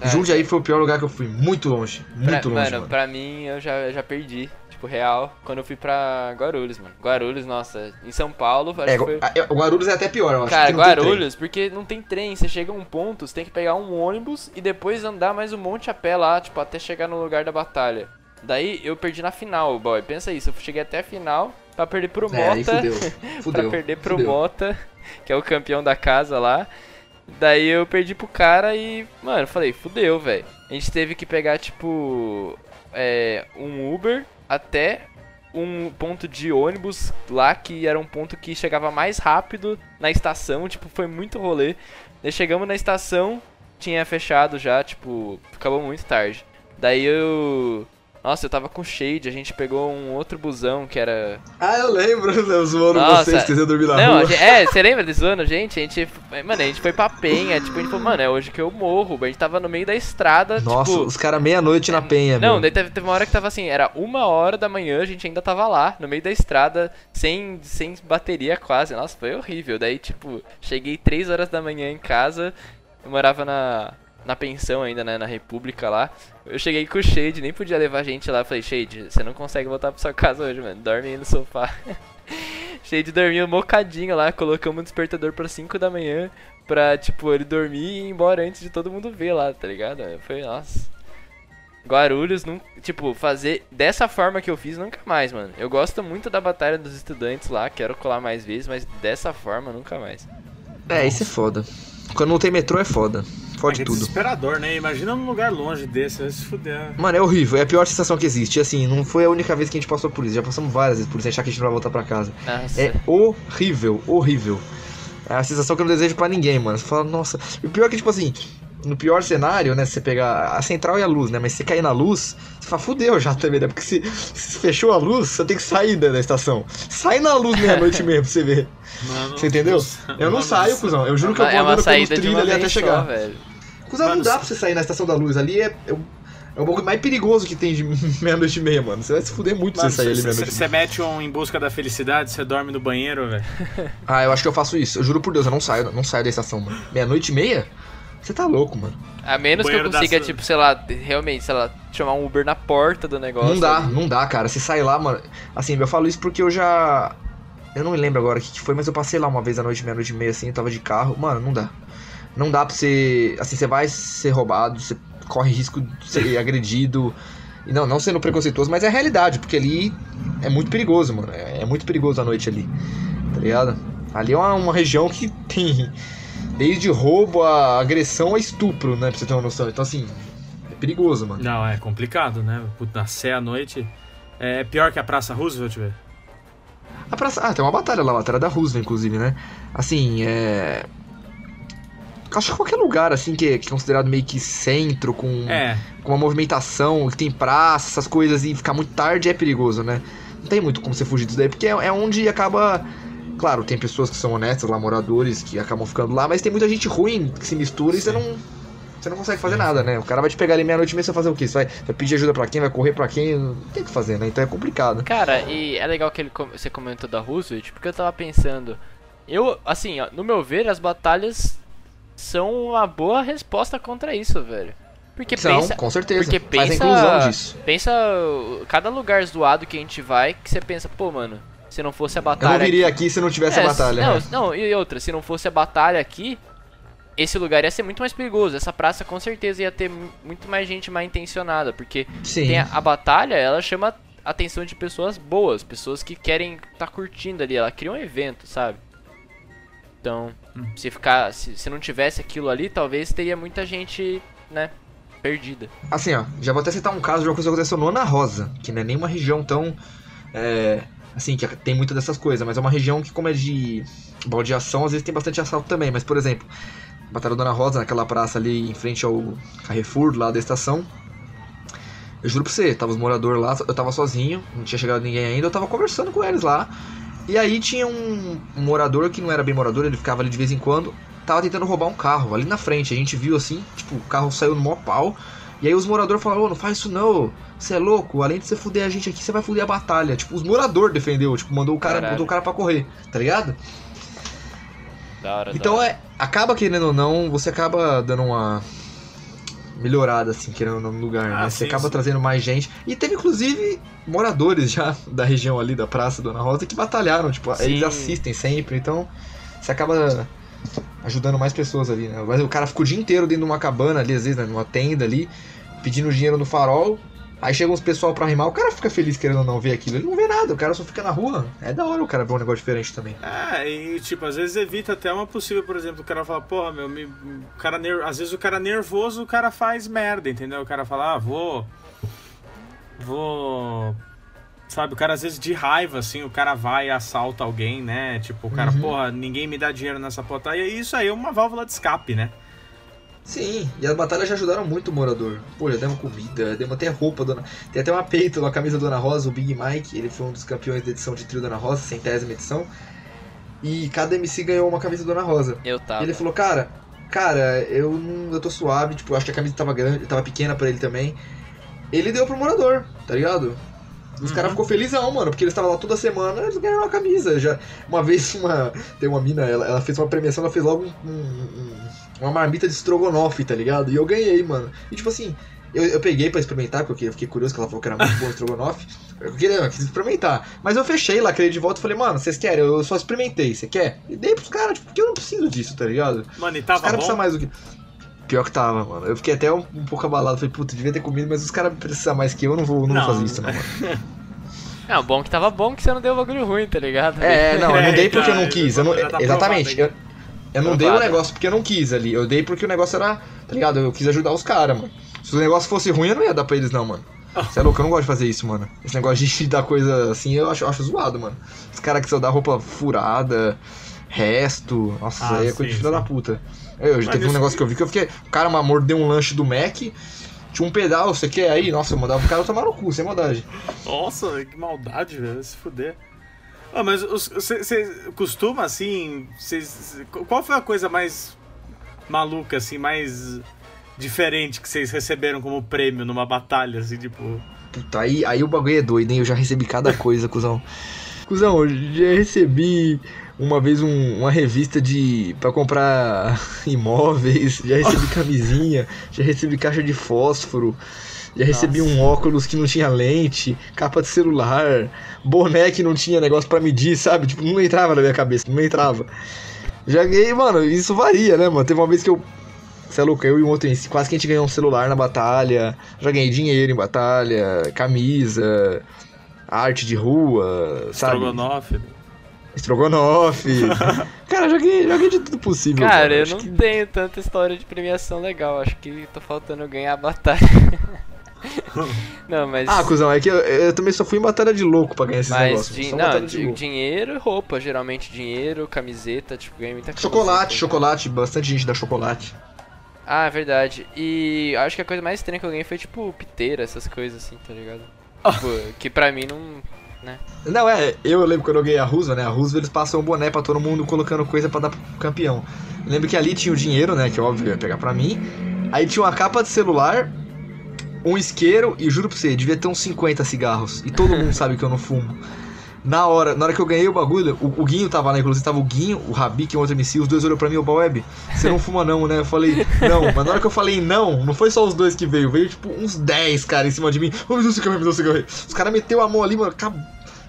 S4: É. Jundiaí foi o pior lugar que eu fui, muito longe, muito
S3: pra,
S4: longe.
S3: Mano, mano, pra mim eu já, já perdi tipo, real, quando eu fui pra Guarulhos, mano. Guarulhos, nossa, em São Paulo,
S4: é,
S3: foi...
S4: O Guarulhos é até pior, eu acho.
S3: Cara, Guarulhos, porque não tem trem, você chega a um ponto, você tem que pegar um ônibus e depois andar mais um monte a pé lá, tipo, até chegar no lugar da batalha. Daí eu perdi na final, boy. Pensa isso, eu cheguei até a final pra perder pro é, Mota.
S4: Fudeu. Fudeu.
S3: pra perder pro fudeu. Mota, que é o campeão da casa lá. Daí eu perdi pro cara e, mano, falei, fudeu, velho. A gente teve que pegar, tipo, é, um Uber até um ponto de ônibus lá, que era um ponto que chegava mais rápido na estação, tipo, foi muito rolê. Daí chegamos na estação, tinha fechado já, tipo, acabou muito tarde. Daí eu nossa, eu tava com Shade, a gente pegou um outro busão que era.
S4: Ah, eu lembro, eu zoando Nossa. vocês, que dormir na
S3: Não,
S4: rua.
S3: Gente, é, você lembra de zoando, gente? A gente. Mano, a gente foi pra Penha, tipo, a gente falou, mano, é hoje que eu morro. A gente tava no meio da estrada.
S4: Nossa,
S3: tipo,
S4: os caras meia-noite na Penha,
S3: Não, daí teve, teve, uma hora que tava assim, era uma hora da manhã, a gente ainda tava lá, no meio da estrada, sem, sem bateria quase. Nossa, foi horrível. Daí, tipo, cheguei três horas da manhã em casa, eu morava na na pensão ainda, né, na República lá. Eu cheguei com o Shade, nem podia levar a gente lá. Falei, Shade, você não consegue voltar pra sua casa hoje, mano. Dorme aí no sofá. Shade dormiu mocadinho lá, colocamos um despertador pra 5 da manhã pra, tipo, ele dormir e ir embora antes de todo mundo ver lá, tá ligado? Foi, nossa. Guarulhos, não, tipo, fazer dessa forma que eu fiz nunca mais, mano. Eu gosto muito da Batalha dos Estudantes lá, quero colar mais vezes, mas dessa forma nunca mais.
S4: É, isso é foda. Quando não tem metrô é foda. Fode
S1: é
S4: tudo.
S1: desesperador, né? Imagina num lugar longe desse, vai se fuder.
S4: Mano, é horrível. É a pior sensação que existe. E, assim, não foi a única vez que a gente passou por isso. Já passamos várias vezes por isso, achar que a gente não vai voltar pra casa.
S3: Nossa.
S4: É horrível, horrível. É a sensação que eu não desejo pra ninguém, mano. Você fala, nossa. E o pior é que, tipo assim, no pior cenário, né? Se você pegar a central e a luz, né? Mas se você cair na luz, você fala, fudeu já também, né? Porque se, se fechou a luz, você tem que sair da, da estação. Sai na luz meia-noite mesmo pra você ver.
S1: Mano,
S4: Você entendeu? Eu não
S1: mano,
S4: saio, cuzão. Eu juro que eu vou
S3: é uma
S4: andando pelos
S3: saída de
S4: trilhos ali até chegar.
S3: só, velho.
S4: Cusão, não dá
S1: se-
S4: pra você sair na estação da luz. Ali é, é, o- é o bagulho mais perigoso que tem de meia-noite e meia, mano. Você vai se fuder muito se
S1: Mano,
S4: você sair ali
S1: você-
S4: meia-noite
S1: Você mete um em busca da felicidade, você dorme no banheiro, velho.
S4: Ah, eu acho que eu faço isso. Eu juro por Deus, eu não saio, não saio da estação, mano. Meia-noite e meia? Você tá louco, mano.
S3: A menos que eu
S1: da
S3: consiga,
S1: sua-
S3: tipo, sei lá, realmente, sei lá, chamar um Uber na porta do negócio.
S4: Não dá,
S3: ali.
S4: não dá, cara. Se sair lá, mano. Assim, eu falo isso porque eu já. Eu não me lembro agora o que que foi, mas eu passei lá uma vez à noite, meia-noite e meia, assim, eu tava de carro. Mano, não dá. Não dá pra você. Assim, você vai ser roubado, você corre risco de ser agredido. E não, não sendo preconceituoso, mas é a realidade, porque ali é muito perigoso, mano. É, é muito perigoso a noite ali. Tá ligado? Ali é uma, uma região que tem. Desde roubo a agressão a estupro, né? Pra você ter uma noção. Então, assim, é perigoso, mano.
S1: Não, é complicado, né? Puta, Nascer à noite. É pior que a Praça Roosevelt, velho.
S4: A praça... Ah, tem uma batalha lá, a batalha da Roosevelt, inclusive, né? Assim, é. Acho que qualquer lugar, assim, que é, que é considerado meio que centro, com,
S1: É,
S4: com uma movimentação, que tem praça, essas coisas, e ficar muito tarde é perigoso, né? Não tem muito como você fugir disso daí, porque é, é onde acaba. Claro, tem pessoas que são honestas lá, moradores, que acabam ficando lá, mas tem muita gente ruim que se mistura e você não. Você não consegue fazer nada, né? O cara vai te pegar ali meia-noite e meia, você vai fazer o quê? Você vai, vai pedir ajuda pra quem? Vai correr pra quem? Não tem o que fazer, né? Então é complicado.
S3: Cara, e é legal que ele, você comentou da Roosevelt, porque eu tava pensando. Eu, assim, no meu ver, as batalhas são uma boa resposta contra isso, velho. Porque
S4: São,
S3: pensa.
S4: com certeza.
S3: Porque
S4: Faz a
S3: pensa.
S4: inclusão disso.
S3: Pensa cada lugar zoado que a gente vai, que você pensa, pô, mano, se não fosse a
S4: Eu
S3: batalha.
S4: não viria aqui se não tivesse a
S3: É,
S4: batalha.
S3: Não,
S4: né?
S3: não, e outra, se não fosse a batalha aqui, esse lugar ia ser muito mais perigoso. Essa praça com certeza ia ter mu- muito mais gente mal intencionada, porque
S4: Sim.
S3: tem a, a batalha, ela chama a atenção de pessoas boas, pessoas que querem estar curtindo ali, ela cria um evento, sabe? Então, se ficar, se, se não tivesse aquilo ali, talvez teria muita gente, né, perdida.
S4: Assim, ó, já vou até citar um caso de uma coisa que aconteceu no Ana Rosa, que não é nem uma região tão. É, assim, que tem muita dessas coisas, mas é uma região que, como é de baldeação, às vezes tem bastante assalto também. Mas, por exemplo, Batalha do Ana Rosa, naquela praça ali em frente ao Carrefour, lá da estação. Eu juro pra você, tava os moradores lá, eu tava sozinho, não tinha chegado ninguém ainda, eu tava conversando com eles lá. E aí tinha um, um morador que não era bem morador, ele ficava ali de vez em quando, tava tentando roubar um carro ali na frente. A gente viu assim, tipo, o carro saiu no maior pau. E aí os moradores falaram, ô, não faz isso não, você é louco, além de você fuder a gente aqui, você vai fuder a batalha. Tipo, os moradores defendeu, tipo, mandou o cara,
S3: Caralho.
S4: botou o cara pra correr, tá ligado?
S3: Da hora, da
S4: Então
S3: hora.
S4: é, acaba querendo ou não, você acaba dando uma melhorada, assim, querendo no lugar,
S1: Ah,
S4: né? Você
S1: sim,
S4: acaba
S1: sim.
S4: trazendo mais gente. E teve, inclusive, moradores já da região ali da Praça Dona Rosa que batalharam, tipo,
S3: Sim.
S4: eles assistem sempre, então você acaba ajudando mais pessoas ali, né? Mas o cara fica o dia inteiro dentro de uma cabana ali, às vezes, né, numa tenda ali, pedindo dinheiro no farol. Aí chega uns pessoal pra rimar, o cara fica feliz querendo ou não ver aquilo. Ele não vê nada, o cara só fica na rua. É da hora o cara ver um negócio diferente também.
S1: É, e tipo, às vezes evita até uma possível, por exemplo, o cara fala, porra, meu, me, o cara às vezes o cara nervoso, o cara faz merda, entendeu? O cara fala, ah, vou. Vou. Sabe, o cara às vezes de raiva, assim, o cara vai e assalta alguém, né? Tipo, o cara,
S4: Uhum.
S1: porra, ninguém me dá dinheiro nessa porta. E isso aí é uma válvula de escape, né?
S4: Sim, e as batalhas já ajudaram muito o morador. Pô, já deram comida, demos até roupa, dona... tem até uma peito, uma camisa do Dona Rosa, o Big Mike, ele foi um dos campeões da edição de trio Dona Rosa, centésima edição. E cada MC ganhou uma camisa do Dona Rosa.
S3: Eu tava.
S4: Ele falou, cara, cara, eu não. Eu tô suave, tipo, acho que a camisa tava grande, tava pequena pra ele também. Ele deu pro morador, tá ligado? Os
S1: Uhum.
S4: caras ficou felizão, mano, porque eles estavam lá toda semana, eles ganharam uma camisa. Já, uma vez uma. Tem uma mina, ela, ela fez uma premiação, ela fez logo um- um- um- uma marmita de estrogonofe, tá ligado? E eu ganhei, mano. E tipo assim, eu, eu peguei pra experimentar, porque eu fiquei curioso que ela falou que era muito bom o estrogonofe. Eu queria, eu quis experimentar. Mas eu fechei lá, criei de volta e falei, mano, vocês querem? Eu só experimentei, você quer? E dei pros caras, tipo, porque eu não preciso disso, tá ligado?
S1: Mano, e
S4: Os
S1: tava
S4: caras
S1: bom.
S4: precisam mais do que. Pior que tava, mano. Eu fiquei até um, um pouco abalado. Falei, puta, devia ter comido, mas os caras precisam mais que eu, eu não vou, não,
S1: Não.
S4: vou fazer isso, não, mano.
S3: Não, bom que tava bom que você não deu bagulho ruim, tá ligado?
S4: É, não, eu não
S1: É,
S4: dei porque eu não
S1: então,
S4: quis. Eu não,
S1: tá
S4: exatamente. Eu, eu não dei o negócio porque eu não quis ali. Eu dei porque o negócio era. Tá ligado? Eu quis ajudar os caras, mano. Se o negócio fosse ruim, eu não ia dar pra eles, não, mano. Você é louco, eu não gosto de fazer isso, mano. Esse negócio de dar coisa assim, eu acho, eu acho zoado, mano. Os caras que só dá roupa furada, resto. Nossa,
S1: Ah,
S4: isso aí é coisa de filha da puta. Eu, já teve um negócio que eu vi que eu fiquei. O cara mordeu um lanche do Mac. Tinha um pedal, você quer aí? Nossa, eu mandava o cara tomar no cu, sem maldade.
S1: Nossa, que maldade, velho. Se fuder. Ah, mas você costuma, assim. Cês, qual foi a coisa mais maluca, assim, mais diferente que vocês receberam como prêmio numa batalha, assim, tipo.
S4: Puta, aí, aí o bagulho é doido, hein? Eu já recebi cada coisa, cuzão. Cuzão, eu já recebi uma vez um- uma revista de. pra comprar imóveis, já recebi camisinha, já recebi caixa de fósforo, já recebi
S3: Nossa.
S4: um óculos que não tinha lente, capa de celular, boné que não tinha negócio pra medir, sabe? Tipo, não entrava na minha cabeça, não entrava. Já ganhei, mano, isso varia, né, mano? Teve uma vez que eu. Você é louco, eu e um outro, quase que a gente ganhou um celular na batalha. Já ganhei dinheiro em batalha, camisa, arte de rua, sabe?
S1: Estrogonofe.
S4: Estrogonofe. cara, já ganhei de tudo possível.
S3: Cara, eu
S4: Acho
S3: não
S4: que-
S3: tenho tanta história de premiação legal. Acho que tô faltando ganhar a batalha. não, mas.
S4: Ah, cuzão, é que eu, eu também só fui em batalha de louco pra ganhar esses
S3: mas
S4: negócios.
S3: não, di- dinheiro e roupa, geralmente dinheiro, camiseta, tipo, ganhei muita camiseta.
S4: Chocolate,
S3: né?
S4: chocolate, bastante gente dá chocolate.
S3: Ah, é verdade. E acho que a coisa mais estranha que eu ganhei foi tipo piteira, essas coisas assim, tá ligado?
S4: Ah.
S3: Tipo, que pra mim não.
S4: Não, é, eu lembro quando eu ganhei a Rusva, né? A Rusva eles passam um boné pra todo mundo colocando coisa pra dar pro campeão. Lembro que ali tinha o dinheiro, né? Que óbvio ia pegar pra mim. Aí tinha uma capa de celular, um isqueiro e juro pra você, devia ter uns 50 cigarros. E todo mundo sabe que eu não fumo. Na hora, na hora que eu ganhei o bagulho, o, o Guinho tava lá, inclusive tava o Guinho, o Rabi, que é um outro MC, os dois olhou pra mim, o Web, você não fuma não, né? Eu falei, não, mas na hora que eu falei não, não foi só os dois que veio, veio tipo uns 10 caras em cima de mim, ô, me dá um cigarro, me um cigarro. Os caras meteu a mão ali, mano, acabou.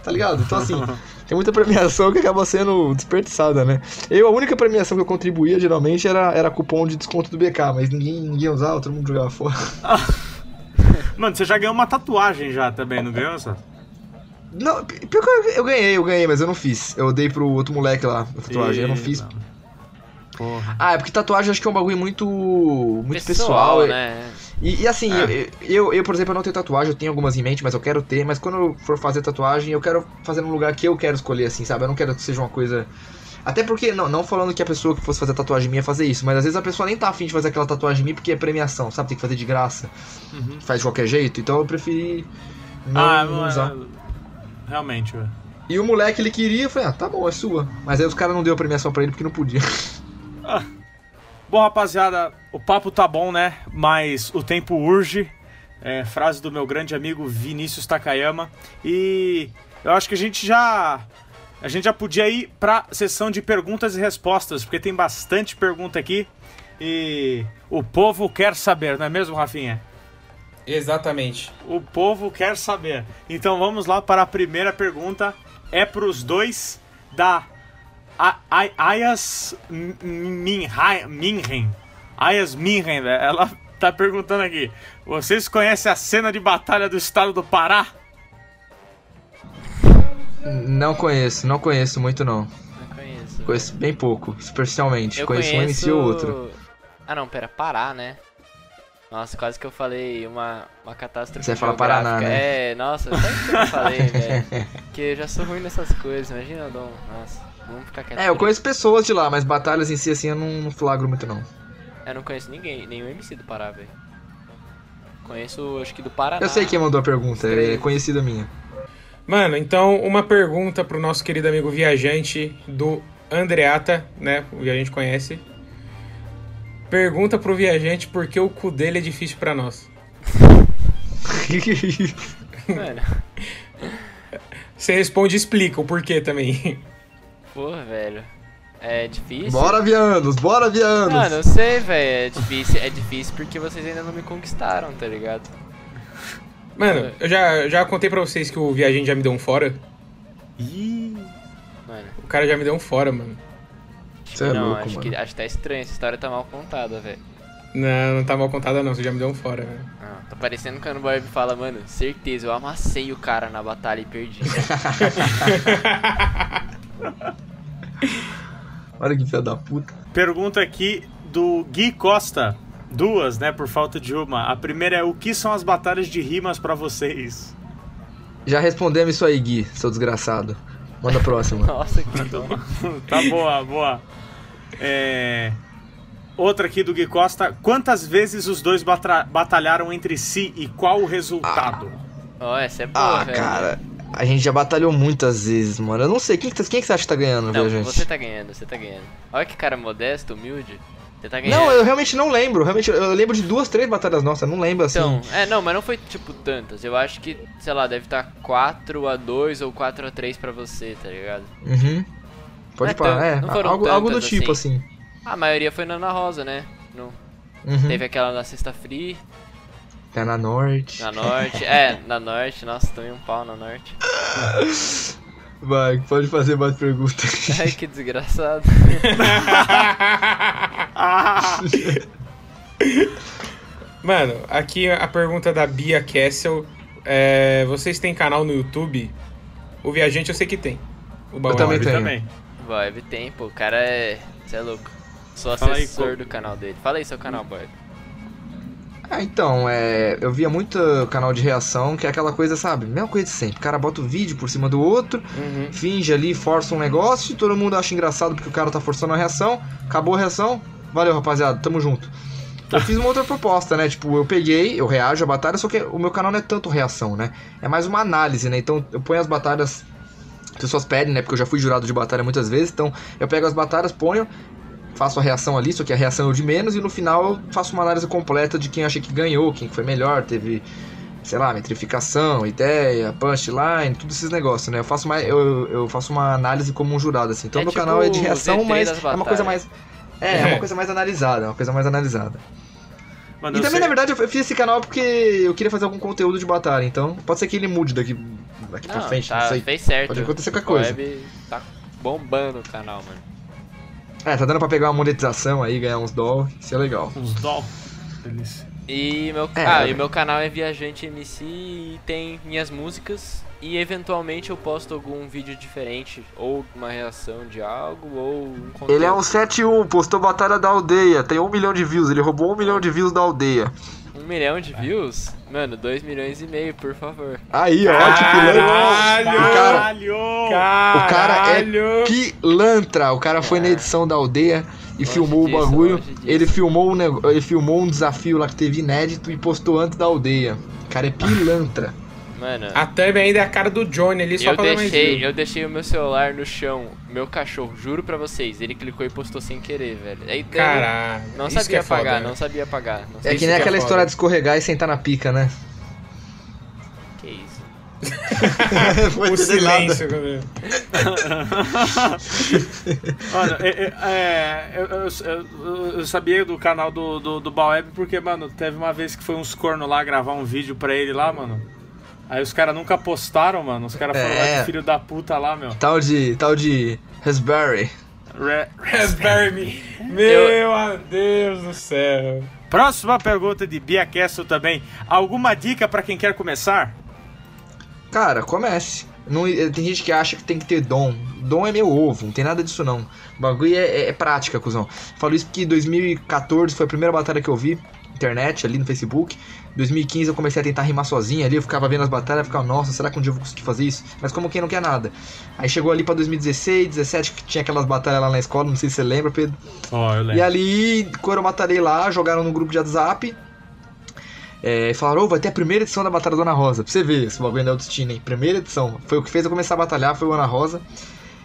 S4: Tá ligado? Então assim, tem muita premiação que acaba sendo desperdiçada, né? Eu, a única premiação que eu contribuía geralmente era, era cupom de desconto do BK, mas ninguém, ninguém usava, todo mundo jogava fora.
S1: Mano, você já ganhou uma tatuagem já também, não ganhou, só?
S4: Não, pior que eu, eu ganhei, eu ganhei, mas eu não fiz. Eu dei pro outro moleque lá, a tatuagem, eu não fiz.
S1: Porra.
S4: Ah, é porque tatuagem acho que é um bagulho muito. muito
S3: pessoal,
S4: pessoal.
S3: né?
S4: E, e assim,
S3: Ah.
S4: eu, eu, eu, por exemplo, eu não tenho tatuagem, eu tenho algumas em mente, mas eu quero ter. Mas quando eu for fazer tatuagem, eu quero fazer num lugar que eu quero escolher, assim, sabe? Eu não quero que seja uma coisa. Até porque, não, não falando que a pessoa que fosse fazer tatuagem minha ia fazer isso, mas às vezes a pessoa nem tá afim de fazer aquela tatuagem minha porque é premiação, sabe? Tem que fazer de graça,
S1: Uhum.
S4: faz de qualquer jeito, então eu preferi não,
S1: ah,
S4: não usar.
S1: Realmente, velho.
S4: E o moleque ele queria, eu falei, ah, tá bom, é sua. Mas aí os caras não deu a premiação pra ele porque não podia.
S1: Bom, rapaziada, o papo tá bom, né? Mas o tempo urge. É, frase do meu grande amigo Vinícius Takayama. E eu acho que a gente já. A gente já podia ir pra sessão de perguntas e respostas, porque tem bastante pergunta aqui. E o povo quer saber, não é mesmo, Rafinha?
S2: Exatamente.
S1: O povo quer saber. Então vamos lá para a primeira pergunta. É para os dois da A- A- Ayas Minhen. Ayas Minhen, velho. Ela tá perguntando aqui. Vocês conhecem a cena de batalha do estado do Pará?
S4: Não conheço, não conheço muito não.
S3: Não conheço.
S4: Conheço bem pouco, superficialmente.
S3: Eu
S4: conheço, um MC ou outro.
S3: Ah não, pera, Pará, né? Nossa, quase que eu falei uma, uma catástrofe
S4: Você
S3: geográfica.
S4: Paraná, né?
S3: É, nossa, sabe o que eu falei, velho? Que eu já sou ruim nessas coisas, imagina, Dom. Nossa, vamos ficar quieto.
S4: É, eu conheço pessoas de lá, mas batalhas em si assim eu não, não flagro muito não.
S3: Eu não conheço ninguém, nenhum MC do Pará, velho. Conheço, acho que do Paraná.
S4: Eu sei quem mandou a pergunta, é
S3: Escreve.
S4: conhecida minha.
S2: Mano, então uma pergunta pro nosso querido amigo viajante do Andreata, né? O viajante conhece. Pergunta pro viajante por que o cu dele é difícil pra nós.
S3: Mano,
S2: Você responde e explica o porquê também.
S3: porra, velho. É difícil.
S4: bora, Vianos, bora, Vianos!
S3: Ah, não sei, velho. É difícil, é difícil porque vocês ainda não me conquistaram, tá ligado?
S2: Mano, eu já, já contei pra vocês que o viajante já me deu um fora.
S1: Ih,
S3: Mano.
S2: O cara já me deu um fora, mano.
S3: Acho
S4: Cê
S3: que
S4: é
S3: não,
S4: louco,
S3: acho,
S4: mano.
S3: que, acho que tá estranho, essa história tá mal contada, velho.
S2: Não, não tá mal contada não, você já me deu um fora, né?
S3: Ah, tá parecendo quando o Bob fala, mano, certeza, eu amassei o cara na batalha e perdi.
S4: Olha que filho da puta.
S1: Pergunta aqui do Gui Costa. Duas, né? Por falta de uma. A primeira é: o que são as batalhas de rimas pra vocês?
S4: Já respondemos isso aí, Gui, seu desgraçado. Manda a próxima.
S3: Nossa, que dom.
S1: tá boa, boa. É... Outra aqui do Gui Costa. Quantas vezes os dois batra- batalharam entre si e qual o resultado?
S3: Ó, essa é boa,
S4: ah,
S3: velho.
S4: cara. A gente já batalhou muitas vezes, mano. Eu não sei. Quem que, tá- quem que você acha que tá ganhando,
S3: Não,
S4: viajante?
S3: você tá ganhando, você tá ganhando. Olha que cara modesto, humilde. Você tá ganhando.
S4: Não, eu realmente não lembro. Realmente, eu lembro de duas, três batalhas nossas. Não lembro assim.
S3: Então, é, não, mas não foi tipo tantas. Eu acho que, sei lá, deve estar 4 a 2 ou 4 a 3 pra você, tá ligado?
S4: Uhum. Pode
S3: é
S4: parar,
S3: tão-
S4: é. Algo, algo do tipo, assim.
S3: A maioria foi na Ana Rosa, né? No,
S4: Uhum.
S3: Teve aquela na Sexta Free,
S4: Tá na norte.
S3: na Norte. é, na Norte. Nossa, tomei um pau na Norte.
S4: Vai, pode fazer mais perguntas.
S3: Ai, que desgraçado.
S2: Mano, aqui a pergunta da Bia Kessel. É, vocês têm canal no YouTube? O Viajante eu sei que tem. O Baú
S4: também
S2: Árabe.
S4: tenho.
S1: também.
S3: Bob tem, pô, o cara é. Você é louco. Sou
S1: Fala aí,
S3: assessor
S1: qual-
S3: do canal dele. Fala aí seu canal, Bob.
S4: Ah, então, é, eu via muito canal de reação, que é aquela coisa, sabe? Mesma coisa de sempre. O cara bota o vídeo por cima do outro,
S2: Uhum.
S4: finge ali, força um negócio, todo mundo acha engraçado porque o cara tá forçando a reação. Acabou a reação, valeu rapaziada, tamo junto. Eu fiz uma outra proposta, né? Tipo, eu peguei, eu reajo a batalha, só que o meu canal não é tanto reação, né? É mais uma análise, né? Então eu ponho as batalhas. As pessoas pedem, né? Porque eu já fui jurado de batalha muitas vezes. Então eu pego as batalhas, ponho, faço a reação ali, só que a reação é o de menos, e no final eu faço uma análise completa de quem achei que ganhou, quem que foi melhor, teve, sei lá, metrificação, ideia, punchline, todos esses negócios, né? Eu faço mais, eu, eu faço uma análise como um jurado, assim. Então
S3: É
S4: meu
S3: tipo
S4: canal é de reação,
S3: Z3
S4: mas é uma coisa mais. É, é uma coisa mais analisada, é uma coisa mais analisada.
S1: Mano,
S4: E
S1: eu
S4: também,
S1: sei-
S4: na verdade, eu fiz esse canal porque eu queria fazer algum conteúdo de batalha, então pode ser que ele mude daqui, daqui pra
S3: Não,
S4: frente,
S3: tá,
S4: não sei.
S3: fez certo.
S4: Pode acontecer qualquer
S3: O
S4: coisa.
S3: Web tá bombando o canal, mano.
S4: É, tá dando pra pegar uma monetização aí, ganhar uns doll, isso é legal.
S1: Uns doll. Delícia.
S3: E meu,
S4: É,
S3: ah,
S4: né?
S3: e meu canal é Viajante MC e tem minhas músicas. E eventualmente eu posto algum vídeo diferente, ou uma reação de algo, ou um conteúdo.
S4: Ele é um 7-1, postou Batalha da Aldeia, tem um milhão de views, ele roubou um milhão de views da aldeia.
S3: Um milhão de views? Mano, dois milhões e meio, por favor.
S4: Aí, ó, que pilantra.
S2: Caralho!
S4: O cara-
S1: Caralho!
S4: O cara é
S2: Caralho!
S4: pilantra, o cara foi na edição da aldeia e
S3: Longe
S4: filmou
S3: disso,
S4: o bagulho. Ele filmou, um ele filmou um desafio lá que teve inédito e postou antes da aldeia. O cara é pilantra.
S3: Mano,
S2: A thumb ainda é a cara do Johnny ali, só
S3: eu
S2: pra dar mais
S3: deixei,
S2: view.
S3: eu deixei o meu celular no chão, meu cachorro, juro pra vocês, ele clicou e postou sem querer, velho. Aí, daí,
S2: Caralho.
S3: Não
S2: que
S3: sabia
S2: é foda,
S3: apagar,
S2: né?
S3: não sabia apagar. Não
S4: É
S3: sei
S4: que
S2: Isso
S4: nem
S2: que é
S4: aquela
S2: foda.
S4: história de escorregar e sentar na pica, né?
S3: que isso.
S2: O silêncio.
S1: Mano, é, é, é, eu, eu- eu- eu sabia do canal do, do, do Baweb porque, mano, teve uma vez que foi uns corno lá gravar um vídeo pra ele lá, mano. Aí os caras nunca postaram, mano. Os caras foram lá
S4: É.
S1: filho da puta lá, meu.
S4: Tal de. Tal de. Raspberry.
S1: Re-
S2: Raspberry Me. Meu Deus do céu.
S1: Próxima pergunta de Bia Castle também. Alguma dica pra quem quer começar?
S4: Cara, comece. Não, eh, tem gente que acha que tem que ter dom. Dom é meu ovo, não tem nada disso não. O bagulho é, é- é prática, cuzão. Falo isso porque 2014 foi a primeira batalha que eu vi, internet, ali no Facebook. 2015 eu comecei a tentar rimar sozinho ali, eu ficava vendo as batalhas, ficava, nossa, será que um dia eu vou conseguir fazer isso? Mas como quem não quer nada. Aí chegou ali pra 2016, 17, que tinha aquelas batalhas lá na escola, não sei se você lembra, Pedro.
S1: Ó, eu
S4: E ali, quando eu batalhei lá, jogaram no grupo de WhatsApp. É, e falaram, ô, vai ter a primeira edição da Batalha da Ana Rosa. Pra você ver esse bagulho da autoestima, hein? Primeira edição. Foi o que fez eu começar a batalhar, foi o Ana Rosa.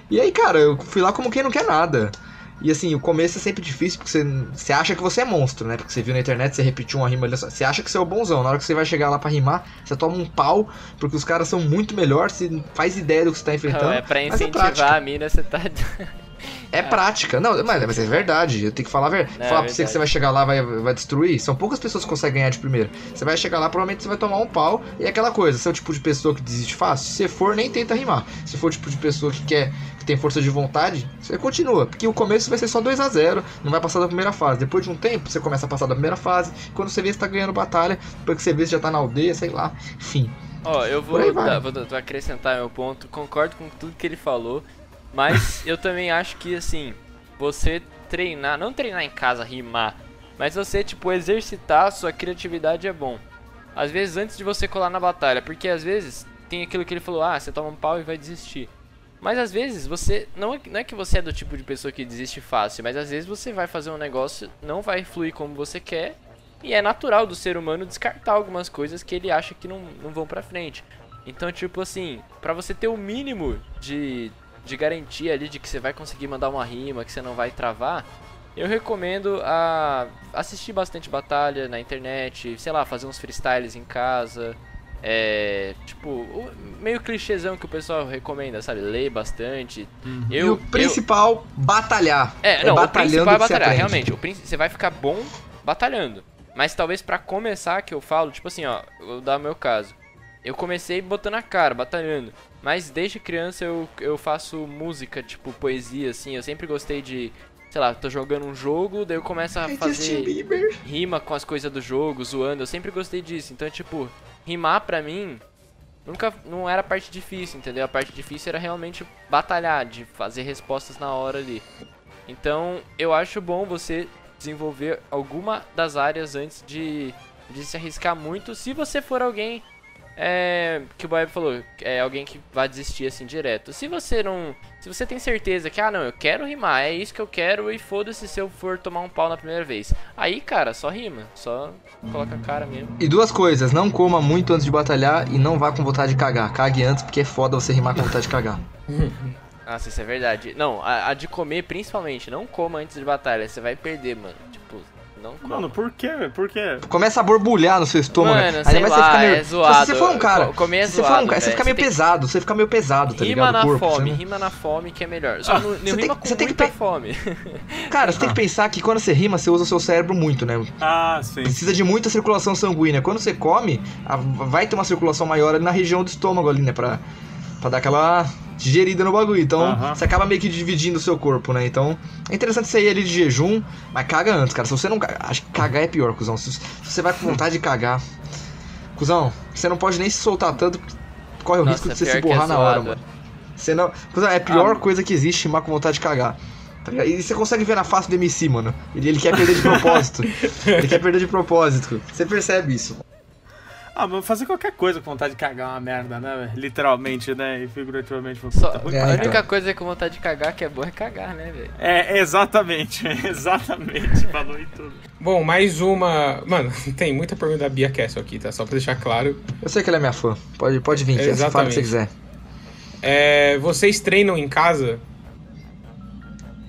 S4: E aí, cara, eu fui lá como quem não quer nada. E assim, o começo é sempre difícil, porque você, você acha que você é monstro, né? Porque você viu na internet, você repetiu uma rima ali, só- você acha que você é o bonzão. Na hora que você vai chegar lá pra rimar, você toma um pau, porque os caras são muito melhores, você não faz ideia do que você tá enfrentando.
S3: é pra
S4: é
S3: incentivar
S4: prática.
S3: a mina, você tá.
S4: É prática. Não, mas, mas é verdade. Eu tenho que falar a verdade.
S3: É
S4: falar pra você que você vai chegar lá vai vai destruir. São poucas pessoas que conseguem ganhar de primeira. Você vai chegar lá, provavelmente você vai tomar um pau. E é aquela coisa, você é o tipo de pessoa que desiste fácil. Se for, nem tenta rimar. Se for o tipo de pessoa que quer, que tem força de vontade, você continua. Porque o começo vai ser só 2 a 0 não vai passar da primeira fase. Depois de um tempo, você começa a passar da primeira fase. Quando você vê, você tá ganhando batalha. Depois que você vê, você já tá na aldeia, sei lá. Enfim.
S3: Ó, eu
S4: Por aí
S3: vou, dar- vou, vou acrescentar meu ponto. Concordo com tudo que ele falou, mas eu também acho que assim, você treinar, não treinar em casa, rimar, mas você tipo exercitar sua criatividade é bom. Às vezes antes de você colar na batalha, porque às vezes tem aquilo que ele falou, ah, você toma um pau e vai desistir. Mas às vezes você. Não é, não é que você é do tipo de pessoa que desiste fácil, mas às vezes você vai fazer um negócio, não vai fluir como você quer. E é natural do ser humano descartar algumas coisas que ele acha que não, não vão pra frente. Então, tipo assim, pra você ter o mínimo de, de garantia ali de que você vai conseguir mandar uma rima, que você não vai travar, eu recomendo a assistir bastante batalha na internet, sei lá, fazer uns freestyles em casa. É, tipo, o meio clichêzão que o pessoal recomenda, sabe? Ler bastante. Eu,
S4: e o
S3: eu-
S4: principal, batalhar.
S3: é, não, o
S4: batalhando
S3: principal é batalhar, realmente. O princ- você vai ficar bom batalhando. Mas talvez pra começar, que eu falo, tipo assim, ó, vou dar o meu caso. Eu comecei botando a cara, batalhando. Mas desde criança eu, eu faço música, tipo poesia, assim. Eu sempre gostei de, sei lá, tô jogando um jogo, daí eu começo a
S4: É
S3: fazer rima com as coisas do jogo, zoando. Eu sempre gostei disso. Então, tipo, rimar pra mim nunca não era a parte difícil, entendeu? A parte difícil era realmente batalhar, de fazer respostas na hora ali. Então, eu acho bom você desenvolver alguma das áreas antes de, de se arriscar muito. Se você for alguém é, que o Bob falou, é alguém que vai desistir assim direto. Se você não, se você tem certeza que ah não, eu quero rimar, é isso que eu quero e foda-se se eu for tomar um pau na primeira vez. Aí, cara, só rima, só coloca a cara mesmo.
S4: E duas coisas, não coma muito antes de batalhar e não vá com vontade de cagar. Cague antes porque é foda você rimar com vontade de cagar.
S3: Nossa, isso é verdade. Não, a, a de comer principalmente, não coma antes de batalha, você vai perder, mano. Não.
S1: Mano, por quê? velho? Por quê?
S4: Começa a borbulhar no seu estômago.
S3: Mano,
S4: Ainda
S3: sei
S4: mais
S3: lá,
S4: você fica meio...
S3: é zoado.
S4: Se você for um cara,
S3: comer é
S4: se você for
S3: zoado,
S4: um cara, você fica
S3: Você
S4: meio
S3: tem que-
S4: pesado, você fica meio pesado, tá
S3: Rima
S4: ligado?
S3: na
S4: corpo,
S3: fome,
S4: você não-
S3: rima na fome que é melhor. Só
S1: Ah,
S3: não, não
S4: você tem
S3: rima
S4: que-
S3: com
S4: você tem que
S3: fome.
S4: Cara, você tem que pensar que quando você rima, você usa o seu cérebro muito, né?
S1: Ah, sim.
S4: Precisa de muita circulação sanguínea. Quando você come, vai ter uma circulação maior ali na região do estômago ali, né? Pra, pra dar aquela digerida no bagulho. Então, você acaba meio que dividindo o seu corpo, né? Então, é interessante você ir ali de jejum, mas caga antes, cara. Se você não... Acho que cagar é pior, cuzão. Se, se você vai com vontade de cagar... Cuzão, você não pode nem se soltar tanto, porque corre o
S3: Nossa,
S4: risco de você
S3: pior
S4: se
S3: que é
S4: borrar na hora, mano. Você não... Cuzão, é a pior
S1: Ah.
S4: coisa que existe, rimar com vontade de cagar. Tá? E você consegue ver na face do MC, mano. Ele, ele quer perder de propósito. ele quer perder de propósito. Você percebe isso.
S1: Ah, mas fazer qualquer coisa com vontade de cagar é uma merda, né? velho? Literalmente, né? E figurativamente.
S3: Só,
S1: ruim
S4: É,
S3: a única coisa com vontade de cagar que é boa é cagar, né, velho?
S1: É, exatamente, exatamente, falou em tudo.
S2: Bom, mais uma. Mano, tem muita pergunta da Bia Castle aqui, tá? Só pra deixar claro.
S4: Eu sei que ela é minha fã. Pode, pode vir, Kess. Fala o que você
S2: Exatamente.
S4: quiser.
S2: É, vocês treinam em casa?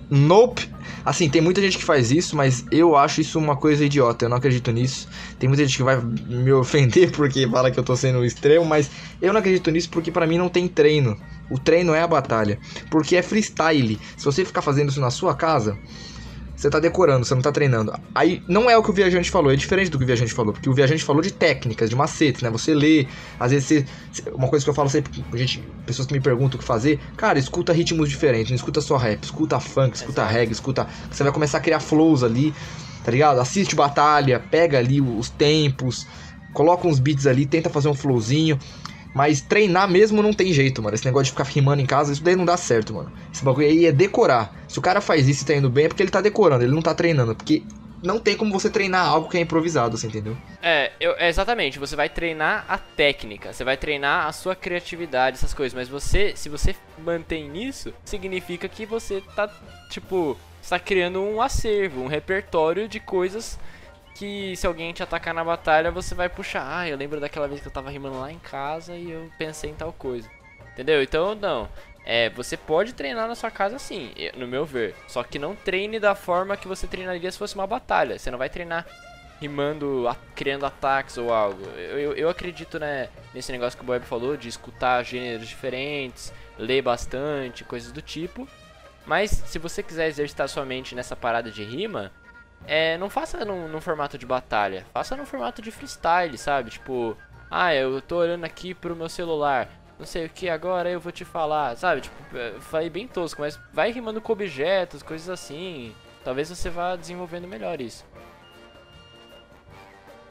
S4: Nope. Assim, tem muita gente que faz isso, mas eu acho isso uma coisa idiota. Eu não acredito nisso. Tem muita gente que vai me ofender porque fala que eu tô sendo extremo, mas eu não acredito nisso porque pra mim não tem treino. O treino é a batalha. Porque é freestyle. Se você ficar fazendo isso na sua casa, você tá decorando, você não tá treinando. Aí não é o que o viajante falou, é diferente do que o viajante falou, porque o viajante falou de técnicas, de macetes, né? Você lê, às vezes você. Uma coisa que eu falo sempre, gente, pessoas que me perguntam o que fazer, cara, escuta ritmos diferentes, não escuta só rap, escuta funk, escuta reggae, escuta. Você vai começar a criar flows ali, tá ligado? Assiste batalha, pega ali os tempos, coloca uns beats ali, tenta fazer um flowzinho. Mas treinar mesmo não tem jeito, mano. Esse negócio de ficar rimando em casa, isso daí não dá certo, mano. Esse bagulho aí é decorar. Se o cara faz isso e tá indo bem, é porque ele tá decorando, ele não tá treinando. Porque não tem como você treinar algo que é improvisado, você entendeu?
S3: É, eu- é, exatamente, você vai treinar a técnica, você vai treinar a sua criatividade, essas coisas, mas você, se você mantém nisso, significa que você tá, tipo, está criando um acervo, um repertório de coisas que se alguém te atacar na batalha, você vai puxar, ah, eu lembro daquela vez que eu tava rimando lá em casa e eu pensei em tal coisa. Entendeu? Então, não. É, você pode treinar na sua casa sim, no meu ver. Só que não treine da forma que você treinaria se fosse uma batalha. Você não vai treinar rimando, a- criando ataques ou algo. Eu, eu, eu acredito né, nesse negócio que o Bob falou, de escutar gêneros diferentes, ler bastante, coisas do tipo. Mas se você quiser exercitar sua mente nessa parada de rima, é, não faça num, num formato de batalha, faça num formato de freestyle, sabe? Tipo, ah, eu tô olhando aqui pro meu celular, não sei o que, agora eu vou te falar, sabe? Tipo, é, falei bem tosco, mas vai rimando com objetos, coisas assim. Talvez você vá desenvolvendo melhor isso.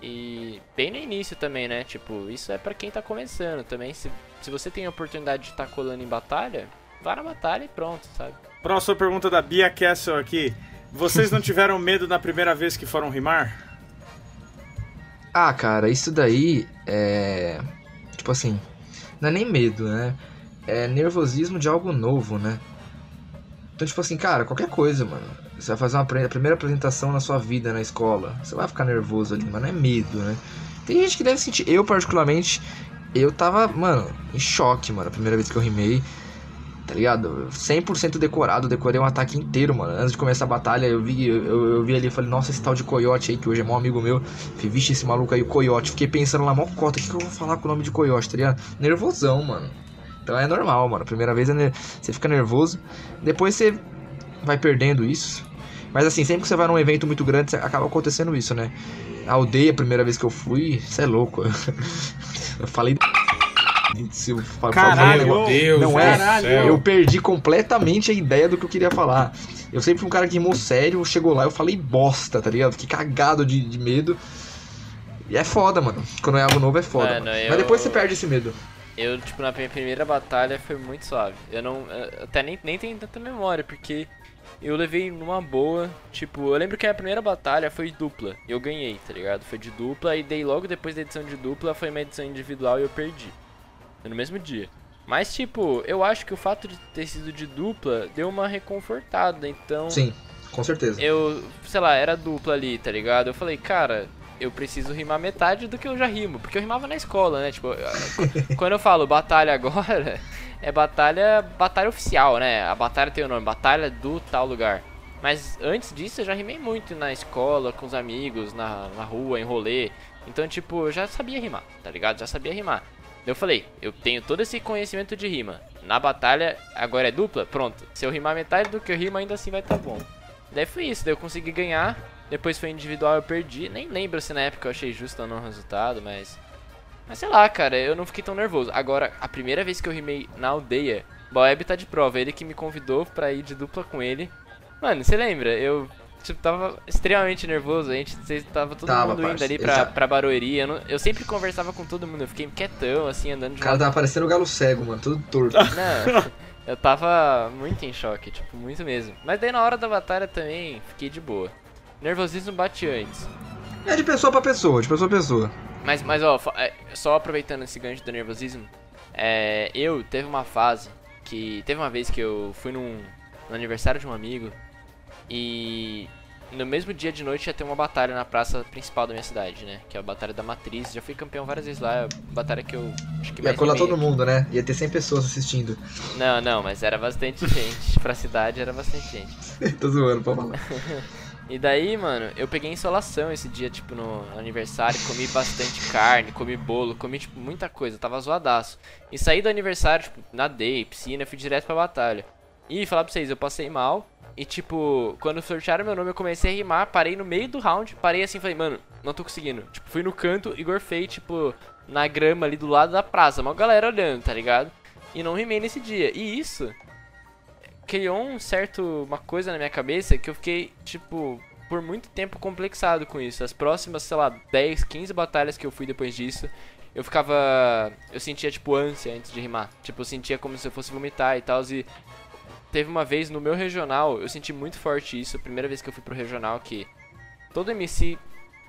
S3: E bem no início também, né? Tipo, isso é pra quem tá começando também. Se, se você tem a oportunidade de estar tá colando em batalha, vá na batalha e pronto, sabe?
S1: Próxima pergunta da Bia Castle aqui. Vocês não tiveram medo na primeira vez que foram rimar?
S4: Ah, cara, isso daí é. Tipo assim, não é nem medo, né? É nervosismo de algo novo, né? Então, tipo assim, cara, qualquer coisa, mano. Você vai fazer uma a primeira apresentação na sua vida na escola. Você vai ficar nervoso ali, mas não é medo, né? Tem gente que deve sentir. Eu, particularmente, eu tava, mano, em choque, mano, a primeira vez que eu rimei. Tá ligado? 100% decorado, decorei um ataque inteiro, mano. Antes de começar a batalha, eu vi, eu, eu vi ali e falei, nossa, esse tal de coiote aí, que hoje é mó amigo meu. Falei, vixe, esse maluco aí, o coiote. Fiquei pensando lá, mó cota, o que, que eu vou falar com o nome de coiote, tá ligado? Nervosão, mano. Então é normal, mano. Primeira vez é você fica nervoso. Depois você vai perdendo isso. Mas assim, sempre que você vai num evento muito grande, acaba acontecendo isso, né? A aldeia, a primeira vez que eu fui, você é louco. eu falei.
S1: Se eu caralho,
S4: meu Deus, não é. Caralho. Eu perdi completamente a ideia do que eu queria falar. Eu sempre fui um cara que rimou sério, chegou lá eu falei bosta, tá ligado? Fiquei cagado de, de medo. E é foda, mano. Quando é algo novo é foda. Mano, eu... Mas depois você perde esse medo.
S3: Eu, tipo, na minha primeira batalha foi muito suave. Eu não. Eu até nem, nem tenho tanta memória, porque eu levei numa boa. Tipo, eu lembro que a primeira batalha foi dupla. E eu ganhei, tá ligado? Foi de dupla e daí logo depois da edição de dupla foi uma edição individual e eu perdi. No mesmo dia. Mas, tipo, eu acho que o fato de ter sido de dupla deu uma reconfortada, então.
S4: Sim, com certeza.
S3: Eu, sei lá, era dupla ali, tá ligado? Eu falei, cara, eu preciso rimar metade do que eu já rimo. Porque eu rimava na escola, né? Tipo, quando eu falo batalha agora, é batalha batalha oficial, né? A batalha tem o nome, batalha do tal lugar. Mas antes disso eu já rimei muito na escola, com os amigos, na, na rua, em rolê. Então, tipo, eu já sabia rimar, tá ligado? Já sabia rimar. Eu falei, eu tenho todo esse conhecimento de rima. Na batalha, agora é dupla? Pronto. Se eu rimar metade do que eu rimo, ainda assim vai estar tá bom. Daí foi isso, daí eu consegui ganhar. Depois foi individual, eu perdi. Nem lembro se na época eu achei justo ou não o resultado, mas... Mas sei lá, cara, eu não fiquei tão nervoso. Agora, a primeira vez que eu rimei na aldeia, Boeb tá de prova. Ele que me convidou pra ir de dupla com ele. Mano, você lembra? Eu tipo, tava extremamente nervoso. A gente tava todo tava, mundo indo ali pra, pra Barueri. Eu, não, eu, sempre conversava com todo mundo. Eu fiquei quietão, assim, andando de
S4: O cara tava parecendo o galo cego, mano, tudo torto.
S3: Não, eu tava muito em choque, tipo, muito mesmo. Mas daí na hora da batalha também fiquei de boa. Nervosismo bate antes.
S4: É de pessoa pra pessoa, de pessoa pra pessoa.
S3: Mas, mas ó, é, só aproveitando esse gancho do nervosismo, é, eu teve uma fase que. Teve uma vez que eu fui num, no aniversário de um amigo e no mesmo dia de noite ia ter uma batalha na praça principal da minha cidade, né? Que é a Batalha da Matriz. Já fui campeão várias vezes lá, é a batalha que eu acho que
S4: Ia colar todo aqui. mundo, né? Ia ter 100 pessoas assistindo.
S3: Não, não, mas era bastante gente. pra cidade era bastante gente.
S4: Tô zoando, pode falar.
S3: E daí, mano, eu peguei insolação esse dia, tipo, no aniversário, comi bastante carne, comi bolo, comi, tipo, muita coisa, tava zoadaço. E saí do aniversário, tipo, nadei, piscina, fui direto pra batalha. E falar pra vocês, eu passei mal. E, tipo, quando sortearam meu nome, eu comecei a rimar, parei no meio do round, parei assim, falei, mano, não tô conseguindo. Tipo, fui no canto e gorfei, tipo, na grama ali do lado da praça, uma galera olhando, tá ligado? E não rimei nesse dia. E isso criou um certo uma coisa na minha cabeça que eu fiquei, tipo, por muito tempo complexado com isso. As próximas, sei lá, 10, 15 batalhas que eu fui depois disso, eu ficava. Eu sentia, tipo, ânsia antes de rimar. Tipo, eu sentia como se eu fosse vomitar e tal. E teve uma vez no meu regional, eu senti muito forte isso. Primeira vez que eu fui pro regional, que todo MC,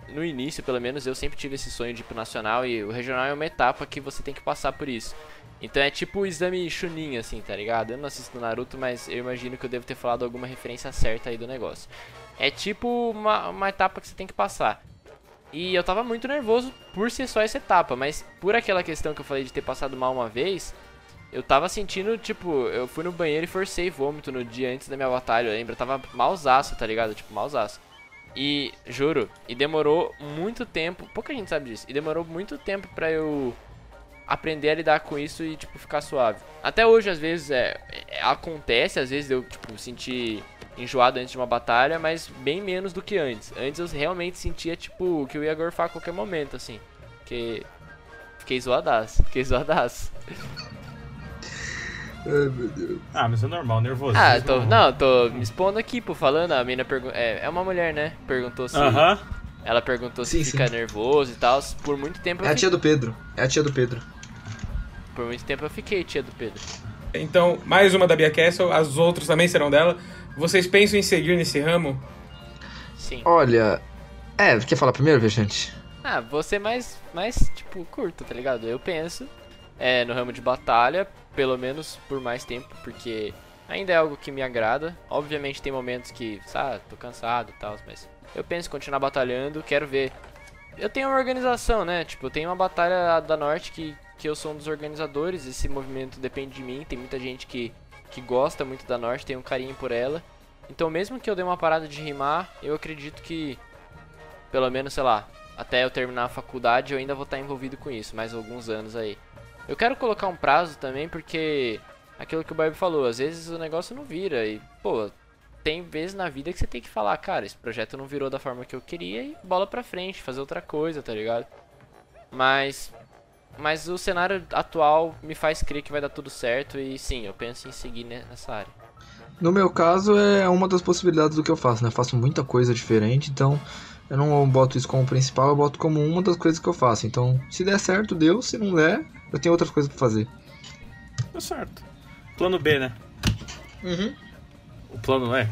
S3: no início pelo menos, eu sempre tive esse sonho de ir pro nacional. E o regional é uma etapa que você tem que passar por isso. Então é tipo o exame Chunin, assim, tá ligado? Eu não assisto Naruto, mas eu imagino que eu devo ter falado alguma referência certa aí do negócio. É tipo uma, uma etapa que você tem que passar. E eu tava muito nervoso por ser só essa etapa, mas por aquela questão que eu falei de ter passado mal uma vez, eu tava sentindo, tipo, eu fui no banheiro e forcei vômito no dia antes da minha batalha, lembra? Eu tava malzaço, tá ligado? Tipo, malzaço. E, juro, e demorou muito tempo, pouca gente sabe disso, e demorou muito tempo pra eu aprender a lidar com isso e, tipo, ficar suave. Até hoje, às vezes, é, acontece, às vezes, eu, tipo, sentir enjoado antes de uma batalha, mas bem menos do que antes. Antes eu realmente sentia, tipo, que eu ia gorfar a qualquer momento, assim. Porque fiquei zoadaço, fiquei zoadaço.
S4: Ai, meu Deus.
S1: Ah, mas é normal, nervoso.
S3: Ah, tô, não, tô me expondo aqui, pô, falando, a mina perguntou, é, é uma mulher, né? Perguntou se...
S1: Aham.
S3: Ela perguntou se
S4: Sim,
S3: fica
S4: sim.
S3: nervoso e tal. Por muito tempo eu
S4: É a tia do Pedro. É a tia do Pedro.
S3: Por muito tempo eu fiquei tia do Pedro.
S2: Então, mais uma da Bia Castle, as outras também serão dela. Vocês pensam em seguir nesse ramo?
S3: Sim.
S4: Olha. É, quer falar primeiro, Viajante?
S3: Ah, você mais, mais, tipo, curto, tá ligado? Eu penso é, no ramo de batalha, pelo menos por mais tempo, porque ainda é algo que me agrada. Obviamente tem momentos que, sabe, tô cansado e tal, mas eu penso em continuar batalhando, quero ver. Eu tenho uma organização, né? Tipo, eu tenho uma batalha da Norte que, que eu sou um dos organizadores, esse movimento depende de mim, tem muita gente que, que gosta muito da Norte, tem um carinho por ela. Então, mesmo que eu dê uma parada de rimar, eu acredito que, pelo menos, sei lá, até eu terminar a faculdade, eu ainda vou estar envolvido com isso, mais alguns anos aí. Eu quero colocar um prazo também, porque aquilo que o Barbie falou, às vezes o negócio não vira e, pô, tem vezes na vida que você tem que falar, cara, esse projeto não virou da forma que eu queria e bola pra frente, fazer outra coisa, tá ligado? Mas mas o cenário atual me faz crer que vai dar tudo certo e sim, eu penso em seguir ne- nessa área.
S4: No meu caso, é uma das possibilidades do que eu faço, né? Eu faço muita coisa diferente, então eu não boto isso como principal, eu boto como uma das coisas que eu faço. Então, se der certo, deu. Se não der, eu tenho outras coisas pra fazer.
S1: Tá certo. Plano B, né?
S4: Uhum.
S1: O plano é.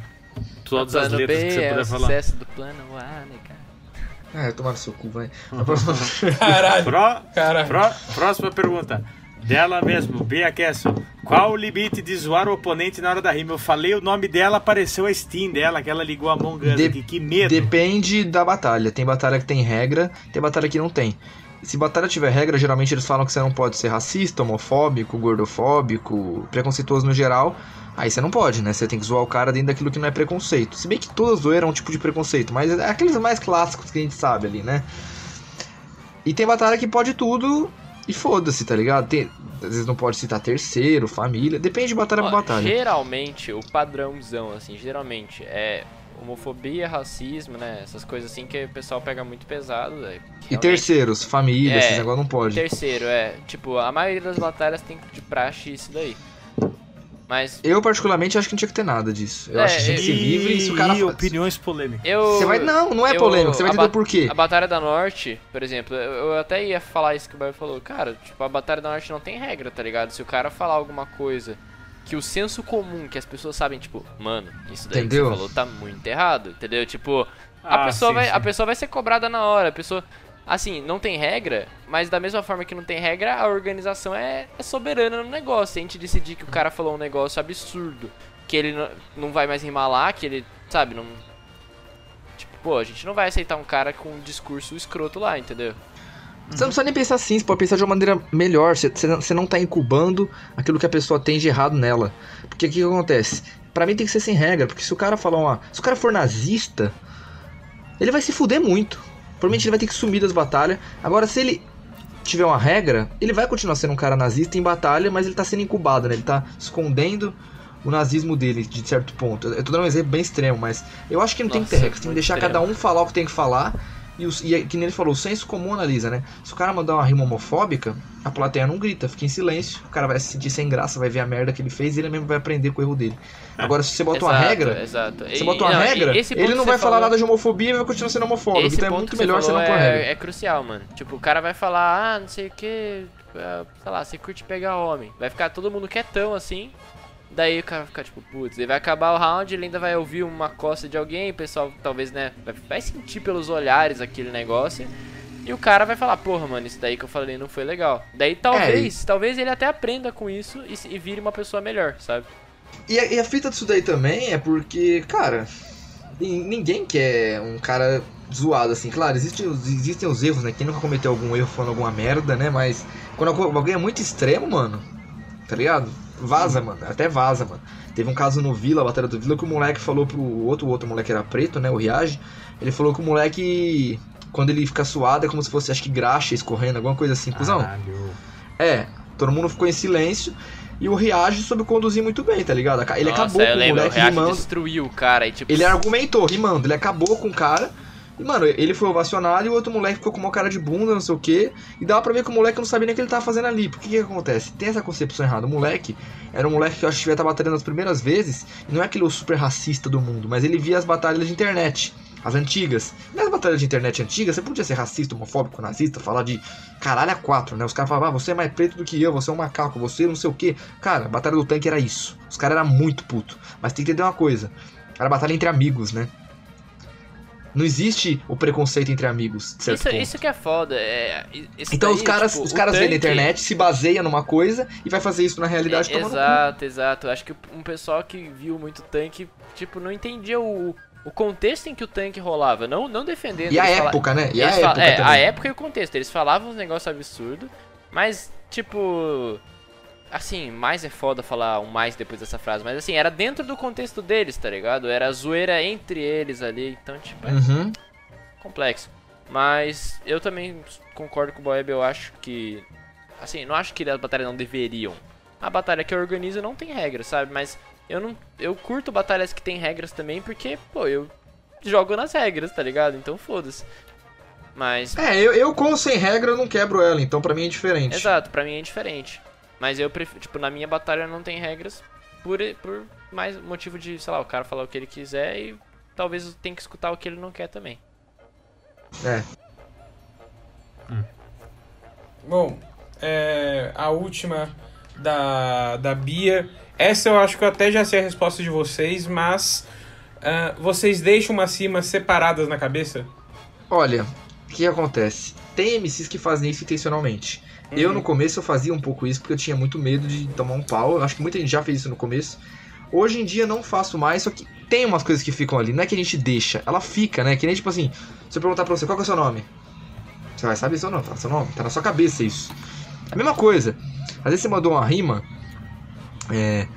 S1: Todas as
S3: plano
S1: letras
S3: B
S1: que você
S3: é
S1: puder
S3: o
S1: falar.
S3: sucesso do plano A, né, cara?
S4: Ah, tomar seu cu, vai.
S2: Caralho,
S1: Pró,
S2: caralho.
S1: pró, próxima pergunta. Dela mesmo, Bia Kessel. Qual o limite de zoar o oponente na hora da rima? Eu falei o nome dela, apareceu a Steam dela, que ela ligou a Us
S4: De-
S1: aqui. Que medo.
S4: Depende da batalha. Tem batalha que tem regra, tem batalha que não tem. Se batalha tiver regra, geralmente eles falam que você não pode ser racista, homofóbico, gordofóbico, preconceituoso no geral. Aí você não pode, né? Você tem que zoar o cara dentro daquilo que não é preconceito. Se bem que toda zoeira é um tipo de preconceito, mas é aqueles mais clássicos que a gente sabe ali, né? E tem batalha que pode tudo e foda-se, tá ligado? Tem, às vezes não pode citar terceiro, família, depende de batalha
S3: Ó,
S4: pra batalha.
S3: Geralmente, o padrãozão, assim, geralmente é homofobia, racismo, né? Essas coisas assim que o pessoal pega muito pesado. é,
S4: E terceiros, família,
S3: É,
S4: esses negócios não pode.
S3: Terceiro, é. Tipo, a maioria das batalhas tem de praxe isso daí. Mas
S4: Eu, particularmente, acho que não tinha que ter nada disso. Eu
S3: É,
S4: acho que tinha que ser livre e se o cara
S1: E opiniões polêmicas.
S3: eu.
S4: Você vai. Não, não é
S3: eu-
S4: polêmico, você vai entender o porquê.
S3: A Batalha da Norte, por exemplo, eu, eu até ia falar isso que o Baio falou. Cara, tipo, a Batalha da Norte não tem regra, tá ligado? Se o cara falar alguma coisa que o senso comum, que as pessoas sabem, tipo, mano, isso daí
S4: Entendeu?
S3: que você falou tá muito errado, entendeu? Tipo, a,
S1: Ah,
S3: pessoa
S1: sim,
S3: vai,
S1: sim.
S3: a pessoa vai ser cobrada na hora, a pessoa. Assim, não tem regra, mas da mesma forma que não tem regra, a organização é, é soberana no negócio. Se a gente decidir que o cara falou um negócio absurdo, que ele não, vai mais rimar lá, que ele, sabe, não. Tipo, pô, a gente não vai aceitar um cara com um discurso escroto lá, entendeu?
S4: Você não precisa nem pensar assim, você pode pensar de uma maneira melhor. Você, você não- você não tá incubando aquilo que a pessoa tem de errado nela. Porque o que, que acontece? Pra mim tem que ser sem regra, porque se o cara falar uma. Se o cara for nazista, ele vai se fuder muito. Provavelmente ele vai ter que sumir das batalhas. Agora, se ele tiver uma regra, ele vai continuar sendo um cara nazista em batalha, mas ele tá sendo incubado, né? Ele tá escondendo o nazismo dele, de certo ponto. Eu tô dando um exemplo bem extremo, mas eu acho que não tem que ter
S3: Nossa,
S4: regra. Tem que deixar
S3: extremo.
S4: cada um falar o que tem que falar. E, os, e é que nem ele falou, o senso comum analisa, né? Se o cara mandar uma rima homofóbica, a plateia não grita, fica em silêncio. O cara vai se sentir sem graça, vai ver a merda que ele fez e ele mesmo vai aprender com o erro dele. Agora, se você bota uma regra,
S3: Exato.
S4: você bota uma
S3: não,
S4: regra, ele não vai falar
S3: falou-
S4: nada de homofobia e vai continuar sendo homofóbico. Então é muito melhor você não pôr regra.
S3: é, é crucial, mano. Tipo, o cara vai falar, ah, não sei o que, sei lá, você curte pegar homem. Vai ficar todo mundo quietão assim. Daí o cara vai ficar tipo, putz, ele vai acabar o round, ele ainda vai ouvir uma costa de alguém, o pessoal talvez, né, vai, sentir pelos olhares aquele negócio. E o cara vai falar, porra, mano, isso daí que eu falei não foi legal. Daí talvez, talvez ele até aprenda com isso e, e vire uma pessoa melhor, sabe?
S4: E a, e a fita disso daí também é porque, cara, nin- ninguém quer um cara zoado assim. Claro, existem, os- existem os erros, né? Quem nunca cometeu algum erro falando alguma merda, né? Mas quando algu- alguém é muito extremo, mano, tá ligado? Vaza, mano. Até vaza, mano. Teve um caso no Vila, a batalha do Vila, que o moleque falou pro outro, o outro moleque era preto, né? O Riage. Ele falou que o moleque, quando ele fica suado, é como se fosse, acho que graxa escorrendo, alguma coisa assim. Cusão.
S1: Caralho.
S4: É, todo mundo ficou em silêncio. E o Reage soube conduzir muito bem, tá ligado? Ele
S3: Nossa,
S4: acabou com o
S3: lembro,
S4: moleque
S3: React
S4: rimando.
S3: destruiu o cara e tipo.
S4: Ele argumentou, rimando, ele acabou com o cara. E, mano, ele foi ovacionado e o outro moleque ficou com uma cara de bunda, não sei o quê. E dava pra ver que o moleque não sabia nem o que ele tava fazendo ali. Porque o que, que acontece? Tem essa concepção errada. O moleque era um moleque que eu acho que devia estar batalhando as primeiras vezes. E não é aquele super racista do mundo, mas ele via as batalhas de internet. As antigas. Nas batalhas de internet antigas, você podia ser racista, homofóbico, nazista, falar de caralho a quatro, né? Os caras falavam, ah, você é mais preto do que eu, você é um macaco, você não sei o quê. Cara, a batalha do tanque era isso. Os caras eram muito puto. Mas tem que entender uma coisa. Era batalha entre amigos, né? Não existe o preconceito entre amigos,
S3: Isso, isso que é foda. É,
S4: Então
S3: daí,
S4: os caras,
S3: tipo,
S4: os caras vêem na
S3: tanque-
S4: internet, se baseia numa coisa e vai fazer isso na realidade
S3: É, exato, exato. Acho que um pessoal que viu muito tanque, tipo, não entendia o, o contexto em que o tanque rolava. Não, não defendendo.
S4: E a época, né? E a época
S3: é, a época e o contexto. Eles falavam uns negócios absurdos, mas, tipo. Assim, mais é foda falar um mais depois dessa frase, mas assim, era dentro do contexto deles, tá ligado? Era zoeira entre eles ali, então, tipo, é
S4: Uhum.
S3: complexo. Mas eu também concordo com o Boeb, eu acho que. Assim, não acho que as batalhas não deveriam. A batalha que eu organizo não tem regras, sabe? Mas eu não. Eu curto batalhas que tem regras também, porque, pô, eu jogo nas regras, tá ligado? Então foda-se. Mas.
S4: É, eu, eu com sem regra eu não quebro ela, então pra mim é diferente.
S3: Exato, pra mim é diferente. Mas eu prefiro. Tipo, na minha batalha não tem regras por, por mais motivo de, sei lá, o cara falar o que ele quiser e talvez eu tenha que escutar o que ele não quer também.
S4: É.
S2: Bom, é, a última da, da Bia. Essa eu acho que eu até já sei a resposta de vocês, mas ah, vocês deixam umas rimas separadas na cabeça?
S4: Olha, o que acontece? Tem MCs que fazem isso intencionalmente. Eu no começo eu fazia um pouco isso porque eu tinha muito medo de tomar um pau. Eu acho que muita gente já fez isso no começo. Hoje em dia não faço mais, só que tem umas coisas que ficam ali. Não é que a gente deixa, ela fica, né? Que nem tipo assim, se eu perguntar pra você qual que é o seu nome, você vai saber seu nome, fala seu nome, tá na sua cabeça isso. É a mesma coisa. Às vezes você mandou uma rima, é.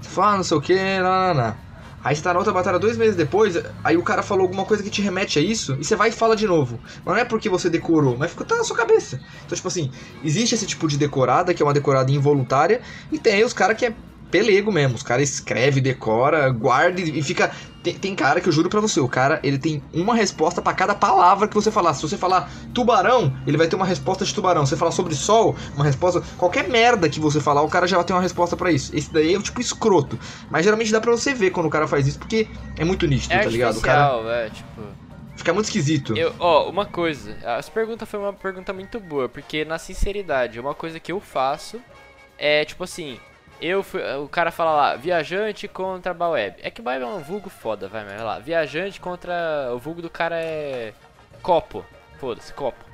S4: Você fala, ah, não sei o que, lá, lá, lá. Aí você tá na outra batalha dois meses depois, aí o cara falou alguma coisa que te remete a isso, e você vai e fala de novo. Mas não é porque você decorou, mas ficou tá na sua cabeça. Então, tipo assim, existe esse tipo de decorada, que é uma decorada involuntária, e tem aí os caras que é pelego mesmo. Os caras escreve, decora, guarda e fica. Tem, tem cara que eu juro pra você, o cara ele tem uma resposta pra cada palavra que você falar. Se você falar tubarão, ele vai ter uma resposta de tubarão. Se você falar sobre sol, uma resposta. Qualquer merda que você falar, o cara já vai ter uma resposta pra isso. Esse daí é o tipo escroto. Mas geralmente dá pra você ver quando o cara faz isso, porque é muito nítido,
S3: É
S4: tá ligado? O cara
S3: é, tipo...
S4: fica muito esquisito.
S3: Eu, ó, uma coisa, essa pergunta foi uma pergunta muito boa, porque na sinceridade, uma coisa que eu faço é tipo assim, eu fui, o cara fala lá, viajante contra Baweb. É que Baweb é um vulgo foda, vai, mas vai lá. Viajante contra. O vulgo do cara é. Copo. Foda-se, copo.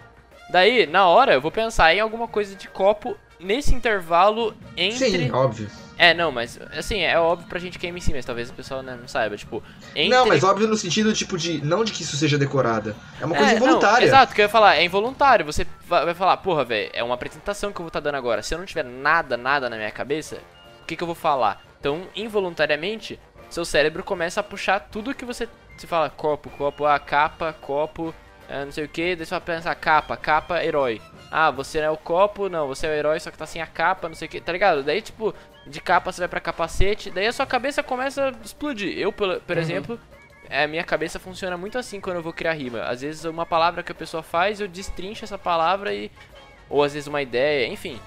S3: Daí, na hora, eu vou pensar em alguma coisa de copo nesse intervalo entre.
S4: Sim, óbvio.
S3: É, não, mas assim, é óbvio pra gente que é MC, mas talvez o pessoal né, não saiba. Tipo, entre.
S4: Não, mas óbvio no sentido, tipo, de. Não de que isso seja decorada. É uma coisa
S3: É, não,
S4: involuntária.
S3: exato, o que eu ia falar, é involuntário. Você va- vai falar, porra, velho, é uma apresentação que eu vou estar dando agora. Se eu não tiver nada, nada na minha cabeça, que, que eu vou falar? Então, involuntariamente, seu cérebro começa a puxar tudo que você. Você fala copo, copo, ah, capa, copo, ah, não sei o que, daí você vai pensar capa, capa, herói. Ah, você é o copo, não, você é o herói, só que tá sem a capa, não sei o que, tá ligado? Daí, tipo, de capa você vai pra capacete, daí a sua cabeça começa a explodir. Eu, por, por exemplo, é, a minha cabeça funciona muito assim quando eu vou criar rima. Às vezes uma palavra que a pessoa faz, eu destrincho essa palavra e. Ou às vezes uma ideia, enfim.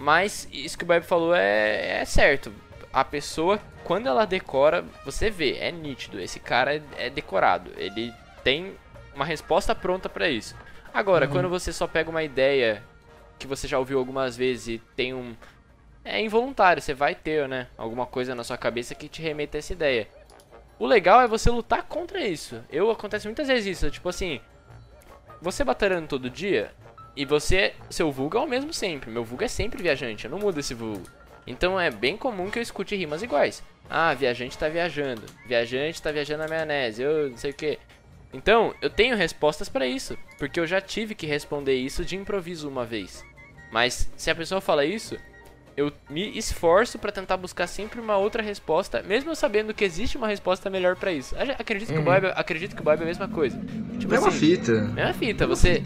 S3: Mas isso que o Bible falou é, é certo. A pessoa, quando ela decora, você vê, é nítido. Esse cara é, é decorado. Ele tem uma resposta pronta pra isso. Agora, quando você só pega uma ideia que você já ouviu algumas vezes e tem um. É involuntário, você vai ter, né? Alguma coisa na sua cabeça que te remeta a essa ideia. O legal é você lutar contra isso. Eu acontece muitas vezes isso, tipo assim, você batalhando todo dia e você, seu vulgo é o mesmo sempre. Meu vulgo é sempre viajante, eu não mudo esse vulgo. Então é bem comum que eu escute rimas iguais. Ah, viajante tá viajando. Viajante tá viajando na maionese. Eu não sei o que. Então, eu tenho respostas pra isso, porque eu já tive que responder isso de improviso uma vez. Mas se a pessoa fala isso, eu me esforço pra tentar buscar sempre uma outra resposta, mesmo sabendo que existe uma resposta melhor pra isso. Ac- Acredito que o Bob, acredito que o Bob é a mesma coisa. Tipo
S4: Mesma
S3: assim,
S4: fita.
S3: Mesma fita, você.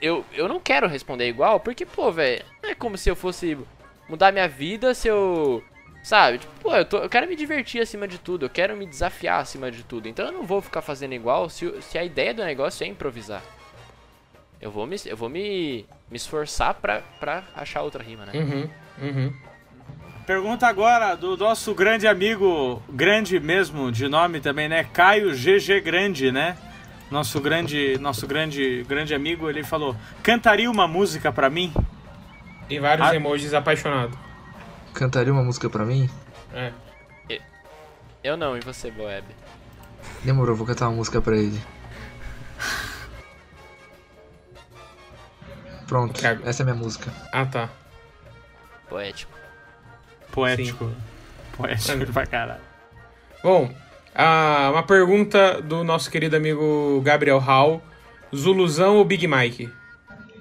S3: Eu, eu não quero responder igual, porque, pô, velho, não é como se eu fosse mudar minha vida se eu. Sabe? Tipo, pô, eu, tô, eu quero me divertir acima de tudo, eu quero me desafiar acima de tudo. Então eu não vou ficar fazendo igual se, se a ideia do negócio é improvisar. Eu vou me, eu vou me, me esforçar pra, pra achar outra rima, né?
S2: Uhum, uhum.
S1: Pergunta agora do nosso grande amigo, grande mesmo, de nome também, né? Caio GG Grande, né? Nosso grande, nosso grande, grande amigo, ele falou: "Cantaria uma música pra mim?"
S2: E vários
S1: Ah.
S2: emojis apaixonados.
S4: Cantaria uma música pra mim?
S2: É.
S3: Eu não, e você, Boeb?
S4: Demorou, vou cantar uma música pra ele. Pronto, essa é a minha música.
S2: Ah, tá.
S3: Poético.
S1: Poético. Poético pra caralho.
S2: Bom, ah, uma pergunta do nosso querido amigo Gabriel Hall. Zuluzão ou Big Mike?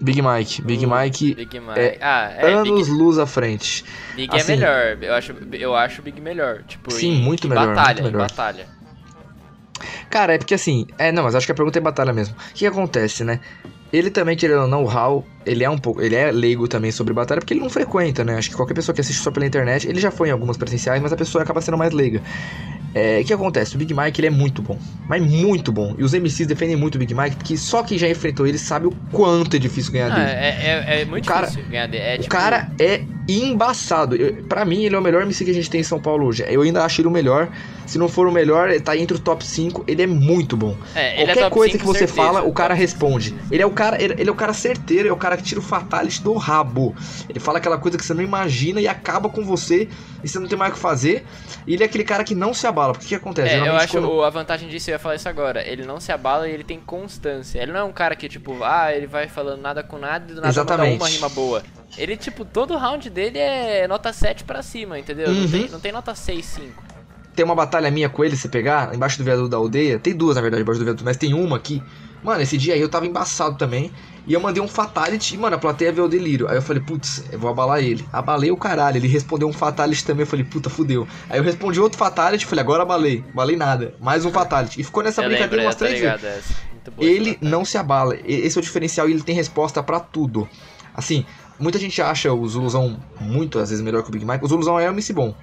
S4: Big Mike, Big Mike,
S3: Big Mike.
S4: é
S3: ah, é,
S4: anos
S3: Big,
S4: luz à frente.
S3: Big
S4: assim-
S3: é melhor. Eu acho, eu acho Big melhor. Tipo,
S4: Sim,
S3: em,
S4: muito
S3: em
S4: melhor,
S3: batalha,
S4: muito
S3: em
S4: melhor.
S3: batalha.
S4: Cara, é porque assim, é, não, mas acho que a pergunta é batalha mesmo. O que acontece, né? Ele também, querendo ou não, o Hal, ele é um pouco, ele é leigo também sobre batalha, porque ele não frequenta, né? Acho que qualquer pessoa que assiste só pela internet, ele já foi em algumas presenciais, mas a pessoa acaba sendo mais leiga. É, o que acontece? O Big Mike, ele é muito bom, mas muito bom. E os MCs defendem muito o Big Mike, porque só quem já enfrentou ele sabe o quanto é difícil ganhar dele.
S3: é, é, é muito
S4: O cara-
S3: difícil ganhar dele. É,
S4: O
S3: tipo,
S4: cara é embaçado. Pra mim, ele é o melhor MC que a gente tem em São Paulo hoje. Eu ainda acho ele o melhor. Se não for o melhor, ele tá entre o top 5. Ele é muito bom.
S3: é, é
S4: Qualquer
S3: top
S4: coisa
S3: 5,
S4: que você
S3: certeza.
S4: fala, o cara responde. Ele é o cara, ele, ele é o cara certeiro, é o cara que tira o fatality do rabo. Ele fala aquela coisa que você não imagina e acaba com você e você não tem mais o que fazer. E ele é aquele cara que não se abala. Porque o que acontece?
S3: É, eu acho
S4: quando-
S3: a vantagem disso, eu ia falar isso agora. Ele não se abala e ele tem constância. Ele não é um cara que, tipo, ah, ele vai falando nada com nada e do nada
S4: Exatamente.
S3: uma rima boa. Ele, tipo, todo round dele é nota 7 pra cima, entendeu? Não,
S4: Uhum.
S3: tem, não tem nota 6, 5.
S4: tem uma batalha minha com ele, você pegar, embaixo do viaduto da aldeia. Tem duas, na verdade, embaixo do viaduto, mas tem uma aqui. Mano, esse dia aí eu tava embaçado também. E eu mandei um fatality, e, mano, a plateia veio o delírio. Aí eu falei, putz, eu vou abalar ele. Abalei o caralho. Ele respondeu um fatality também. Eu falei, puta, fudeu. Aí eu respondi outro fatality, falei, agora abalei. Abalei nada. Mais um fatality. E ficou nessa
S3: eu
S4: brincadeira
S3: lembro,
S4: umas
S3: é, tá
S4: três vezes.
S3: essa
S4: Ele não se abala. Esse é o diferencial e ele tem resposta pra tudo. Assim, muita gente acha o Zuluzão muito, às vezes, melhor que o Big Mike. O Zuluzão é um MC bom.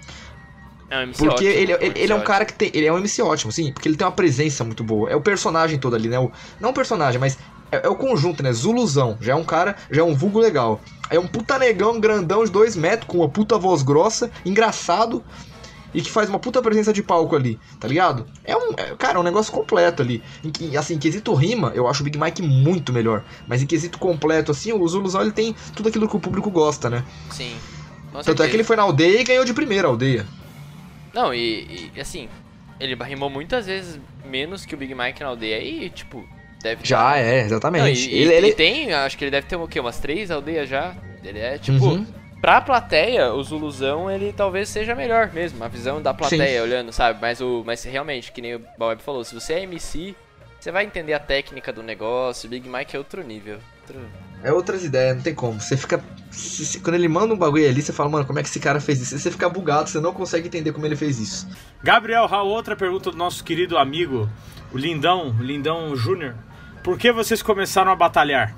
S3: É um MC
S4: Porque
S3: ótimo,
S4: ele,
S3: um
S4: ele, ele é um
S3: ótimo.
S4: cara que tem. Ele é um MC ótimo, sim, porque ele tem uma presença muito boa. É o personagem todo ali, né? O, não o personagem, mas é, é o conjunto, né? Zuluzão. Já é um cara, já é um vulgo legal. É um puta negão grandão de dois metros, com uma puta voz grossa, engraçado. E que faz uma puta presença de palco ali, tá ligado? É um. é, cara, é um negócio completo ali. Em, assim, em quesito rima, eu acho o Big Mike muito melhor. Mas em quesito completo, assim, o Zuluzão ele tem tudo aquilo que o público gosta, né?
S3: Sim.
S4: Tanto é
S3: certeza.
S4: que ele foi na aldeia e ganhou de primeira a aldeia.
S3: Não, e, e, assim, ele rimou muitas vezes menos que o Big Mike na aldeia e, tipo, deve
S4: Já é,
S3: Não,
S4: exatamente.
S3: e,
S4: ele, ele-
S3: e tem, acho que ele deve ter o quê? Umas três aldeias já. Ele é, tipo,
S4: Uhum.
S3: Pra plateia, o Zuluzão, ele talvez seja melhor mesmo. A visão da plateia
S4: Sim.
S3: olhando, sabe? Mas, o, mas realmente, que nem o Bob falou, se você é MC, você vai entender a técnica do negócio. O Big Mike é outro nível. Outro...
S4: É outras ideias, não tem como. Você fica. se- se- quando ele manda um bagulho ali, você fala, mano, como é que esse cara fez isso? Você fica bugado, você não consegue entender como ele fez isso.
S1: Gabriel Raul, outra pergunta do nosso querido amigo, o Lindão, o Lindão Júnior. Por que vocês começaram a batalhar?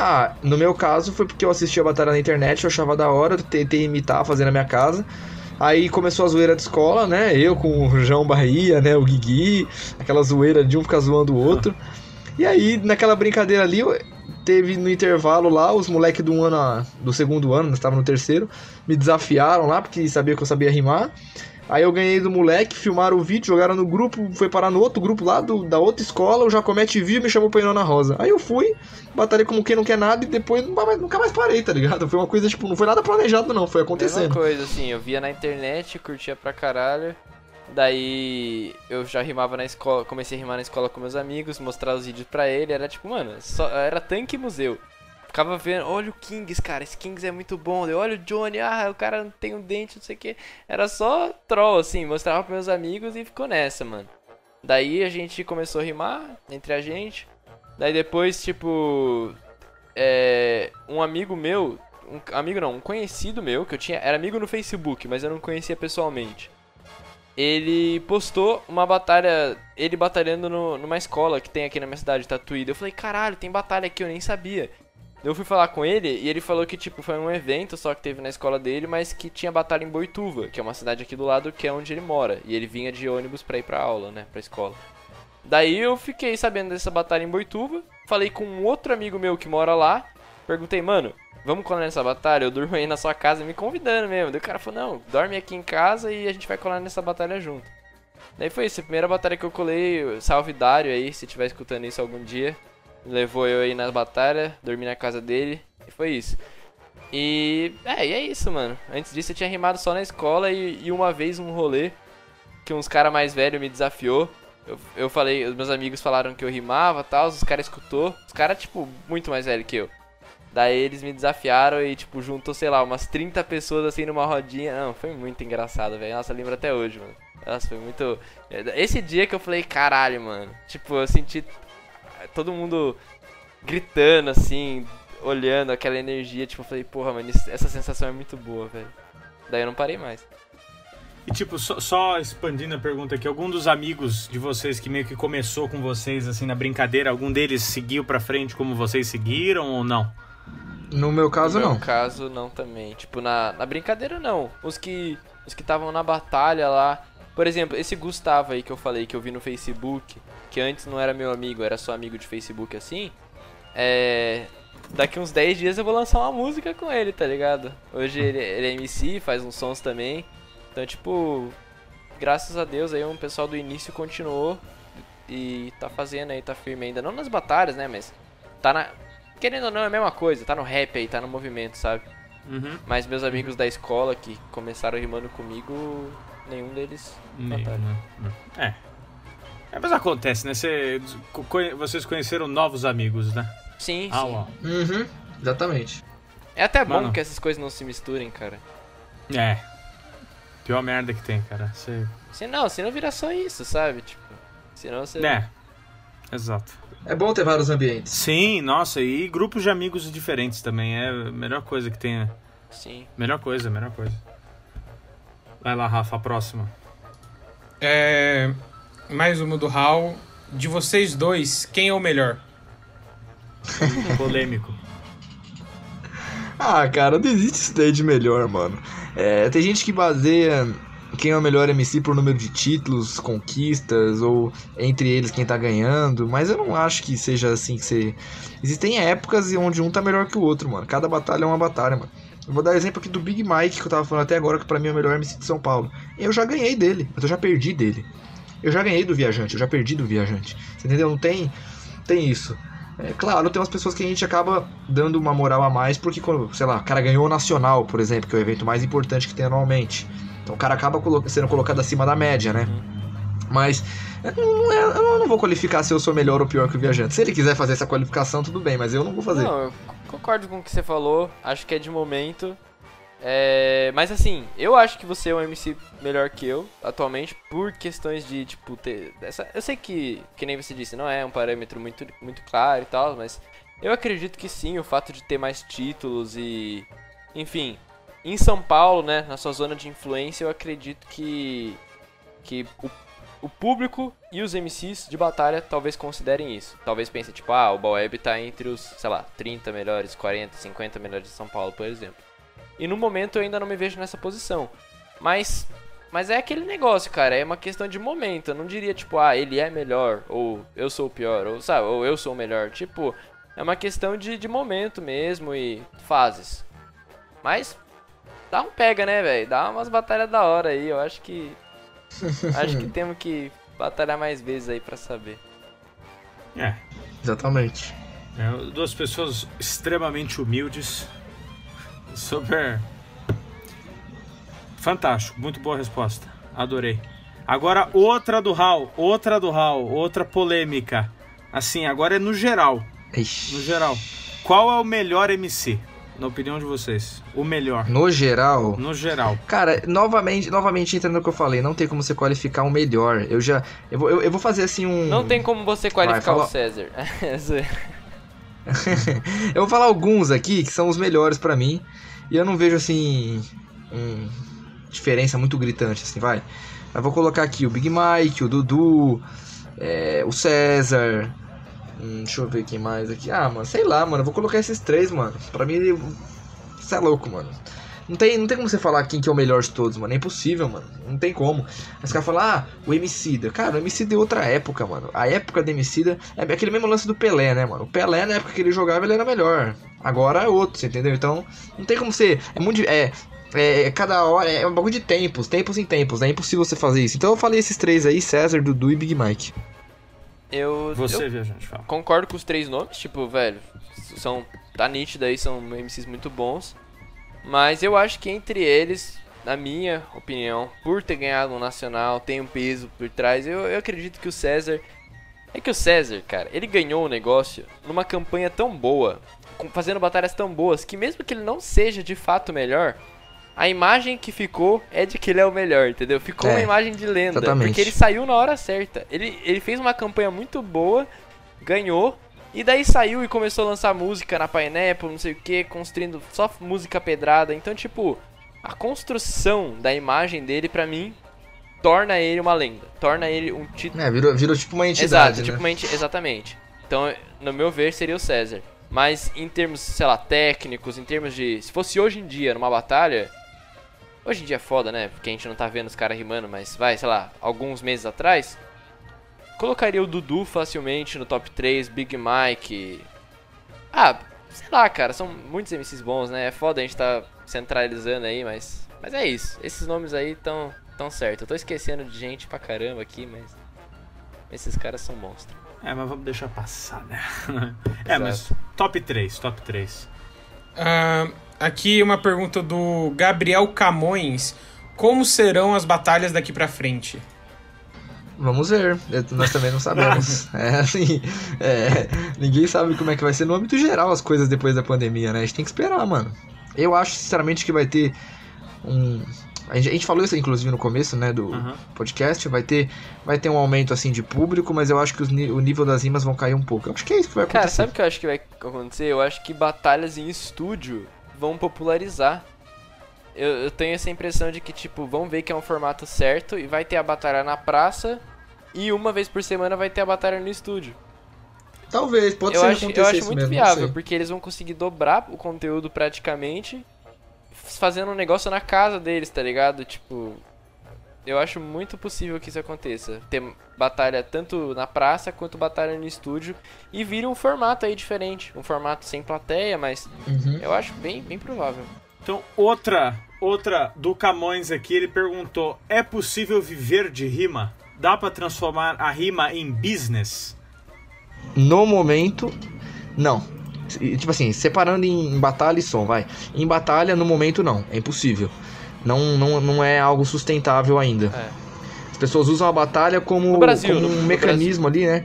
S4: Ah, no meu caso foi porque eu assisti a batalha na internet, eu achava da hora, tentei imitar, fazer na minha casa. Aí começou a zoeira de escola, né? Eu com o João Bahia, né? O Guigui, aquela zoeira de um ficar zoando o outro. E aí, naquela brincadeira ali, teve no intervalo lá, os moleques do ano, do segundo ano, nós estávamos no terceiro, me desafiaram lá, porque sabia que eu sabia rimar. Aí eu ganhei do moleque, filmaram o vídeo, jogaram no grupo, foi parar no outro grupo lá do, da outra escola, o Jacomete viu e me chamou pra na Rosa. Aí eu fui, batalhei como quem não quer nada e depois nunca mais, nunca mais parei, tá ligado? Foi uma coisa, tipo, não foi nada planejado não, foi
S3: Mesma
S4: acontecendo.
S3: coisa, assim, eu via na internet, curtia pra caralho. Daí eu já rimava na escola, comecei a rimar na escola com meus amigos, mostrar os vídeos pra ele, era tipo, mano, só, era tanque museu. Ficava vendo, olha o Kings, cara, esse Kings é muito bom. Eu, olha o Johnny, ah, o cara não tem um dente, não sei o que. Era só troll, assim, mostrava pros meus amigos e ficou nessa, mano. Daí a gente começou a rimar entre a gente. Daí depois, tipo, é, um amigo meu, um amigo não, um conhecido meu, que eu tinha, era amigo no Facebook, mas eu não conhecia pessoalmente. Ele postou uma batalha, ele batalhando no, numa escola que tem aqui na minha cidade, Tatuída. Eu falei, caralho, tem batalha aqui, eu nem sabia. Eu fui falar com ele e ele falou que, tipo, foi um evento só que teve na escola dele, mas que tinha batalha em Boituva, que é uma cidade aqui do lado, que é onde ele mora. E ele vinha de ônibus pra ir pra aula, né, pra escola. Daí eu fiquei sabendo dessa batalha em Boituva, falei com um outro amigo meu que mora lá, perguntei, mano, vamos colar nessa batalha? Eu durmo aí na sua casa me convidando mesmo. Daí o cara falou, não, dorme aqui em casa e a gente vai colar nessa batalha junto. Daí foi isso, a primeira batalha que eu colei, salve Dário aí, se tiver escutando isso algum dia. Levou eu aí na batalha, dormi na casa dele, e foi isso. E é, e é isso, mano. Antes disso eu tinha rimado só na escola e, e uma vez um rolê que uns caras mais velhos me desafiou. Eu, eu falei, os meus amigos falaram que eu rimava tal, os caras escutou. Os caras, tipo, muito mais velho que eu. Daí eles me desafiaram e, tipo, juntou, sei lá, umas 30 pessoas assim numa rodinha. Não, foi muito engraçado, velho. Nossa, lembro até hoje, mano. Nossa, foi muito. Esse dia que eu falei, caralho, mano. Tipo, eu senti todo mundo gritando, assim, olhando aquela energia. Tipo, eu falei, porra, mano, essa sensação é muito boa, velho. Daí eu não parei mais.
S1: E tipo, só, só, expandindo a pergunta aqui, algum dos amigos de vocês que meio que começou com vocês assim na brincadeira, algum deles seguiu pra frente como vocês seguiram ou não?
S4: No meu caso,
S3: no
S4: não.
S3: No meu caso, não também. Tipo, na, na brincadeira, não. Os que os que estavam na batalha lá. Por exemplo, esse Gustavo aí que eu falei, que eu vi no Facebook, que antes não era meu amigo, era só amigo de Facebook assim. É. Daqui uns 10 dias eu vou lançar uma música com ele, tá ligado? Hoje ele, ele é MC, faz uns sons também. Então, tipo, graças a Deus aí um pessoal do início continuou e tá fazendo aí, tá firme ainda. Não nas batalhas, né, mas tá na... Querendo ou não, é a mesma coisa, tá no rap aí, tá no movimento, sabe?
S1: Uhum.
S3: Mas meus amigos da escola que começaram rimando comigo, nenhum deles
S1: Nenhum, né? É. É, mas acontece, né? Cê, vocês conheceram novos amigos, né?
S3: Sim,
S1: ah,
S3: sim.
S1: Ó.
S4: Uhum, exatamente.
S3: É até bom
S1: Mano.
S3: que essas coisas não se misturem, cara.
S1: É. Pior merda que tem, cara. Você.
S3: Se não, se não vira só isso, sabe? Tipo, senão você.
S1: É. Exato.
S4: É bom ter vários ambientes.
S1: Sim, nossa, e grupos de amigos diferentes também. É a melhor coisa que tem. né?
S3: Sim.
S1: Melhor coisa, melhor coisa. Vai lá, Rafa, a próxima.
S2: É, mais uma do Hal. De vocês dois, quem é o melhor?
S1: Polêmico.
S4: Ah, cara, não existe isso daí de melhor, mano. É, tem gente que baseia quem é o melhor MC por número de títulos, conquistas, ou entre eles quem tá ganhando, mas eu não acho que seja assim que você. Existem épocas onde um tá melhor que o outro, mano. Cada batalha é uma batalha, mano. Eu vou dar exemplo aqui do Big Mike, que eu tava falando até agora, que pra mim é o melhor MC de São Paulo. Eu já ganhei dele, mas eu já perdi dele. Eu já ganhei do viajante, eu já perdi do viajante. Você entendeu? Não tem, tem isso. É claro, tem umas pessoas que a gente acaba dando uma moral a mais, porque, sei lá, o cara ganhou o Nacional, por exemplo, que é o evento mais importante que tem anualmente. Então o cara acaba sendo colocado acima da média, né? Mas não, é- eu não vou qualificar se eu sou melhor ou pior que o viajante. Se ele quiser fazer essa qualificação, tudo bem, mas eu não vou fazer.
S3: Não, eu concordo com o que você falou. Acho que é de momento. É, mas assim, eu acho que você é um MC melhor que eu atualmente por questões de tipo ter essa, eu sei que que nem você disse, não é um parâmetro muito muito claro e tal, mas eu acredito que sim, o fato de ter mais títulos e enfim, em São Paulo, né, na sua zona de influência, eu acredito que que o, o público e os MCs de batalha talvez considerem isso. Talvez pensem, tipo, ah, o Baweb tá entre os, sei lá, 30 melhores, 40, 50 melhores de São Paulo, por exemplo. E no momento eu ainda não me vejo nessa posição. Mas mas é aquele negócio, cara, é uma questão de momento. Eu não diria tipo, ah, ele é melhor ou eu sou o pior, ou sabe, ou eu sou o melhor. Tipo, é uma questão de, de momento mesmo e fases. Mas dá um pega, né, velho? Dá umas batalhas da hora aí. Eu acho que acho que temos que batalhar mais vezes aí pra saber.
S1: É.
S4: Exatamente.
S1: é. Duas pessoas extremamente humildes. Super. Fantástico, muito boa resposta. Adorei. Agora outra do Hal, outra do Hal, outra polêmica. Assim, agora é no geral.
S4: Ixi.
S1: No geral. Qual é o melhor MC? Na opinião de vocês. O melhor.
S4: No geral,
S1: No geral.
S4: Cara, novamente, novamente entrando no que eu falei, não tem como você qualificar um melhor. Eu já. Eu vou, eu, eu vou fazer assim um.
S3: Não tem como você qualificar
S4: fala-
S3: o César.
S4: eu vou falar alguns aqui que são os melhores pra mim. E eu não vejo assim. Um, diferença muito gritante, assim, vai. Eu vou colocar aqui o Big Mike, o Dudu, é, o César. Hum, deixa eu ver quem mais aqui. Ah, mano, sei lá, mano. Vou colocar esses três, mano. Pra mim, você é louco, mano. Não tem, não tem como você falar quem que é o melhor de todos, mano. É impossível, mano. Não tem como. Os caras falam, ah, o Emicida. Cara, o Emicida é outra época, mano. A época do Emicida é aquele mesmo lance do Pelé, né, mano? O Pelé, na época que ele jogava, ele era melhor. Agora é outro, você entendeu? Então, não tem como ser. É muito. É, é, cada hora é um bagulho de tempos, tempos em tempos, né? É impossível você fazer isso. Então eu falei esses três aí, César, Dudu e Big Mike.
S3: Eu,
S1: Você,
S3: eu
S1: viajante, fala.
S3: concordo com os três nomes, tipo, velho, são tá nítido aí, são MCs muito bons. Mas eu acho que entre eles, na minha opinião, por ter ganhado um nacional, tem um peso por trás, eu, eu acredito que o César. É que o César, cara, ele ganhou o negócio numa campanha tão boa, fazendo batalhas tão boas, que mesmo que ele não seja de fato melhor, a imagem que ficou é de que ele é o melhor, entendeu? Ficou
S4: É,
S3: uma imagem de lenda.
S4: exatamente.
S3: Porque ele saiu na hora certa. Ele, ele fez uma campanha muito boa, ganhou, e daí saiu e começou a lançar música na Pineapple, não sei o que, construindo só música pedrada. Então, tipo, a construção da imagem dele, pra mim, torna ele uma lenda. Torna ele um título.
S4: É, virou, virou tipo uma entidade,
S3: Exato,
S4: né?
S3: tipo, uma enti- exatamente. Então, no meu ver, seria o César. Mas em termos, sei lá, técnicos, em termos de. Se fosse hoje em dia, numa batalha. Hoje em dia é foda, né? Porque a gente não tá vendo os caras rimando, mas vai, sei lá, alguns meses atrás. Colocaria o Dudu facilmente no top 3, Big Mike. Ah, sei lá, cara, são muitos MCs bons, né? É foda a gente tá centralizando aí, mas. Mas é isso. Esses nomes aí tão, tão certo. Eu tô esquecendo de gente pra caramba aqui, mas. Esses caras são monstros.
S1: É, mas vamos deixar passar, né? é, mas top 3, top 3.
S2: Ah, aqui uma pergunta do Gabriel Camões. Como serão as batalhas daqui pra frente?
S4: Vamos ver, Eu- nós também não sabemos. é assim, é, ninguém sabe como é que vai ser no âmbito geral as coisas depois da pandemia, né? A gente tem que esperar, mano. Eu acho, sinceramente, que vai ter um. A gente, a gente falou isso, inclusive, no começo, né, do
S1: Aham.
S4: podcast. Vai ter, vai ter um aumento, assim, de público, mas eu acho que os o nível das rimas vão cair um pouco. Eu acho que é isso que vai acontecer.
S3: Cara, sabe o que eu acho que vai acontecer? Eu acho que batalhas em estúdio vão popularizar. Eu, eu tenho essa impressão de que, tipo, vão ver que é um formato certo e vai ter a batalha na praça e uma vez por semana vai ter a batalha no estúdio.
S4: Talvez, pode
S3: eu
S4: ser
S3: acho, eu acho muito
S4: mesmo,
S3: viável, porque eles vão conseguir dobrar o conteúdo praticamente fazendo um negócio na casa deles, tá ligado? Tipo, eu acho muito possível que isso aconteça. Ter batalha tanto na praça quanto batalha no estúdio e vira um formato aí diferente, um formato sem plateia, mas
S4: Uhum.
S3: eu acho bem, bem provável.
S1: Então, outra, outra do Camões aqui, ele perguntou: é possível viver de rima? Dá pra transformar a rima em business?
S4: No momento, não. Tipo assim, separando em batalha e som, vai. Em batalha, no momento, não. É impossível. Não, não, não é algo sustentável ainda.
S3: É.
S4: As pessoas usam a batalha como,
S3: Brasil,
S4: como um mecanismo ali, né?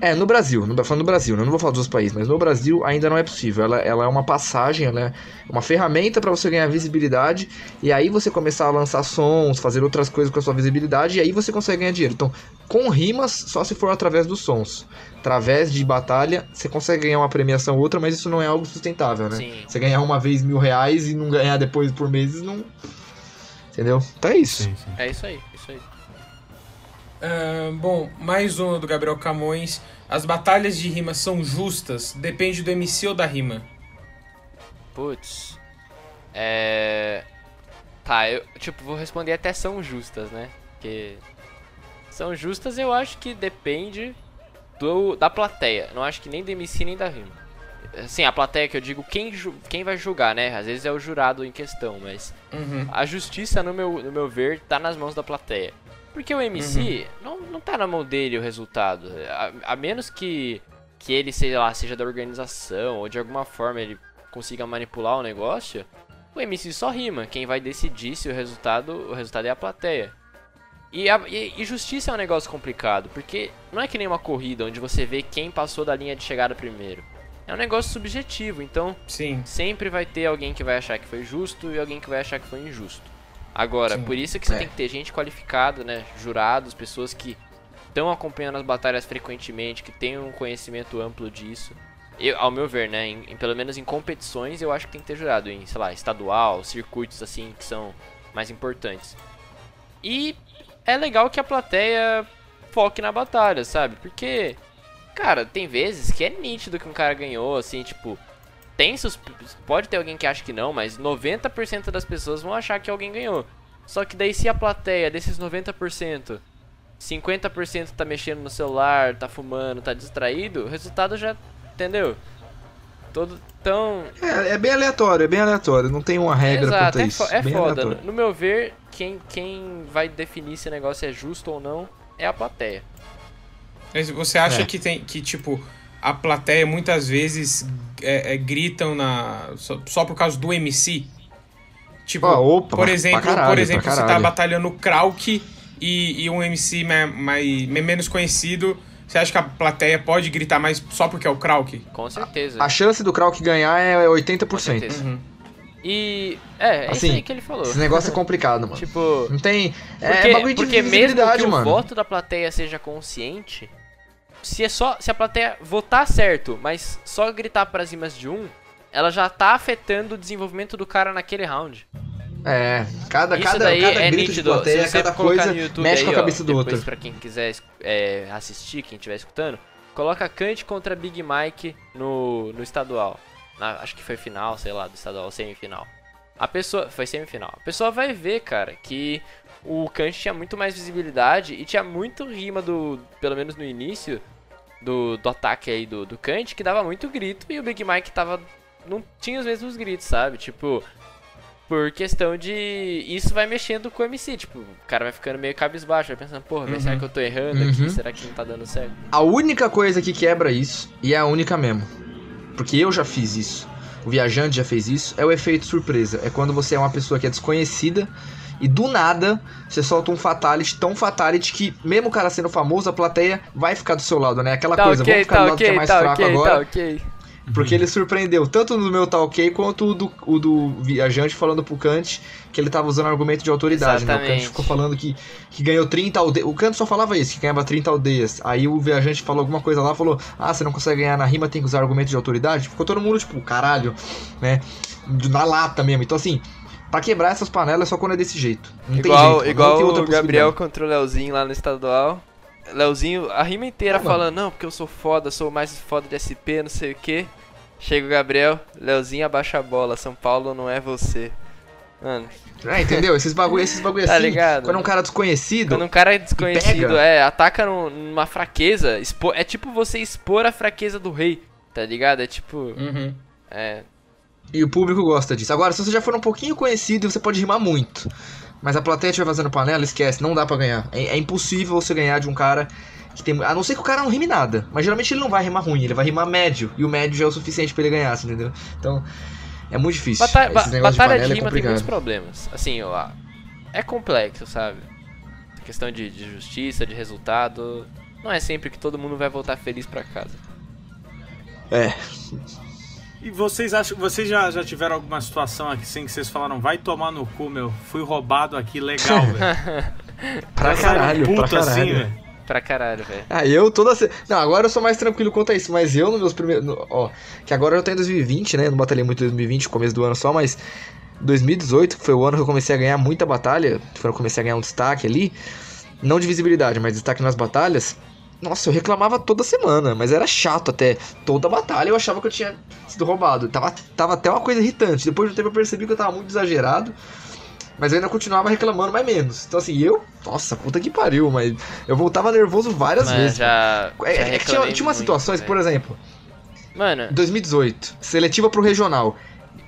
S4: É, no Brasil, no, falando do Brasil, né? eu não vou falar dos outros países, mas no Brasil ainda não é possível. Ela, ela é uma passagem, ela é uma ferramenta para você ganhar visibilidade e aí você começar a lançar sons, fazer outras coisas com a sua visibilidade e aí você consegue ganhar dinheiro. Então, com rimas, só se for através dos sons. Através de batalha, você consegue ganhar uma premiação ou outra, mas isso não é algo sustentável, né?
S3: Sim.
S4: Você ganhar uma vez mil reais e não ganhar depois por meses, não. Entendeu? Então é isso.
S1: sim.
S3: É isso aí, isso aí.
S2: Ah, bom, mais uma do Gabriel Camões. As batalhas de rima são justas? Depende do MC ou da rima.
S3: Putz. É. Tá, eu, tipo, vou responder até são justas, né? Porque. São justas, eu acho que depende do, da plateia. Não acho que nem do MC nem da rima. Assim, a plateia que eu digo, quem, quem vai julgar, né? Às vezes é o jurado em questão, mas
S2: Uhum.
S3: a justiça, no meu, no meu ver, tá nas mãos da plateia. Porque o MC não, não tá na mão dele o resultado. A, a menos que, que ele, sei lá, seja da organização ou de alguma forma ele consiga manipular o negócio, o MC só rima. Quem vai decidir se o resultado, o resultado é a plateia. E, a- e- e justiça é um negócio complicado, porque não é que nem uma corrida onde você vê quem passou da linha de chegada primeiro. É um negócio subjetivo, então
S2: Sim.
S3: sempre vai ter alguém que vai achar que foi justo e alguém que vai achar que foi injusto. Agora,
S2: Sim.
S3: por isso que você
S4: É.
S3: tem que ter gente qualificada, né? Jurados, pessoas que estão acompanhando as batalhas frequentemente, que têm um conhecimento amplo disso. Eu, ao meu ver, né? Em, em- pelo menos em competições, eu acho que tem que ter jurado. Em, sei lá, estadual, circuitos assim, que são mais importantes. E é legal que a plateia foque na batalha, sabe? Porque cara, tem vezes que é nítido que um cara ganhou, assim, tipo. Tem. Pode ter alguém que acha que não, mas 90% das pessoas vão achar que alguém ganhou. Só que daí se a plateia desses 90%, 50% tá mexendo no celular, tá fumando, tá distraído, o resultado já. Entendeu? Todo. Tão.
S4: É, é bem aleatório, é bem aleatório. Não tem uma regra
S3: Exato,
S4: quanto
S3: é,
S4: isso.
S3: é
S4: bem
S3: foda.
S4: aleatório.
S3: No, no meu ver, quem, quem vai definir se o negócio é justo ou não é a plateia.
S2: Você acha
S4: É.
S2: que tem que, tipo, a plateia muitas vezes é, é, gritam na. Só, só por causa do MC? Tipo,
S4: Ah, opa,
S2: por exemplo,
S4: caralho,
S2: por exemplo, você tá batalhando Krauk e, e um MC mais, mais, menos conhecido. Você acha que a plateia pode gritar mais só porque é o Krauk?
S3: Com certeza.
S4: A chance do Krauk ganhar é 80%.
S3: Com certeza.
S2: Uhum.
S3: E. É, é isso
S4: Assim,
S3: aí que ele falou.
S4: Esse negócio é complicado, mano.
S3: Tipo.
S4: Não tem. É
S3: Porque,
S4: bagulho de
S3: porque mesmo que o
S4: mano.
S3: voto da plateia seja consciente, se é só se a plateia votar certo, mas só gritar para rimas de um, ela já tá afetando o desenvolvimento do cara naquele round.
S4: É, cada,
S3: Isso
S4: cada,
S3: daí
S4: cada
S3: é
S4: grito
S3: nítido.
S4: de plateia, cada coisa
S3: YouTube
S4: mexe
S3: aí,
S4: com a
S3: ó,
S4: cabeça do
S3: depois
S4: outro.
S3: pra quem quiser é, assistir, quem estiver escutando, coloca Kant contra Big Mike no, no estadual. Na- acho que foi final, sei lá, do estadual, semifinal. A pessoa. Foi semifinal. A pessoa vai ver, cara, que o Kant tinha muito mais visibilidade e tinha muito rima do. Pelo menos no início. Do, do ataque aí do, do Kant, que dava muito grito e o Big Mike tava. Não tinha os mesmos gritos, sabe? Tipo. Por questão de. Isso vai mexendo com o MC. Tipo, o cara vai ficando meio cabisbaixo, vai pensando, porra, mas será que eu tô errando aqui?
S4: Uhum.
S3: Será que não tá dando certo?
S4: A única coisa que quebra isso, e é a única mesmo, porque eu já fiz isso, o viajante já fez isso, é o efeito surpresa. É quando você é uma pessoa que é desconhecida e do nada você solta um fatality tão fatality que, mesmo o cara sendo famoso, a plateia vai ficar do seu lado, né? Aquela coisa, vamos ficar do lado que é mais fraco agora.
S3: tá ok.
S4: Porque ele surpreendeu tanto no meu ok quanto o do, o do viajante falando pro Kant que ele tava usando argumento de autoridade, né? O Kant ficou falando que, que ganhou 30 aldeias. O Kant só falava isso, que ganhava 30 aldeias. Aí o viajante falou alguma coisa lá, falou: Ah, você não consegue ganhar na rima, tem que usar argumento de autoridade. Ficou todo mundo, tipo, caralho, né? Na lata mesmo. Então, assim, pra quebrar essas panelas é só quando é desse jeito. Não tem
S3: Igual,
S4: jeito, não
S3: igual
S4: tem outra
S3: o Gabriel contra o Leozinho lá no estadual. Leozinho, a rima inteira
S4: Ah,
S3: falando, não, porque eu sou foda, sou mais foda de SP, não sei o que. Chega o Gabriel, Leozinho abaixa a bola, São Paulo não é você. Mano,
S4: É, entendeu? Esses bagulho, esses bagulho
S3: Tá
S4: assim,
S3: ligado?
S4: quando é um cara desconhecido.
S3: quando um cara é desconhecido,
S4: pega.
S3: é, ataca num- numa fraqueza, expo- é tipo você expor a fraqueza do rei, tá ligado? É tipo,
S2: Uhum.
S3: é,
S4: E o público gosta disso. Agora, se você já for um pouquinho conhecido, você pode rimar muito. Mas a plateia estiver fazendo panela, esquece, não dá pra ganhar. É, é impossível você ganhar de um cara que tem. A não ser que o cara não rime nada. Mas geralmente ele não vai rimar ruim, ele vai rimar médio. E o médio já é o suficiente pra ele ganhar, assim, entendeu? Então, é muito difícil.
S3: Bata- ba- batalha de,
S4: panela é
S3: rima tem
S4: complicado.
S3: muitos problemas. Assim, ó, é complexo, sabe? Questão de, de justiça, de resultado. Não é sempre que todo mundo vai voltar feliz pra casa.
S4: É.
S1: E vocês acham, vocês já, já tiveram alguma situação aqui assim que vocês falaram, vai tomar no cu, meu, fui roubado aqui, legal, velho.
S4: Pra caralho, pra
S1: assim,
S4: caralho.
S1: velho.
S3: Pra caralho, velho.
S4: Ah, eu toda. se- Não, agora eu sou mais tranquilo quanto a isso, mas eu nos meus primeiros. no- Ó, que agora eu tô em 2020, né? Eu não batalhei muito em 2020, começo do ano só, mas 2018, que foi o ano que eu comecei a ganhar muita batalha, foi quando eu comecei a ganhar um destaque ali. Não de visibilidade, mas destaque nas batalhas. Nossa, eu reclamava toda semana, mas era chato até. Toda batalha eu achava que eu tinha sido roubado. Tava, tava até uma coisa irritante. Depois de um tempo eu percebi que eu tava muito exagerado. Mas eu ainda continuava reclamando, mas menos. Então assim, eu. Nossa, puta que pariu, mas eu voltava nervoso várias
S3: Mas
S4: vezes.
S3: já.
S4: É,
S3: já
S4: é que tinha, tinha umas situações, por exemplo,
S3: Mano,
S4: 2018, seletiva pro regional.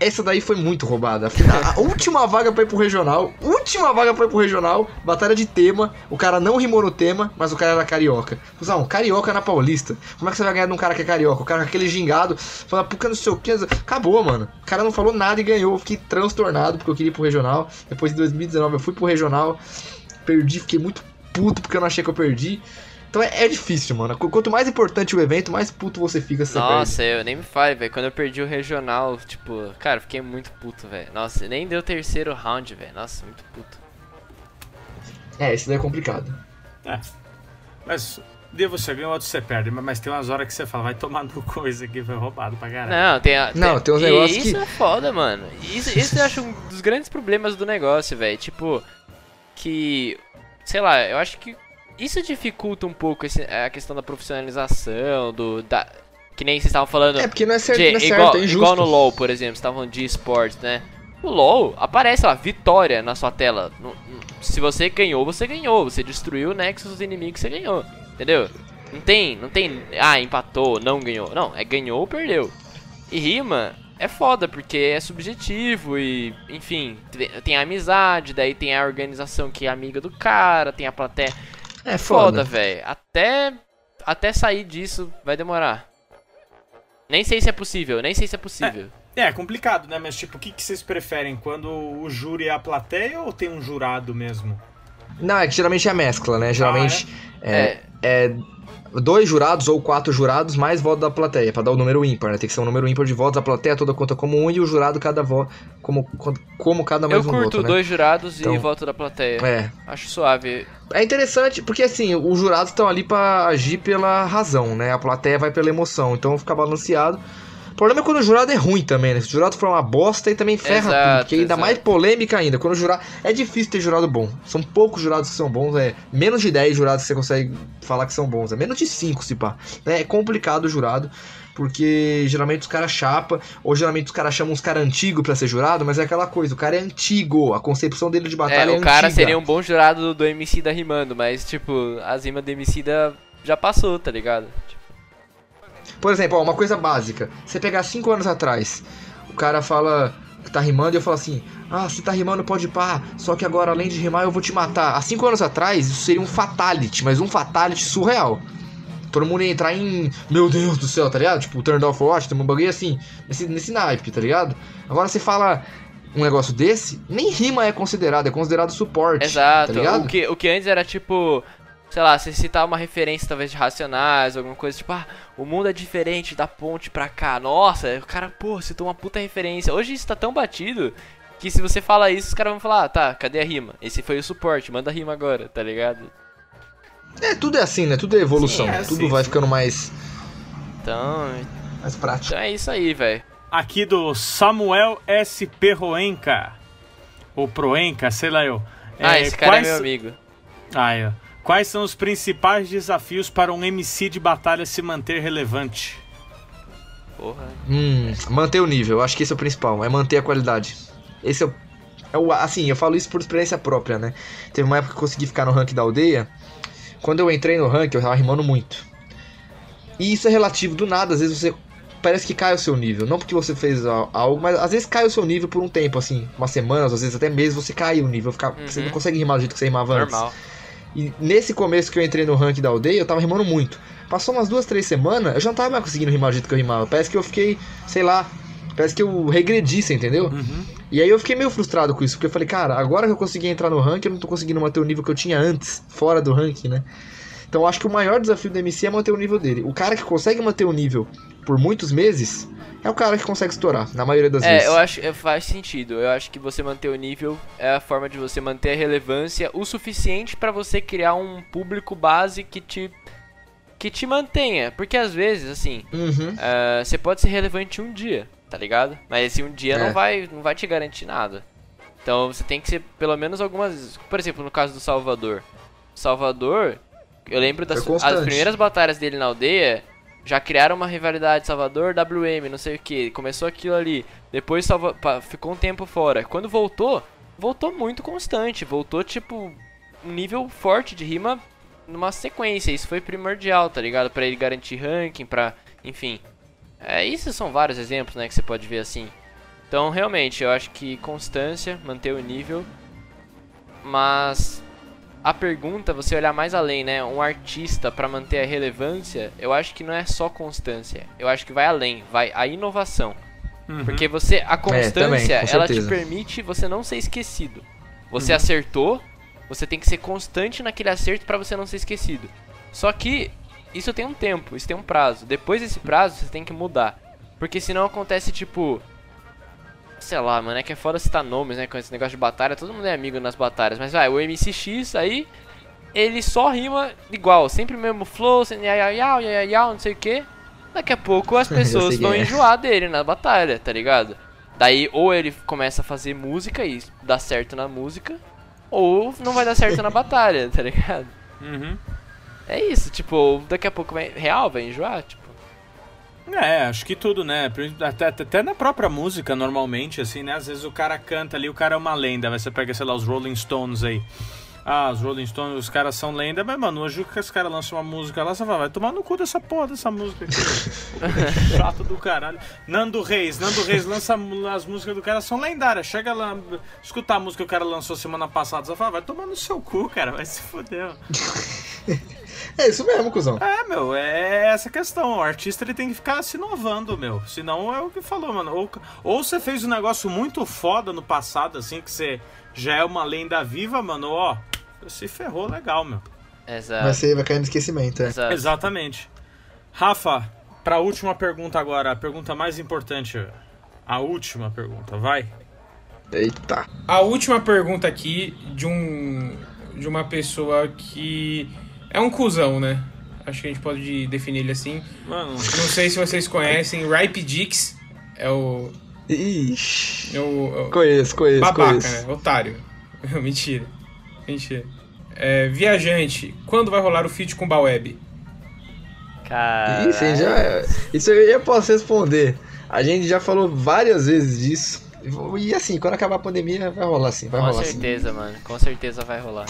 S4: Essa daí foi muito roubada. A, fina- a última vaga pra ir pro regional, última vaga pra ir pro regional, batalha de tema. O cara não rimou no tema, mas o cara era carioca. Fusão, carioca na Paulista. Como é que você vai ganhar de um cara que é carioca? O cara com aquele gingado, falando, porque não sei o que. Acabou, mano. O cara não falou nada e ganhou. Eu fiquei transtornado porque eu queria ir pro regional. Depois de 2019 eu fui pro regional, perdi, fiquei muito puto porque eu não achei que eu perdi. Então é, é difícil, mano. Qu- Quanto mais importante o evento, mais puto você fica se você perde.
S3: nossa, eu nem me fale, velho. Quando eu perdi o regional, tipo, cara, eu fiquei muito puto, velho. Nossa, nem deu terceiro round, velho. Nossa, muito puto.
S4: É, isso daí é complicado.
S1: É. Mas um dia você ganha, outro você perde. Mas, tem umas horas que você fala, vai tomar no cu, isso aqui foi roubado pra caralho.
S3: Não, tem, a-
S4: Não, tem uns
S3: e
S4: negócios
S3: Isso
S4: que-
S3: é foda, mano. Isso, isso eu acho um dos grandes problemas do negócio, velho. Tipo, que. Sei lá, eu acho que isso dificulta um pouco esse- a questão da profissionalização, do. Da, que nem vocês estavam falando.
S4: É, porque não é certo,
S3: de-
S4: não é certo,
S3: igual,
S4: é injusto.
S3: igual no LoL, por exemplo, vocês estavam de esportes, né? O LoL aparece lá, vitória na sua tela. Se você ganhou, você ganhou. Você destruiu o Nexus dos inimigos, você ganhou. Entendeu? Não tem, não tem, ah, empatou, não ganhou. Não, é ganhou ou perdeu. E rima é foda, porque é subjetivo e, enfim, te- tem a amizade, daí tem a organização que é amiga do cara, tem a plateia.
S4: É
S3: Foda,
S4: foda.
S3: velho. Até, até sair disso vai demorar. Nem sei se é possível, nem sei se é possível.
S1: É, é complicado, né? Mas tipo, o que, que vocês preferem? Quando o júri é a plateia ou tem um jurado mesmo?
S4: Não, é que geralmente é a mescla, né? Geralmente
S3: É.
S4: é, é dois jurados ou quatro jurados mais voto da plateia, pra dar o número ímpar, né? Tem que ser um número ímpar de votos, a plateia toda conta como um e o jurado cada voto como, como cada mais
S3: Eu
S4: um
S3: curto
S4: voto, né?
S3: dois jurados e
S4: Então-
S3: voto da plateia.
S4: É.
S3: Acho suave.
S4: É interessante, porque assim, os jurados estão ali pra agir pela razão, né? A plateia vai pela emoção, então fica balanceado. O problema é quando o jurado é ruim também, né? Se o jurado for uma bosta, aí também ferra
S3: Exato,
S4: tudo, porque dá
S3: exato.
S4: mais polêmica ainda. Quando o jurado. É difícil ter jurado bom. São poucos jurados que são bons, é menos de 10 jurados que você consegue falar que são bons. É menos de 5, se pá. É complicado o jurado. Porque geralmente os caras chapa, ou geralmente os caras chamam uns caras antigos pra ser jurado, mas é aquela coisa, o cara é antigo, a concepção dele de
S3: É,
S4: batalha é,
S3: o cara
S4: antiga.
S3: seria um bom jurado do, do MC da rimando, mas tipo, as rimas do MC da já passou, tá ligado?
S4: Por exemplo, ó, uma coisa básica. Você pegar 5 anos atrás, o cara fala que tá rimando e eu falo assim: Ah, você tá rimando, pode pá, só que agora além de rimar eu vou te matar. Há 5 anos atrás, isso seria um fatality, mas um fatality surreal. Todo mundo ia entrar em. Meu Deus do céu, tá ligado? Tipo, Turn Off Watch, tem um bagulho assim, nesse, nesse naipe, tá ligado? Agora você fala um negócio desse, nem rima é considerado, é considerado suporte.
S3: Exato.
S4: Tá ligado?
S3: o, que, o que antes era tipo. Sei lá, você citar uma referência talvez de Racionais, alguma coisa tipo, ah, o mundo é diferente da ponte pra cá. Nossa, o cara, pô, citou uma puta referência. Hoje isso tá tão batido que se você fala isso, os caras vão falar, ah, tá, cadê a rima? Esse foi o suporte, manda a rima agora, tá ligado?
S4: É, tudo é assim, né? Tudo é evolução.
S1: Sim, é,
S4: tudo
S1: sim,
S4: vai
S1: sim.
S4: ficando mais,
S3: Então,
S4: mais prático.
S3: então é isso aí, velho.
S1: Aqui do Samuel S. Perroenca. Ou Proenca, sei lá eu.
S3: Ah,
S1: É,
S3: esse cara
S1: quais...
S3: é meu amigo.
S1: Ah, é. Quais são os principais desafios para um MC de batalha se manter relevante?
S3: Porra.
S4: Hum, manter o nível, acho que esse é o principal, é manter a qualidade. Esse é o, é o. Assim, eu falo isso por experiência própria, né? Teve uma época que eu consegui ficar no rank da aldeia. Quando eu entrei no rank, eu tava rimando muito. E isso é relativo, do nada, às vezes você. Parece que cai o seu nível. Não porque você fez al- algo, mas às vezes cai o seu nível por um tempo, assim, umas semanas, às vezes até meses você cai o nível. Fica, Você
S3: Uhum.
S4: não consegue rimar do jeito que você rimava antes. E nesse começo que eu entrei no rank da aldeia, eu tava rimando muito. Passou umas duas, três semanas, eu já não tava mais conseguindo rimar do jeito que eu rimava. Parece que eu fiquei, sei lá, parece que eu regredi, você entendeu?
S1: Uhum.
S4: E aí eu fiquei meio frustrado com isso, porque eu falei, cara, agora que eu consegui entrar no rank, eu não tô conseguindo manter o nível que eu tinha antes, fora do rank, né? Então eu acho que o maior desafio do MC é manter o nível dele. O cara que consegue manter o nível por muitos meses é o cara que consegue estourar, na maioria das
S3: É,
S4: vezes.
S3: eu acho é, faz sentido. Eu acho que você manter o nível é a forma de você manter a relevância o suficiente pra você criar um público base que te que te mantenha, porque às vezes assim,
S4: Uhum.
S3: ah, você pode ser relevante um dia, tá ligado? Mas esse um dia
S4: É.
S3: não vai não vai te garantir nada. Então você tem que ser pelo menos algumas, por exemplo, no caso do Salvador. Salvador, eu lembro das
S4: Foi
S3: as primeiras batalhas dele na aldeia, já criaram uma rivalidade Salvador WM, não sei o que. Começou aquilo ali. Depois Salva ficou um tempo fora. Quando voltou, voltou muito constante. Voltou tipo um nível forte de rima numa sequência. Isso foi primordial, tá ligado? Pra ele garantir ranking, pra. Enfim. É, isso são vários exemplos, né, que você pode ver assim. Então, realmente, eu acho que constância, manter o nível. Mas a pergunta, você olhar mais além, né? Um artista pra manter a relevância, eu acho que não é só constância. Eu acho que vai além, vai a inovação.
S1: Uhum.
S3: Porque você a constância,
S4: também, com
S3: ela te permite você não ser esquecido. Você acertou, você tem que ser constante naquele acerto pra você não ser esquecido. Só que isso tem um tempo, isso tem um prazo. Depois desse prazo, você tem que mudar. Porque senão acontece tipo sei lá, mano, é que é foda citar nomes, né, com esse negócio de batalha, todo mundo é amigo nas batalhas, mas vai, o MCX aí, ele só rima igual, sempre o mesmo flow, sem iau, iau, iau, iau, não sei o que. Daqui a pouco as pessoas vão
S4: é.
S3: enjoar dele na batalha, tá ligado? Daí ou ele começa a fazer música e dá certo na música, ou não vai dar certo na batalha, tá ligado?
S1: Uhum.
S3: É isso, tipo, daqui a pouco vai. Real, vai enjoar, tipo.
S1: É, acho que tudo, né? Até, até na própria música, normalmente, assim, né? Às vezes o cara canta ali, o cara é uma lenda. Você pega, sei lá, os Rolling Stones aí. Ah, os Rolling Stones, os caras são lenda, mas, mano, hoje que os caras lançam uma música lá, você fala, vai tomar no cu dessa porra dessa música aqui. Chato do caralho. Nando Reis, Nando Reis lança as músicas do cara, são lendárias. Chega lá, escutar a música que o cara lançou semana passada, você fala, vai tomar no seu cu, cara, vai se foder.
S4: É isso mesmo, cuzão.
S1: É, meu, é essa questão. O artista ele tem que ficar se inovando, meu. Senão é o que falou, mano. Ou, ou você fez um negócio muito foda no passado, assim, que você já é uma lenda viva, mano, ó. Se ferrou legal, meu.
S3: Exato.
S4: Vai, ser, vai cair no esquecimento, é.
S3: Exato.
S1: Exatamente. Rafa, pra última pergunta agora, a pergunta mais importante. A última pergunta, vai.
S4: Eita.
S2: A última pergunta aqui de um de uma pessoa que é um cuzão, né? Acho que a gente pode definir ele assim.
S1: Mano,
S2: Não sei se vocês conhecem, Ripe Dix é o
S4: Ixi.
S2: é o, é o
S4: Conheço, conheço,
S2: babaca,
S4: conheço.
S2: né? Otário. Mentira. Mentira. É, viajante, quando vai rolar o feat com Baweb?
S3: Cara.
S4: Isso já. Isso eu posso responder. A gente já falou várias vezes disso. E assim, quando acabar a pandemia, vai rolar sim, vai
S3: Com
S4: rolar sim.
S3: certeza, mano. Com certeza vai rolar.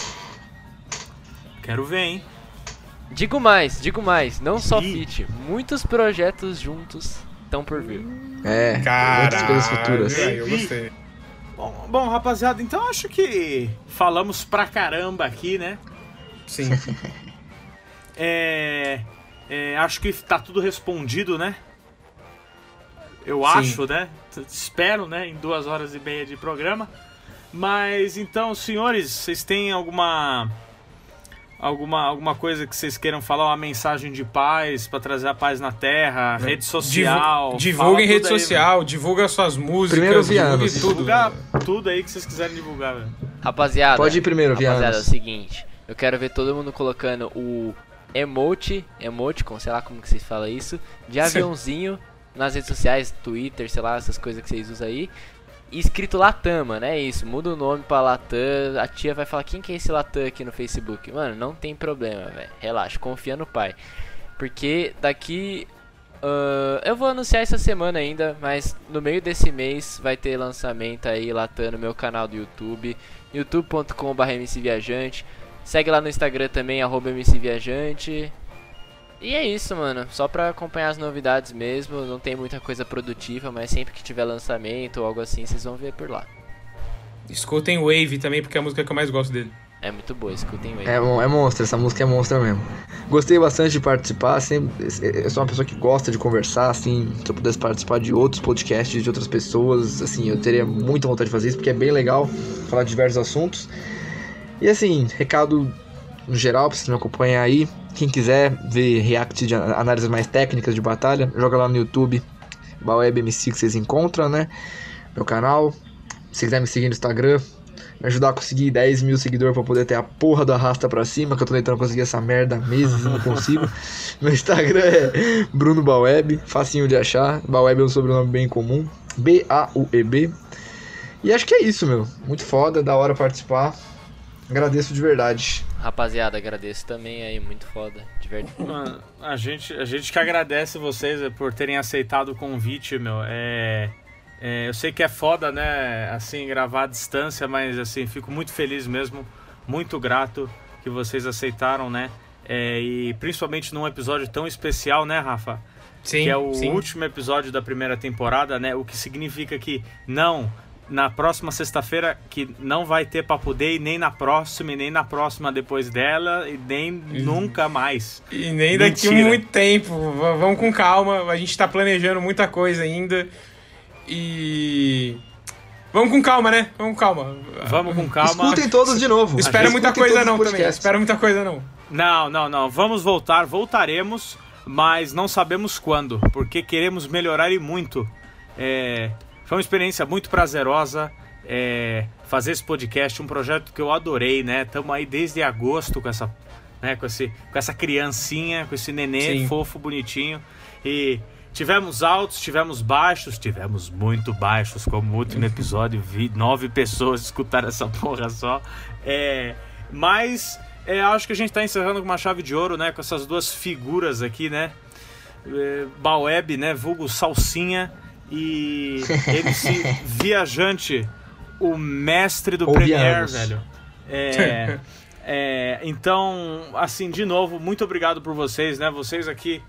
S1: Quero ver, hein?
S3: Digo mais, digo mais. Não só
S1: Ih.
S3: feat. Muitos projetos juntos estão por vir.
S4: É, muitas
S2: Caralho,
S4: coisas futuras.
S2: eu gostei.
S1: Bom, bom, rapaziada, então acho que falamos pra caramba aqui, né?
S2: Sim.
S1: É, é, acho que tá tudo respondido, né? Eu
S2: Sim.
S1: acho, né? Espero, né? Em duas horas e meia de programa. Mas então, senhores, vocês têm alguma alguma alguma coisa que vocês queiram falar, uma mensagem de paz pra trazer a paz na Terra, rede social,
S2: divulga em rede
S1: aí,
S2: social, divulga suas músicas,
S4: Primeiro
S2: divulgue
S4: Vianos.
S2: tudo.
S1: Divulga tudo aí que vocês quiserem divulgar, velho.
S3: Rapaziada.
S4: Pode ir primeiro,
S3: Rapaziada, é o
S4: Vianos.
S3: seguinte. Eu quero ver todo mundo colocando o emote, emoticon, sei lá como que vocês falam isso, de aviãozinho nas redes sociais, Twitter, sei lá, essas coisas que vocês usam aí. Escrito Latam, mano, é isso. Muda o nome pra Latam. A tia vai falar, quem que é esse Latam aqui no Facebook? Mano, não tem problema, velho. Relaxa, confia no pai. Porque daqui. ah, eu vou anunciar essa semana ainda, mas no meio desse mês vai ter lançamento aí Latam no meu canal do YouTube, youtube.com.br mcviajante. Segue lá no Instagram também, arroba mcviajante. E é isso, mano. Só pra acompanhar as novidades mesmo. Não tem muita coisa produtiva, mas sempre que tiver lançamento ou algo assim, vocês vão ver por lá.
S2: Escutem Wave também, porque é a música que eu mais gosto dele.
S3: É muito boa, escutem aí.
S4: É, é monstro, essa música é monstra mesmo. Gostei bastante de participar, sempre, eu sou uma pessoa que gosta de conversar, assim, se eu pudesse participar de outros podcasts de outras pessoas, assim, eu teria muita vontade de fazer isso, porque é bem legal falar de diversos assuntos. E assim, recado no geral, pra vocês me acompanhar aí, quem quiser ver react de análises mais técnicas de batalha, joga lá no YouTube, Baweb MC que vocês encontram, né, meu canal. Se quiser me seguir no Instagram, me ajudar a conseguir 10 mil seguidores pra poder ter a porra do arrasta pra cima, que eu tô tentando conseguir essa merda há meses e não consigo. Meu Instagram é Bruno Baweb, facinho de achar. Baweb é um sobrenome bem comum. B-A-U-E-B. E acho que é isso, meu. Muito foda, da hora participar. Agradeço de verdade.
S3: Rapaziada, agradeço também aí, muito foda.
S1: Mano, a gente, a gente que agradece vocês eh, por terem aceitado o convite, meu. É, é, eu sei que é foda, né, assim, gravar à distância, mas assim, fico muito feliz mesmo, muito grato que vocês aceitaram, né? É, e principalmente num episódio tão especial, né, Rafa?
S2: Sim,
S1: que é o
S2: sim.
S1: último episódio da primeira temporada, né? O que significa que não na próxima sexta-feira que não vai ter Papo Day nem na próxima e nem na próxima depois dela e nem nunca mais.
S2: E nem daqui a
S1: Mentira.
S2: muito tempo. V- Vamos com calma. A gente tá planejando muita coisa ainda. E. Vamos com calma, né? Vamos com calma.
S1: Vamos com calma.
S4: Escutem todos de novo.
S2: Espera muita coisa não também. Espera muita coisa não.
S1: Não, não, não. Vamos voltar, voltaremos, mas não sabemos quando, porque queremos melhorar e muito. É, foi uma experiência muito prazerosa é, fazer esse podcast, um projeto que eu adorei, né? Estamos aí desde agosto com essa, né, com, esse, com essa criancinha, com esse nenê
S2: Sim.
S1: fofo, bonitinho. E tivemos altos, tivemos baixos, tivemos muito baixos, como o último episódio, vi nove pessoas escutaram essa porra só. É, mas é, acho que a gente tá encerrando com uma chave de ouro, né? Com essas duas figuras aqui, né? É, Baweb, né? Vulgo Salsinha e MC Viajante, o mestre do Premiere, velho. É, é, então, assim, de novo, muito obrigado por vocês, né? Vocês aqui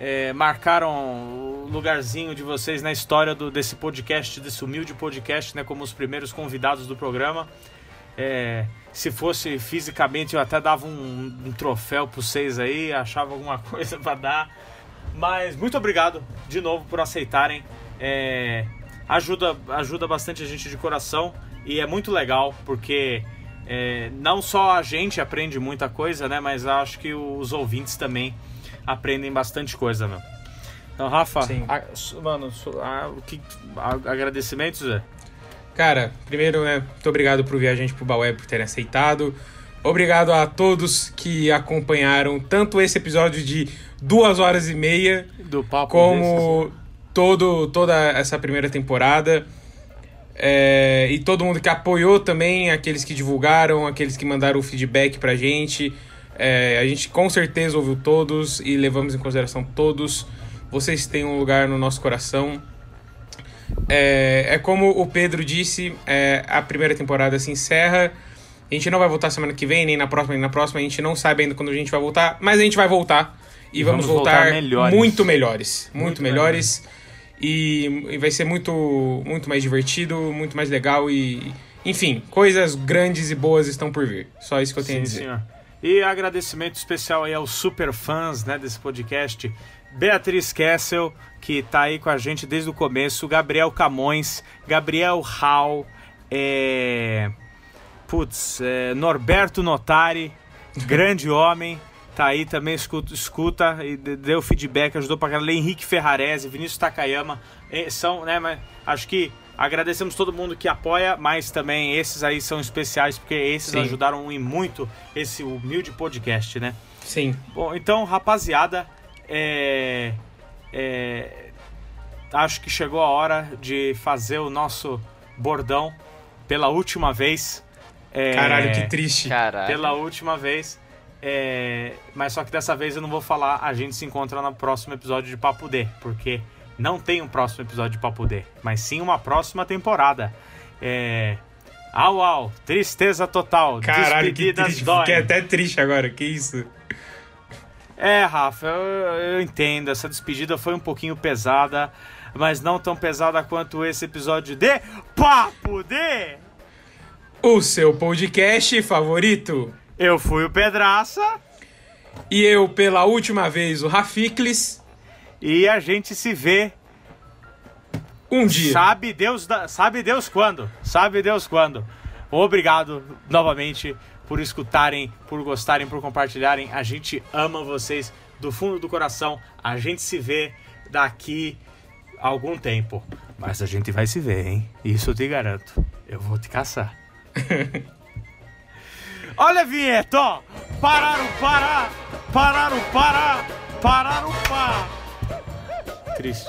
S1: é, marcaram o lugarzinho de vocês na história do, desse podcast, desse humilde podcast, né? Como os primeiros convidados do programa. É, se fosse fisicamente, eu até dava um, um troféu para vocês aí, achava alguma coisa para dar. Mas muito obrigado de novo por aceitarem. É, ajuda, ajuda bastante a gente de coração e é muito legal porque é, não só a gente aprende muita coisa, né? Mas acho que os ouvintes também aprendem bastante coisa, meu. Então, Rafa, a, mano, a, o que, a, agradecimentos, Zé?
S2: Cara, primeiro, né, muito obrigado pro Viajante pro Baweb por terem aceitado. Obrigado a todos que acompanharam tanto esse episódio de duas horas e meia
S1: do papo
S2: como desses. Todo toda essa primeira temporada. É, e todo mundo que apoiou também, aqueles que divulgaram, aqueles que mandaram o feedback pra gente. É, a gente com certeza ouviu todos e levamos em consideração todos. Vocês têm um lugar no nosso coração. É, é como o Pedro disse, é, a primeira temporada se encerra. A gente não vai voltar semana que vem, nem na próxima, nem na próxima. A gente não sabe ainda quando a gente vai voltar, mas a gente vai voltar. E, e vamos, vamos, voltar, voltar melhores. muito melhores. Muito, muito melhores. melhores. E, e, vai ser muito, muito mais divertido, muito mais legal e. Enfim, coisas grandes e boas estão por vir. Só isso que eu tenho Sim, a dizer. Senhor.
S1: E agradecimento especial aí aos super fãs né, desse podcast. Beatriz Kessel, que tá aí com a gente desde o começo, Gabriel Camões, Gabriel Hall, é... Putz, é... Norberto Notari, grande homem, tá aí também, escuta, escuta e deu feedback, ajudou pra caramba. Henrique Ferrarese, Vinícius Takayama, são, né, mas acho que agradecemos todo mundo que apoia, mas também esses aí são especiais, porque esses Sim. ajudaram em muito esse humilde podcast, né?
S2: Sim.
S1: Bom, então, rapaziada, é, é, acho que chegou a hora de fazer o nosso bordão pela última vez.
S2: É, Caralho, que triste.
S3: Caralho.
S1: Pela última vez. É, mas só que dessa vez eu não vou falar. A gente se encontra no próximo episódio de Papo D, porque não tem um próximo episódio de Papo D, mas sim uma próxima temporada. É. Au, au, tristeza total.
S2: Caralho, que triste. Fiquei até triste agora, que isso.
S1: É, Rafa, eu, eu entendo. Essa despedida foi um pouquinho pesada, mas não tão pesada quanto esse episódio de Papo de.
S2: O seu podcast favorito.
S1: Eu fui o Pedraça.
S2: E eu, pela última vez, o Rafiklis.
S1: E a gente se vê.
S2: Um dia.
S1: Sabe Deus, sabe Deus quando. Sabe Deus quando. Obrigado novamente por escutarem, por gostarem, por compartilharem. A gente ama vocês do fundo do coração. A gente se vê daqui a algum tempo. Mas a gente vai se ver, hein? Isso eu te garanto. Eu vou te caçar. Olha, Vieto! ó! Pararam, parar! Pararam, parar! Pararam, parar! Triste.